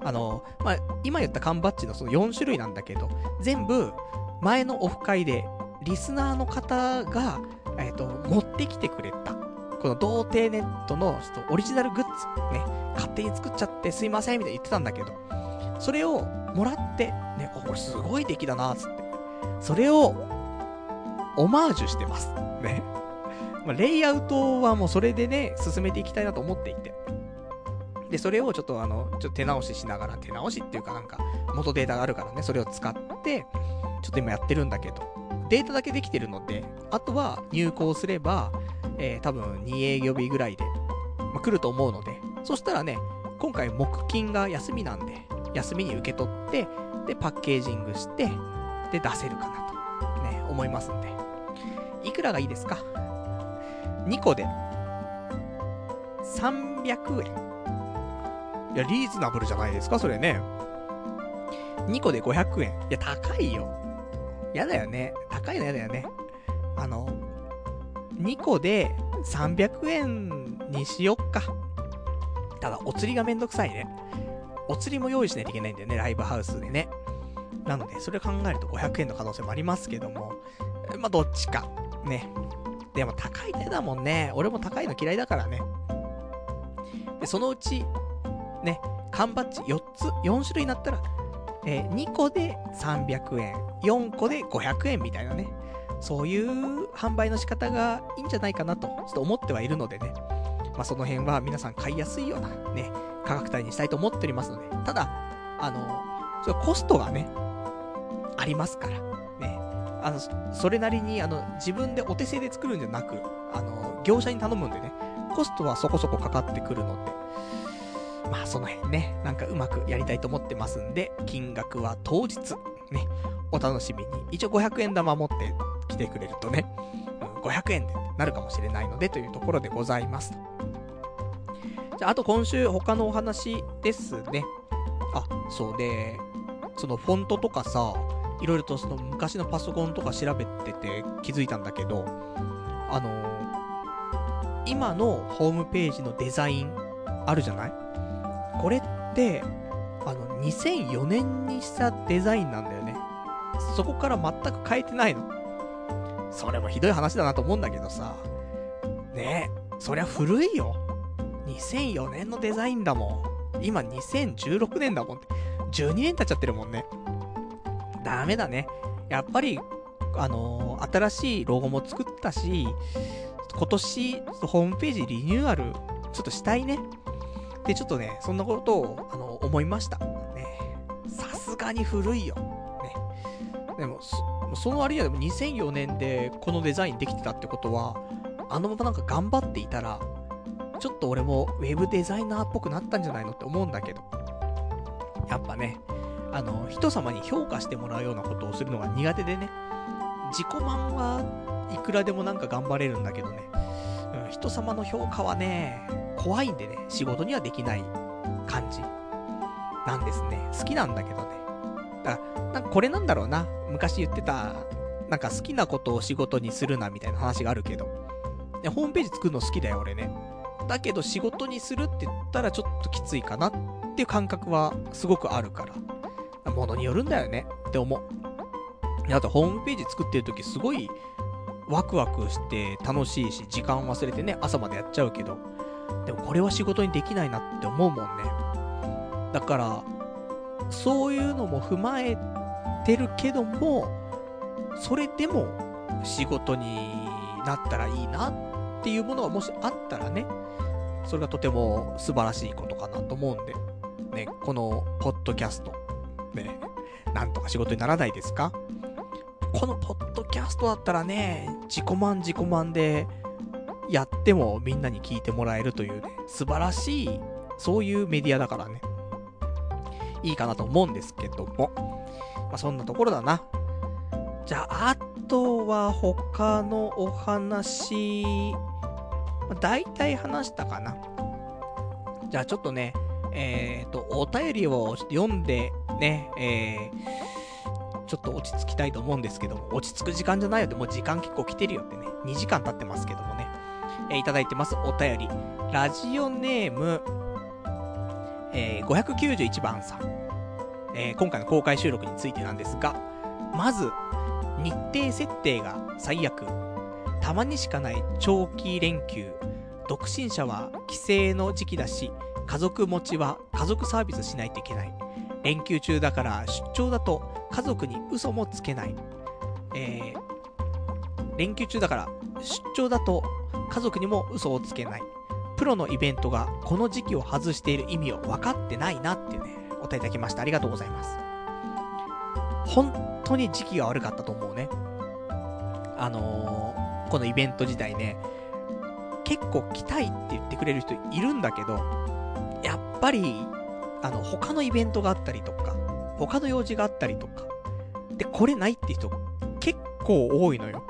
あの、まあ、今言った缶バッジのその4種類なんだけど、全部、前のオフ会で、リスナーの方が、えっ、ー、と、持ってきてくれた、この童貞ネットのちょっとオリジナルグッズ、ね、勝手に作っちゃってすいませんみたいに言ってたんだけど、それをもらって、ね、これすごい出来だな、つって。それを、オマージュしてます。ね。まあ、レイアウトはもうそれでね、進めていきたいなと思っていて。で、それをちょっとあの、ちょっと手直ししながら、手直しっていうかなんか、元データがあるからね、それを使って、ちょっと今やってるんだけど、データだけできてるので、あとは入稿すれば、えー、多分2営業日ぐらいで、まあ、来ると思うので、そしたらね、今回木金が休みなんで、休みに受け取って、で、パッケージングして、で、出せるかなと、ね、思いますんで。いくらがいいですか ?2 個で、300円。いや、リーズナブルじゃないですか、それね。2個で500円。いや、高いよ。やだよね。高いのやだよね。あの、2個で300円にしよっか。ただ、お釣りがめんどくさいね。お釣りも用意しないといけないんだよね、ライブハウスでね。なので、それ考えると500円の可能性もありますけども、まあ、どっちか。ね。でも高い手だもんね。俺も高いの嫌いだからね。で、そのうち、ね、缶バッジ4つ、4種類になったら、えー、2個で300円、4個で500円みたいなね、そういう販売の仕方がいいんじゃないかなと、ちょっと思ってはいるのでね、まあ、その辺は皆さん買いやすいようなね、価格帯にしたいと思っておりますので、ただ、あの、ちょっとコストがね、ありますから、ね、あの、それなりに、あの、自分でお手製で作るんじゃなく、あの、業者に頼むんでね、コストはそこそこかかってくるので、まあその辺ね、なんかうまくやりたいと思ってますんで、金額は当日、ね、お楽しみに。一応500円玉持って来てくれるとね、500円でなるかもしれないのでというところでございます。じゃあ、あと今週他のお話ですね。あ、そうで、そのフォントとかさ、いろいろとその昔のパソコンとか調べてて気づいたんだけど、あのー、今のホームページのデザインあるじゃない？これって、あの、2004年にしたデザインなんだよね。そこから全く変えてないの。それもひどい話だなと思うんだけどさ。ねえ、そりゃ古いよ。2004年のデザインだもん。今2016年だもん。12年経っちゃってるもんね。ダメだね。やっぱり、あのー、新しいロゴも作ったし、今年、ホームページリニューアル、ちょっとしたいね。で、ちょっとね、そんなことを、あの、思いました。ね。さすがに古いよ。ね。でも、その割にはでも2004年でこのデザインできてたってことは、あのままなんか頑張っていたら、ちょっと俺もウェブデザイナーっぽくなったんじゃないのって思うんだけど。やっぱね、あの、人様に評価してもらうようなことをするのが苦手でね、自己満はいくらでもなんか頑張れるんだけどね、うん、人様の評価はね、怖いんでね、仕事にはできない感じなんですね。好きなんだけどね。だから、なんかこれなんだろうな。昔言ってた、なんか好きなことを仕事にするなみたいな話があるけど。ホームページ作るの好きだよ、俺ね。だけど仕事にするって言ったらちょっときついかなっていう感覚はすごくあるから。ものによるんだよねって思う。あとホームページ作ってる時すごいワクワクして楽しいし、時間忘れてね、朝までやっちゃうけど、でもこれは仕事にできないなって思うもんね。だから、そういうのも踏まえてるけども、それでも仕事になったらいいなっていうものがもしあったらね、それがとても素晴らしいことかなと思うんで、ね、このポッドキャスト、ね、なんとか仕事にならないですか？このポッドキャストだったらね、自己満自己満で、やってもみんなに聞いてもらえるというね、素晴らしい、そういうメディアだからね、いいかなと思うんですけども。まあ、そんなところだな。じゃあ、あとは他のお話、まあ、大体話したかな。じゃあちょっとね、えっ、ー、と、お便りを読んでね、えー、ちょっと落ち着きたいと思うんですけども、落ち着く時間じゃないよって、もう時間結構来てるよってね、2時間経ってますけどもね。えー、いただいてますお便り。ラジオネーム、えー、591番さん。えー、今回の公開収録についてなんですが、まず、日程設定が最悪。たまにしかない長期連休。独身者は帰省の時期だし、家族持ちは家族サービスしないといけない。連休中だから出張だと家族に嘘もつけない。えー、連休中だから出張だと家族にも嘘をつけない。プロのイベントがこの時期を外している意味を分かってないなっていうね、お答えいただきました。ありがとうございます。本当に時期が悪かったと思うね。あのー、このイベント自体ね、結構来たいって言ってくれる人いるんだけど、やっぱり、あの、他のイベントがあったりとか、他の用事があったりとか、で、来れないって人結構多いのよ。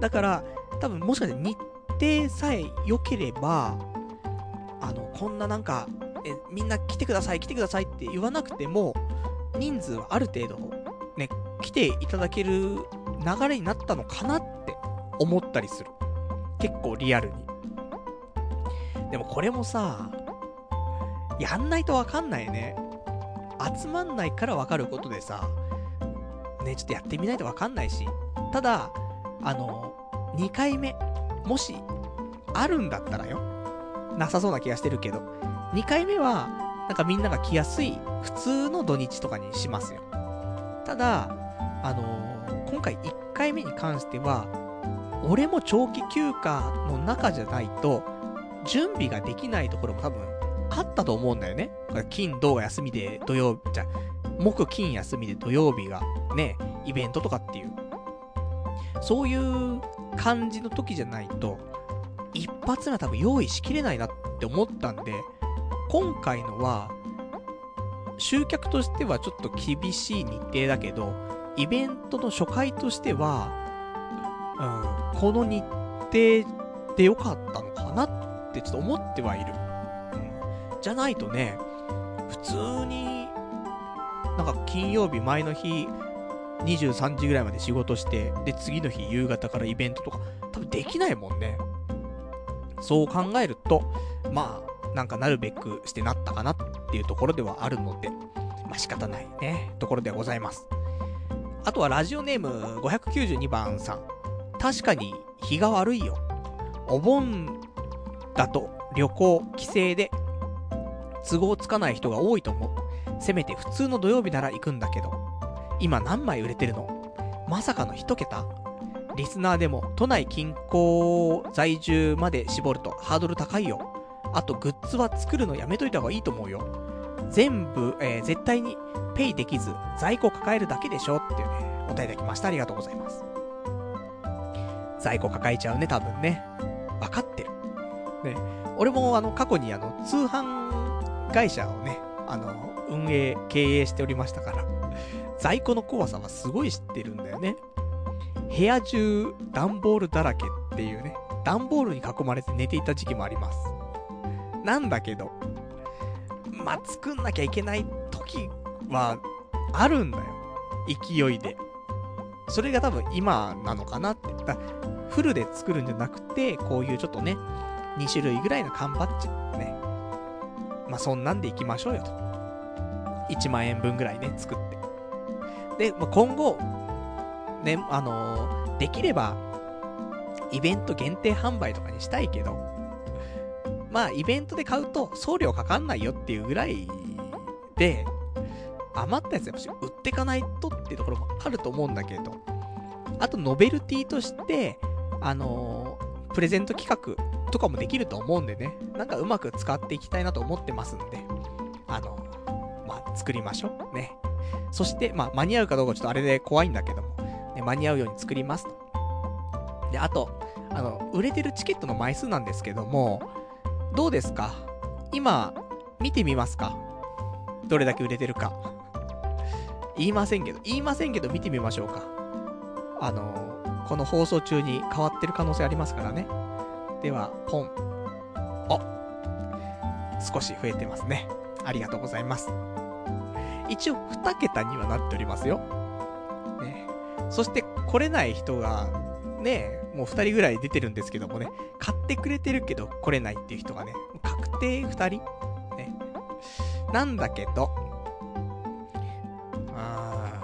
だから、多分もしかして日程さえ良ければ、あの、こんななんか、え、みんな来てください、来てくださいって言わなくても、人数はある程度、ね、来ていただける流れになったのかなって思ったりする。結構リアルに。でもこれもさ、やんないとわかんないね。集まんないからわかることでさ、ね、ちょっとやってみないとわかんないし。ただ、あの、2回目、もし、あるんだったらよ。なさそうな気がしてるけど、2回目は、なんかみんなが来やすい、普通の土日とかにしますよ。ただ、あのー、今回1回目に関しては、俺も長期休暇の中じゃないと、準備ができないところも多分あったと思うんだよね。金、土が休みで土曜日、じゃ木、金休みで土曜日がね、イベントとかっていう。そういう感じの時じゃないと、一発目は多分用意しきれないなって思ったんで、今回のは、集客としてはちょっと厳しい日程だけど、イベントの初回としては、うん、この日程で良かったのかなってちょっと思ってはいる。うん。じゃないとね、普通に、なんか金曜日前の日、23時ぐらいまで仕事して、で、次の日夕方からイベントとか、多分できないもんね。そう考えると、まあ、なんかなるべくしてなったかなっていうところではあるので、まあ仕方ないね、ところでございます。あとはラジオネーム592番さん。確かに日が悪いよ。お盆だと旅行、帰省で都合つかない人が多いと思う。せめて普通の土曜日なら行くんだけど。今何枚売れてるの？まさかの一桁？リスナーでも都内近郊在住まで絞るとハードル高いよ。あとグッズは作るのやめといた方がいいと思うよ。全部、えー、絶対にペイできず在庫抱えるだけでしょ？っていうね、お答えいただきました。ありがとうございます。在庫抱えちゃうね、多分ね。分かってる。ね。俺もあの、過去にあの、通販会社をね、あの、運営、経営しておりましたから、在庫の怖さはすごい知ってるんだよね。部屋中、段ボールだらけっていうね、段ボールに囲まれて寝ていた時期もあります。なんだけど、まあ、作んなきゃいけない時は、あるんだよ。勢いで。それが多分今なのかなって。だフルで作るんじゃなくて、こういうちょっとね、2種類ぐらいの缶バッジね。まあ、そんなんでいきましょうよと。1万円分ぐらいね、作って。で、まあ、今後、ね、あのー、できれば、イベント限定販売とかにしたいけど、まあ、イベントで買うと送料かかんないよっていうぐらいで、余ったやつやっぱ売ってかないとっていうところもあると思うんだけど、あと、ノベルティとして、あのー、プレゼント企画とかもできると思うんでね、なんかうまく使っていきたいなと思ってますんで、あのー、まあ、作りましょう。ね。そして、まあ、間に合うかどうかちょっとあれで怖いんだけども、ね、間に合うように作りますと。で、あと、あの、売れてるチケットの枚数なんですけども、どうですか？今、見てみますか？どれだけ売れてるか。言いませんけど、言いませんけど見てみましょうか。あの、この放送中に変わってる可能性ありますからね。では、ポン。あ少し増えてますね。ありがとうございます。一応、2桁にはなっておりますよ。ね。そして、来れない人が、ね、もう2人ぐらい出てるんですけどもね、買ってくれてるけど来れないっていう人がね、確定2人ね。なんだけど、あ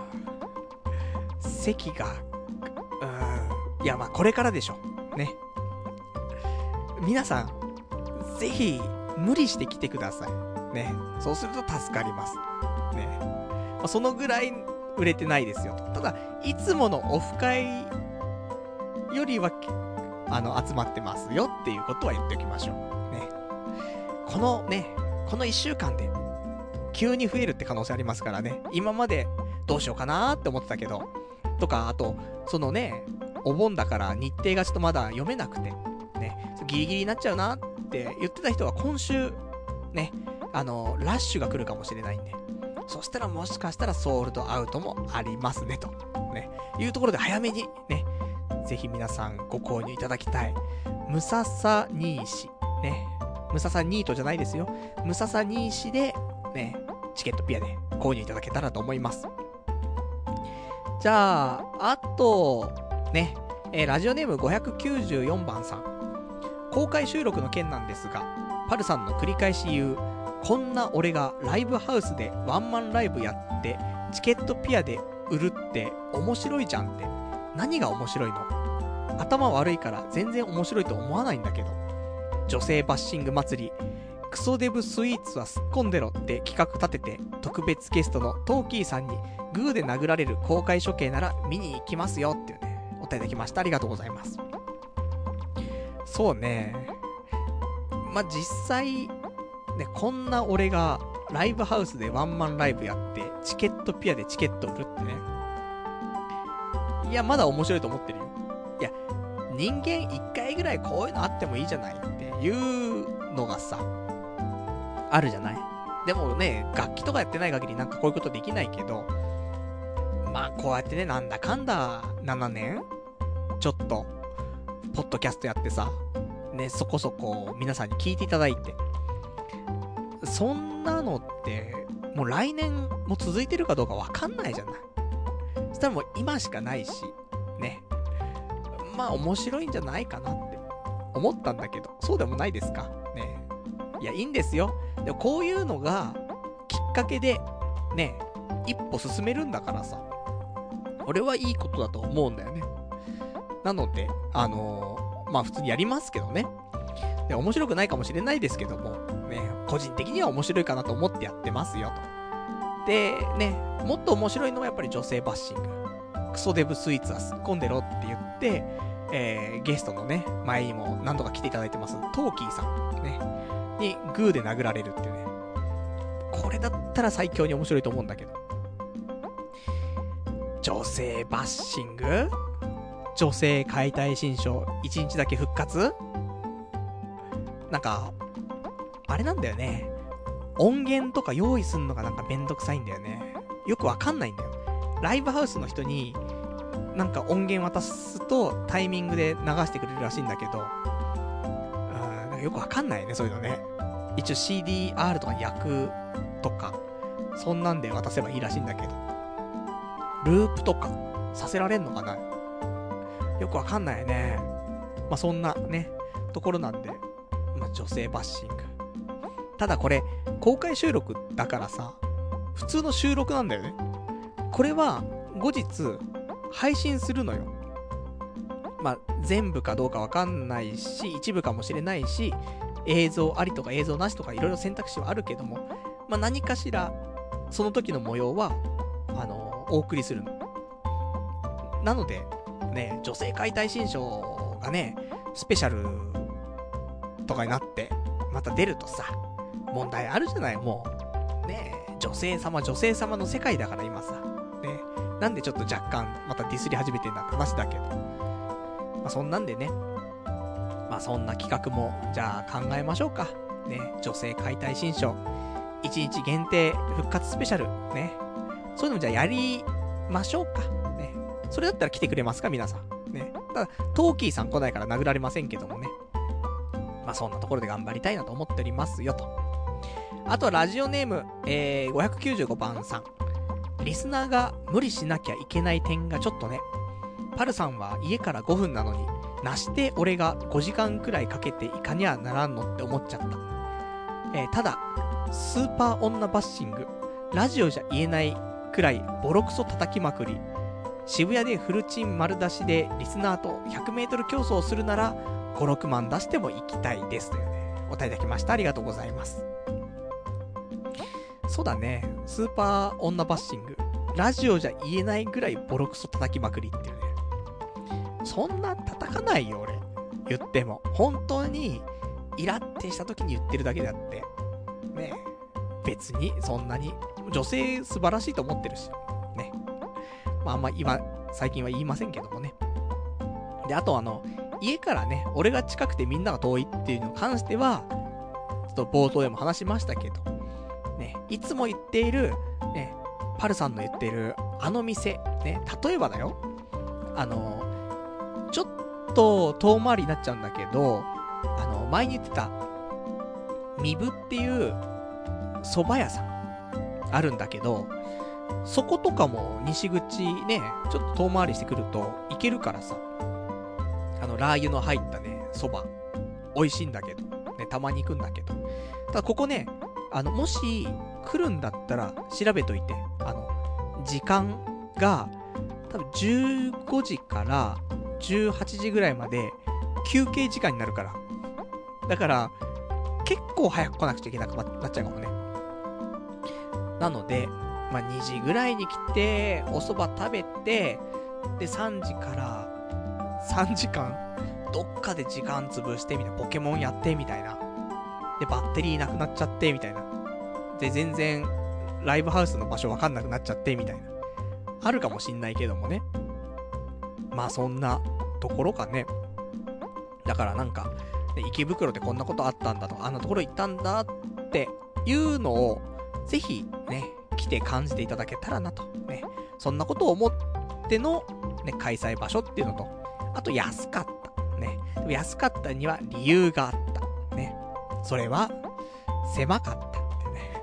席がうんいや、まあ、これからでしょ。ね。皆さん、ぜひ、無理して来てください。ね。そうすると助かります。ね。まあ、そのぐらい売れてないですよと。ただ、いつものオフ会よりは、あの、集まってますよっていうことは言っておきましょう。ね。このね、この1週間で、急に増えるって可能性ありますからね。今までどうしようかなーって思ってたけど、とか、あと、そのね、お盆だから日程がちょっとまだ読めなくて、ね、ギリギリになっちゃうなって言ってた人は今週、ね、あの、ラッシュが来るかもしれないんで、そしたらもしかしたらソールドアウトもありますね、と、ね、いうところで早めに、ね、ぜひ皆さんご購入いただきたい。ムササニーシ、ね、ムササニートじゃないですよ。ムササニーシで、ね、チケットピアで購入いただけたらと思います。じゃあ、あと、ね、えー、ラジオネーム594番さん。公開収録の件なんですが、パルさんの繰り返し言う、こんな俺がライブハウスでワンマンライブやって、チケットピアで売るって面白いじゃんって、何が面白いの？頭悪いから全然面白いと思わないんだけど。女性バッシング祭り、クソデブスイーツはすっこんでろって企画立てて、特別ゲストのトーキーさんにグーで殴られる公開処刑なら見に行きますよっていうね、お答えできました。ありがとうございます。そうね。まあ、実際、ね、こんな俺がライブハウスでワンマンライブやって、チケットピアでチケット売るってね。いや、まだ面白いと思ってるよ。いや、人間一回ぐらいこういうのあってもいいじゃないっていうのがさ、あるじゃないでもね、楽器とかやってない限りなんかこういうことできないけど、まあこうやってね、なんだかんだ7年ちょっと、ポッドキャストやってさ、ね、そこそこ皆さんに聞いていただいて、そんなのって、もう来年も続いてるかどうかわかんないじゃない。そしたらもう今しかないし、ね。まあ面白いんじゃないかなって思ったんだけど、そうでもないですか？ね。いや、いいんですよ。でもこういうのがきっかけで、ね、一歩進めるんだからさ。俺はいいことだと思うんだよね。なので、あのー、まあ普通にやりますけどね。で、面白くないかもしれないですけども、ね、個人的には面白いかなと思ってやってますよと。で、ね、もっと面白いのはやっぱり女性バッシング。クソデブスイーツはすっ込んでろって言って、えー、ゲストのね、前にも何度か来ていただいてます、トーキーさん、ね、にグーで殴られるっていうね。これだったら最強に面白いと思うんだけど。女性バッシング？女性解体新書1日だけ復活？なんか、あれなんだよね。音源とか用意すんのがなんかめんどくさいんだよね。よくわかんないんだよ。ライブハウスの人に、なんか音源渡すとタイミングで流してくれるらしいんだけど、あなんかよくわかんないね、そういうのね。一応 CDR とか役とか、そんなんで渡せばいいらしいんだけど。ループとかさせられんのかなよくわかんないね。まあ、そんなね、ところなんで、まあ、女性バッシング。ただこれ、公開収録だからさ、普通の収録なんだよね。これは、後日、配信するのよ。まあ、全部かどうかわかんないし、一部かもしれないし、映像ありとか映像なしとかいろいろ選択肢はあるけども、まあ、何かしら、その時の模様は、あのお送りするの。なので、ね、女性解体新書がね、スペシャルとかになって、また出るとさ、問題あるじゃない、もう。ね女性様、女性様の世界だから今さ。ねなんでちょっと若干、またディスり始めてんだって話だけど。まあ、そんなんでね。まあ、そんな企画も、じゃあ考えましょうか。ね女性解体新書。1日限定復活スペシャル。ねそういうのもじゃあやりましょうか。ね。それだったら来てくれますか皆さん。ね。ただ、トーキーさん来ないから殴られませんけどもね。まあそんなところで頑張りたいなと思っておりますよと。あとはラジオネーム、えー、595番さん。リスナーが無理しなきゃいけない点がちょっとね。パルさんは家から5分なのに、なして俺が5時間くらいかけていかにゃならんのって思っちゃった。えー、ただ、スーパー女バッシング、ラジオじゃ言えないくらいボロクソ叩きまくり、渋谷でフルチン丸出しでリスナーと 100m 競争するなら、5、6万出しても行きたいです。というね、お答えいただきました。ありがとうございます。そうだね。スーパー女バッシング。ラジオじゃ言えないぐらいボロクソ叩きまくりっていうね。そんな叩かないよ、俺。言っても。本当に、イラってした時に言ってるだけであって。ね別に、そんなに。女性素晴らしいと思ってるし。ね。まああんま今、最近は言いませんけどもね。で、あとあの、家からね、俺が近くてみんなが遠いっていうのに関しては、ちょっと冒頭でも話しましたけど、ね、いつも言っている、ね、パルさんの言っているあの店、ね、例えばだよ、あの、ちょっと遠回りになっちゃうんだけど、あの、前に言ってた、ミブっていう蕎麦屋さんあるんだけど、そことかも西口ね、ちょっと遠回りしてくると行けるからさ、あの、ラー油の入ったね、蕎麦、美味しいんだけど、ね、たまに行くんだけど。ただここね、あの、もし来るんだったら調べといて、あの、時間が、多分15時から18時ぐらいまで休憩時間になるから。だから、結構早く来なくちゃいけなくなっちゃうかもね。なので、まあ、2時ぐらいに来て、お蕎麦食べて、で、3時から3時間、どっかで時間潰してみたいな、ポケモンやってみたいな。で、バッテリーなくなっちゃってみたいな。で、全然、ライブハウスの場所わかんなくなっちゃってみたいな。あるかもしんないけどもね。まあそんなところかね。だからなんか、池袋でこんなことあったんだとか、あんなところ行ったんだっていうのを、ぜひね、来て感じていただけたらなと。ね。そんなことを思っての、ね、開催場所っていうのと、あと安かった。ね。安かったには理由があった。それは、狭かったってね。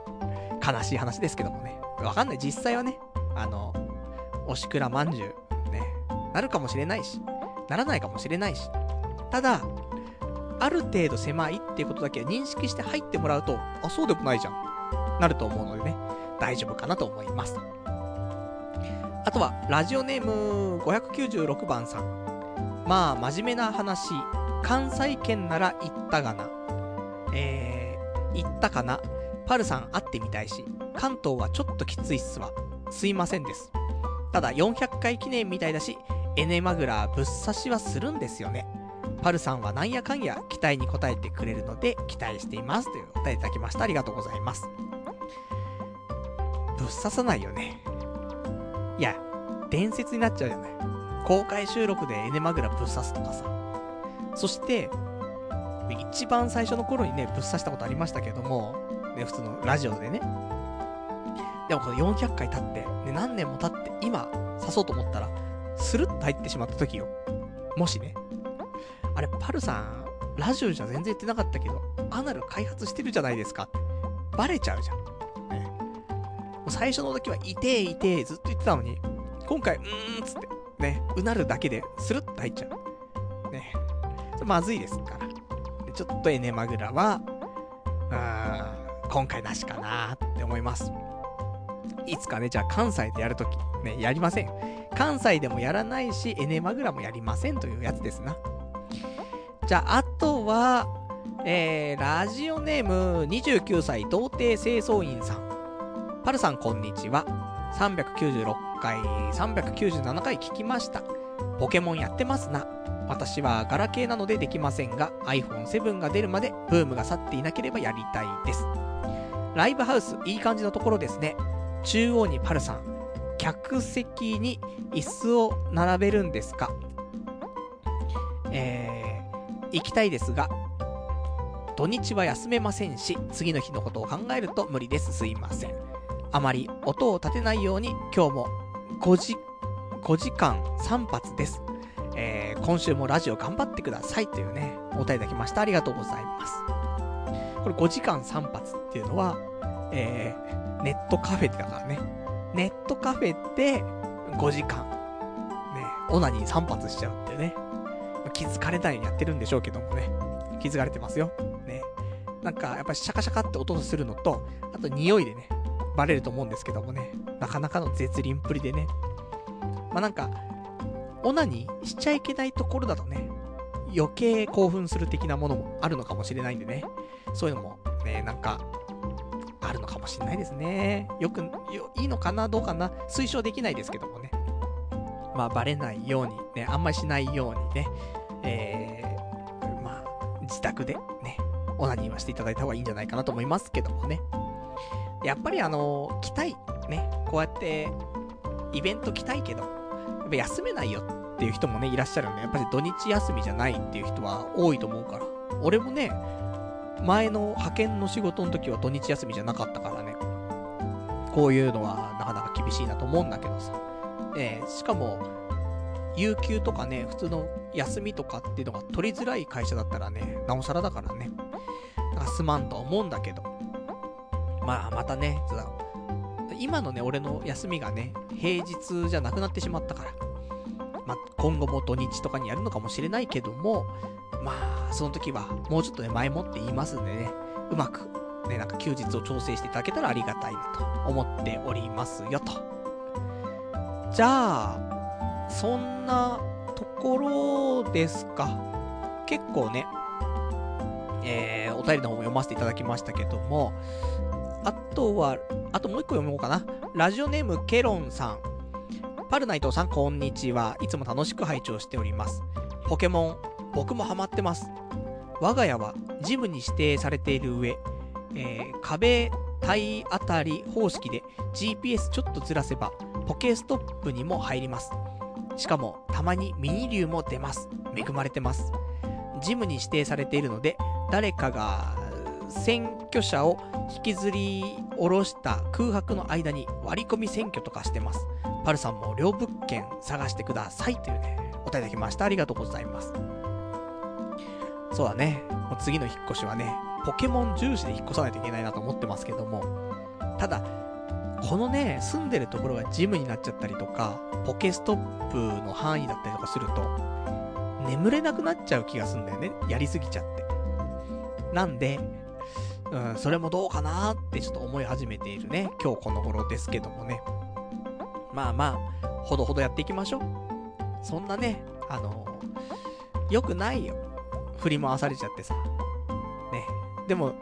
悲しい話ですけどもね。わかんない。実際はね、あの、おしくらまんじゅう、ね、なるかもしれないし、ならないかもしれないし。ただ、ある程度狭いっていうことだけ認識して入ってもらうと、あ、そうでもないじゃん。なると思うのでね、大丈夫かなと思います。あとは、ラジオネーム596番さん。まあ、真面目な話、関西圏なら行ったがな。えー、行ったかな？パルさん会ってみたいし、関東はちょっときついっすわ。すいませんです。ただ、400回記念みたいだし、エネマグラぶっ刺しはするんですよね。パルさんはなんやかんや期待に応えてくれるので期待しています。というお答えいただきました。ありがとうございます。ぶっ刺さないよね。いや、伝説になっちゃうよね。公開収録でエネマグラぶっ刺すとかさ。そして、一番最初の頃にね、ぶっ刺したことありましたけども、ね、普通のラジオでね。でもこの400回経って、ね、何年も経って、今、刺そうと思ったら、スルッと入ってしまった時よ。もしね。あれ、パルさん、ラジオじゃ全然言ってなかったけど、アナル開発してるじゃないですか。バレちゃうじゃん。もう最初の時は、いてえいてえずっと言ってたのに、今回、うーんつって、ね、うなるだけで、スルッと入っちゃう。ね。まずいですから。でちょっとエネマグラは、うーん、今回なしかなって思います。いつかね、じゃあ関西でやるとき、ね、やりません。関西でもやらないし、エネマグラもやりませんというやつですな。じゃあ、あとは、えー、ラジオネーム29歳童貞清掃員さん。パルさんこんにちは。396回、397回聞きました。ポケモンやってますな。私はガラケーなのでできませんが、iPhone7 が出るまでブームが去っていなければやりたいです。ライブハウス、いい感じのところですね。中央にパルさん。客席に椅子を並べるんですか？えー、行きたいですが、土日は休めませんし、次の日のことを考えると無理です。すいません。あまり音を立てないように今日も5時、5時間3発です。えー、今週もラジオ頑張ってくださいというね、お答えいただきました。ありがとうございます。これ5時間3発っていうのは、えー、ネットカフェだからね。ネットカフェで5時間、ね、オナニー3発しちゃうってね。気づかれないようにやってるんでしょうけどもね。気づかれてますよ。ね。なんか、やっぱりシャカシャカって音するのと、あと匂いでね、バレると思うんですけどもね。なかなかの絶倫っぷりでね。まあ、なんか、オナニーしちゃいけないところだとね、余計興奮する的なものもあるのかもしれないんでね。そういうのもね、なんか、あるのかもしれないですね。よく、よいいのかなどうかな推奨できないですけどもね。まあ、バレないように、ね、あんまりしないようにね、えー、まあ、自宅でね、オナニーはしていただいた方がいいんじゃないかなと思いますけどもね。やっぱりあの、来たい。ね、こうやって、イベント来たいけど、ぱ休めないよっていう人もね、いらっしゃるんで、やっぱり土日休みじゃないっていう人は多いと思うから。俺もね、前の派遣の仕事の時は土日休みじゃなかったからね、こういうのはなかなか厳しいなと思うんだけどさ。えー、しかも、有給とかね、普通の休みとかっていうのが取りづらい会社だったらね、なおさらだからね、だかすまんとは思うんだけど、まあまたね、今のね、俺の休みがね、平日じゃなくなってしまったから、まあ今後も土日とかにやるのかもしれないけども、まあその時はもうちょっとね、前もって言いますんでね、うまくね、なんか休日を調整していただけたらありがたいなと思っておりますよと。じゃあ、そんなところですか。結構ね、えー、お便りの方も読ませていただきましたけども、あとは、あともう一個読もうかな。ラジオネームケロンさん。パルナイトさん、こんにちは。いつも楽しく拝聴しております。ポケモン、僕もハマってます。我が家はジムに指定されている上、えー、壁体当たり方式で GPS ちょっとずらせばポケストップにも入ります。しかもたまにミニ竜も出ます。恵まれてます。ジムに指定されているので誰かが選挙者を引きずり下ろした空白の間に割り込み選挙とかしてます。パルさんも両物件探してくださいというね、お便りいただきました。ありがとうございます。そうだね。もう次の引っ越しはね、ポケモン重視で引っ越さないといけないなと思ってますけども、ただ、このね、住んでるところがジムになっちゃったりとか、ポケストップの範囲だったりとかすると、眠れなくなっちゃう気がするんだよね。やりすぎちゃって。なんで、うん、それもどうかなってちょっと思い始めているね、今日この頃ですけどもね。まあまあ、ほどほどやっていきましょう。そんなね、あのー、良くないよ。振り回されちゃってさ。ね。でも、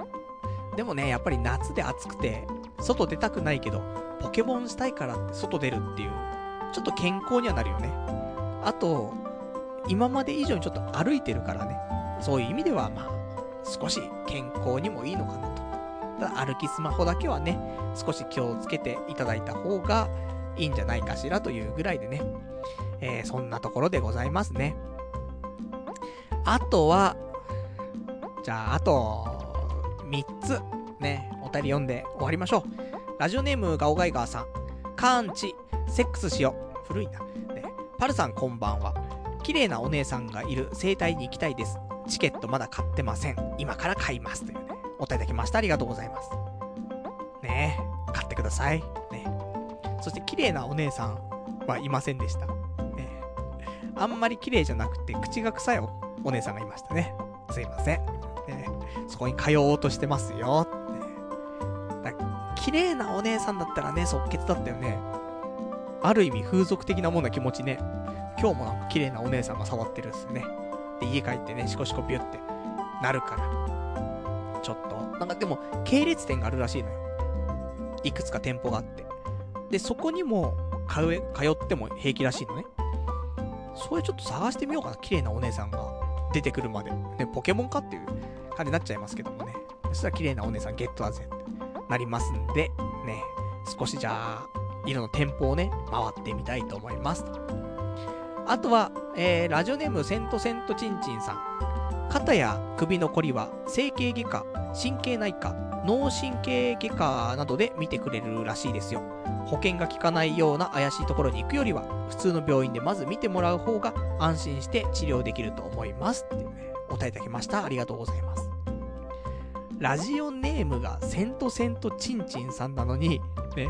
でもね、やっぱり夏で暑くて、外出たくないけど、ポケモンしたいからって外出るっていう、ちょっと健康にはなるよね。あと、今まで以上にちょっと歩いてるからね。そういう意味では、まあ、少し健康にもいいのかなと。ただ、歩きスマホだけはね、少し気をつけていただいた方がいいんじゃないかしらというぐらいでね。えー、そんなところでございますね。あとは、じゃあ、あと、3つ、ね、お便り読んで終わりましょう。ラジオネームガオガイガーさん。カーンチ、セックスしよう。古いな。ね、パルさんこんばんは。綺麗なお姉さんがいる生態に行きたいです。チケットまだ買ってません。今から買います。というね、お便りいただきました。ありがとうございます。ねえ、買ってください。ねそして綺麗なお姉さんはいませんでした。ねあんまり綺麗じゃなくて口が臭いおお姉さんがいましたね。すいません。え、そこに通おうとしてますよ。ね、綺麗なお姉さんだったらね、即決だったよね。ある意味風俗的なもんな気持ちね。今日もなんか綺麗なお姉さんが触ってるんすよね。で、家帰ってね、シコシコビュってなるから。ちょっと。なんかでも、系列店があるらしいのよ。いくつか店舗があって。で、そこにも通え、通っても平気らしいのね。それちょっと探してみようかな。綺麗なお姉さんが出てくるまで。ね、ポケモンかっていう感じになっちゃいますけどもね。そしたら綺麗なお姉さんゲットだぜってなりますんで、ね、少しじゃあ、色の店舗をね、回ってみたいと思います。あとは、えー、ラジオネームセントセントチンチンさん。肩や首のこりは整形外科、神経内科、脳神経外科などで見てくれるらしいですよ。保険が効かないような怪しいところに行くよりは、普通の病院でまず見てもらう方が安心して治療できると思います。っていうね、お答えいただきました。ありがとうございます。ラジオネームがセントセントチンチンさんなのに、ね、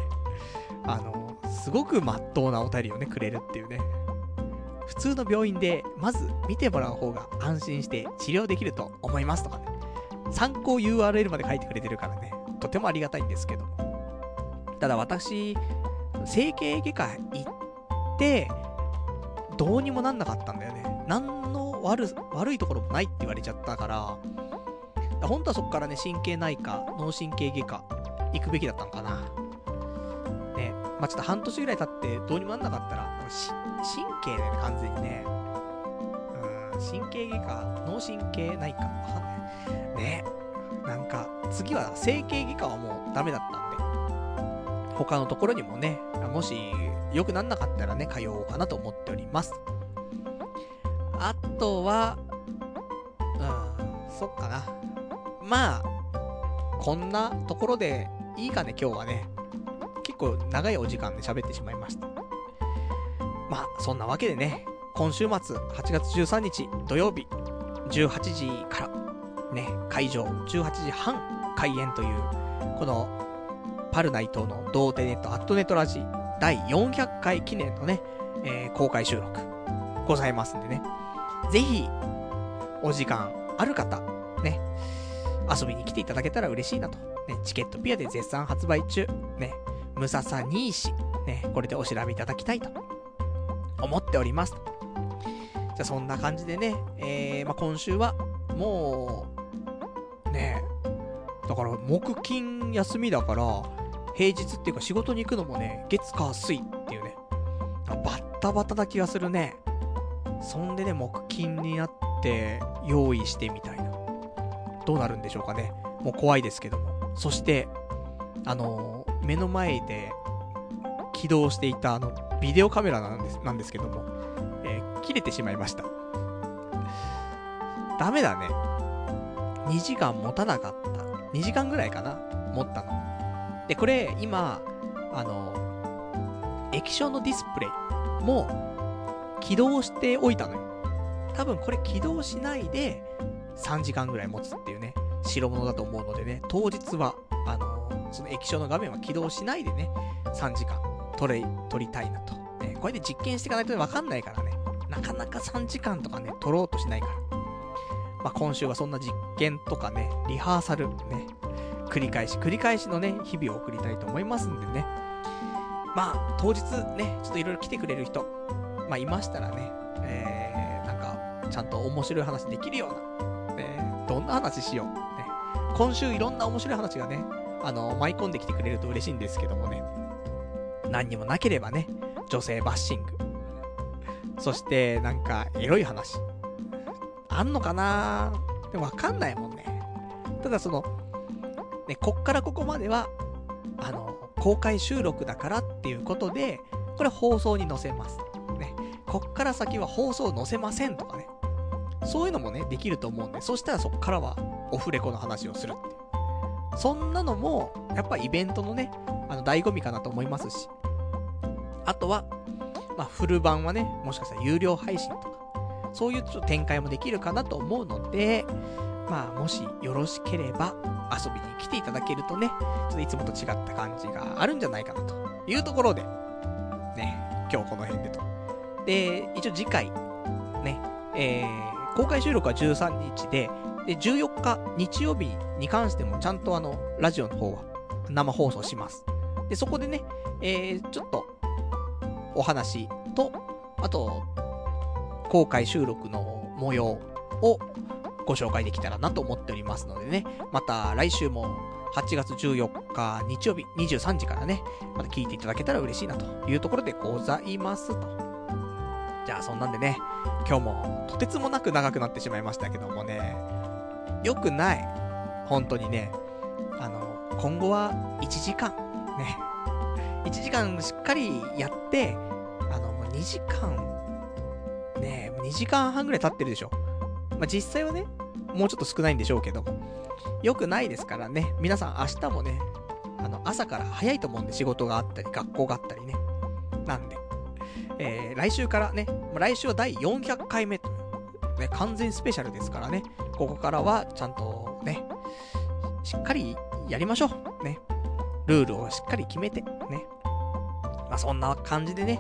あの、すごく真っ当なお便りをね、くれるっていうね。普通の病院でまず見てもらう方が安心して治療できると思いますとかね。参考 URL まで書いてくれてるからね、とてもありがたいんですけども。ただ私、整形外科行って、どうにもなんなかったんだよね。何の悪、悪いところもないって言われちゃったから、本当はそこからね、神経内科、脳神経外科、行くべきだったのかな。ね、まあ、ちょっと半年ぐらい経ってどうにもなんなかったら、神経だよね、完全にね。うん、神経外科、脳神経内科、わかんない。ね。なんか、次は整形外科はもうダメだったんで、他のところにもね、もし良くなんなかったらね、通おうかなと思っております。あとは、うん、そっかな。まあ、こんなところでいいかね、今日はね。結構長いお時間で喋ってしまいました。まあ、そんなわけでね、今週末、8月13日土曜日、18時から、ね、会場、18時半開演という、この、パルナイトの童貞ネットアットネットラジ第400回記念のね、えー、公開収録ございますんでね。ぜひ、お時間ある方、ね、遊びに来ていただけたら嬉しいなと。ね、チケットピアで絶賛発売中。ね、ムササニーシ。ね、これでお調べいただきたいと思っております。じゃあそんな感じでね、えー、まあ、今週は、もう、ねだから木金休みだから、平日っていうか仕事に行くのもね、月火水っていうね、バッタバタな気がするね。そんでね、木金になって用意してみたいな。どうなるんでしょうかね。もう怖いですけども。そして、あのー、目の前で起動していたあの、ビデオカメラなんです、なんですけども、えー、切れてしまいました。ダメだね。2時間持たなかった。2時間ぐらいかな持ったの。で、これ、今、あの、液晶のディスプレイも起動しておいたのよ。多分これ起動しないで3時間ぐらい持つっていうね、代物だと思うのでね、当日は、あのその液晶の画面は起動しないでね、3時間撮れ、撮りたいなと。ね、これで実験していかないとわかんないからね、なかなか3時間とかね、撮ろうとしないから。まあ、今週はそんな実験とかね、リハーサルね、繰り返し繰り返しのね、日々を送りたいと思いますんでね。まあ、当日ね、ちょっといろいろ来てくれる人、まあ、いましたらね、えー、なんか、ちゃんと面白い話できるような、ね、どんな話しよう。ね、今週いろんな面白い話がね、あの、舞い込んできてくれると嬉しいんですけどもね、何にもなければね、女性バッシング。そして、なんか、エロい話。あんのかな？でもわかんないもんね。ただその、ね、こっからここまでは、あの、公開収録だからっていうことで、これ放送に載せます。ね。こっから先は放送載せませんとかね。そういうのもね、できると思うんで、そしたらそっからはオフレコの話をするっていう。そんなのも、やっぱイベントのね、あの、醍醐味かなと思いますし。あとは、まあ、フル版はね、もしかしたら有料配信とか、そういうちょっと展開もできるかなと思うので、まあ、もしよろしければ、遊びに来ていただけるとね、ちょっといつもと違った感じがあるんじゃないかなというところで、ね、今日この辺でと。で、一応次回、ね、えー、公開収録は13日で、で、14日日曜日に関してもちゃんとあの、ラジオの方は生放送します。で、そこでね、えー、ちょっと、お話と、あと、公開収録の模様をご紹介できたらなと思っておりますのでね、また来週も8月14日日曜日23時からね、また聞いていただけたら嬉しいなというところでございますと。じゃあそんなんでね、今日もとてつもなく長くなってしまいましたけどもね、良くない。本当にね、あの、今後は1時間、ね、1時間しっかりやって、あの、もう2時間、ね、2時間半ぐらい経ってるでしょ。まあ、実際はね、もうちょっと少ないんでしょうけども。良くないですからね。皆さん明日もね、あの、朝から早いと思うんで仕事があったり、学校があったりね。なんで。えー、来週からね、来週は第400回目とね、完全スペシャルですからね。ここからはちゃんとね、しっかりやりましょう。ね。ルールをしっかり決めて、ね。まあ、そんな感じでね、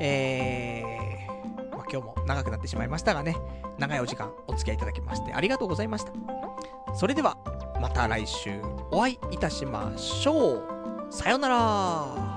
えー、まあ、今日も長くなってしまいましたがね、長いお時間お付き合いいただきましてありがとうございました。それでは、また来週お会いいたしましょう。さよなら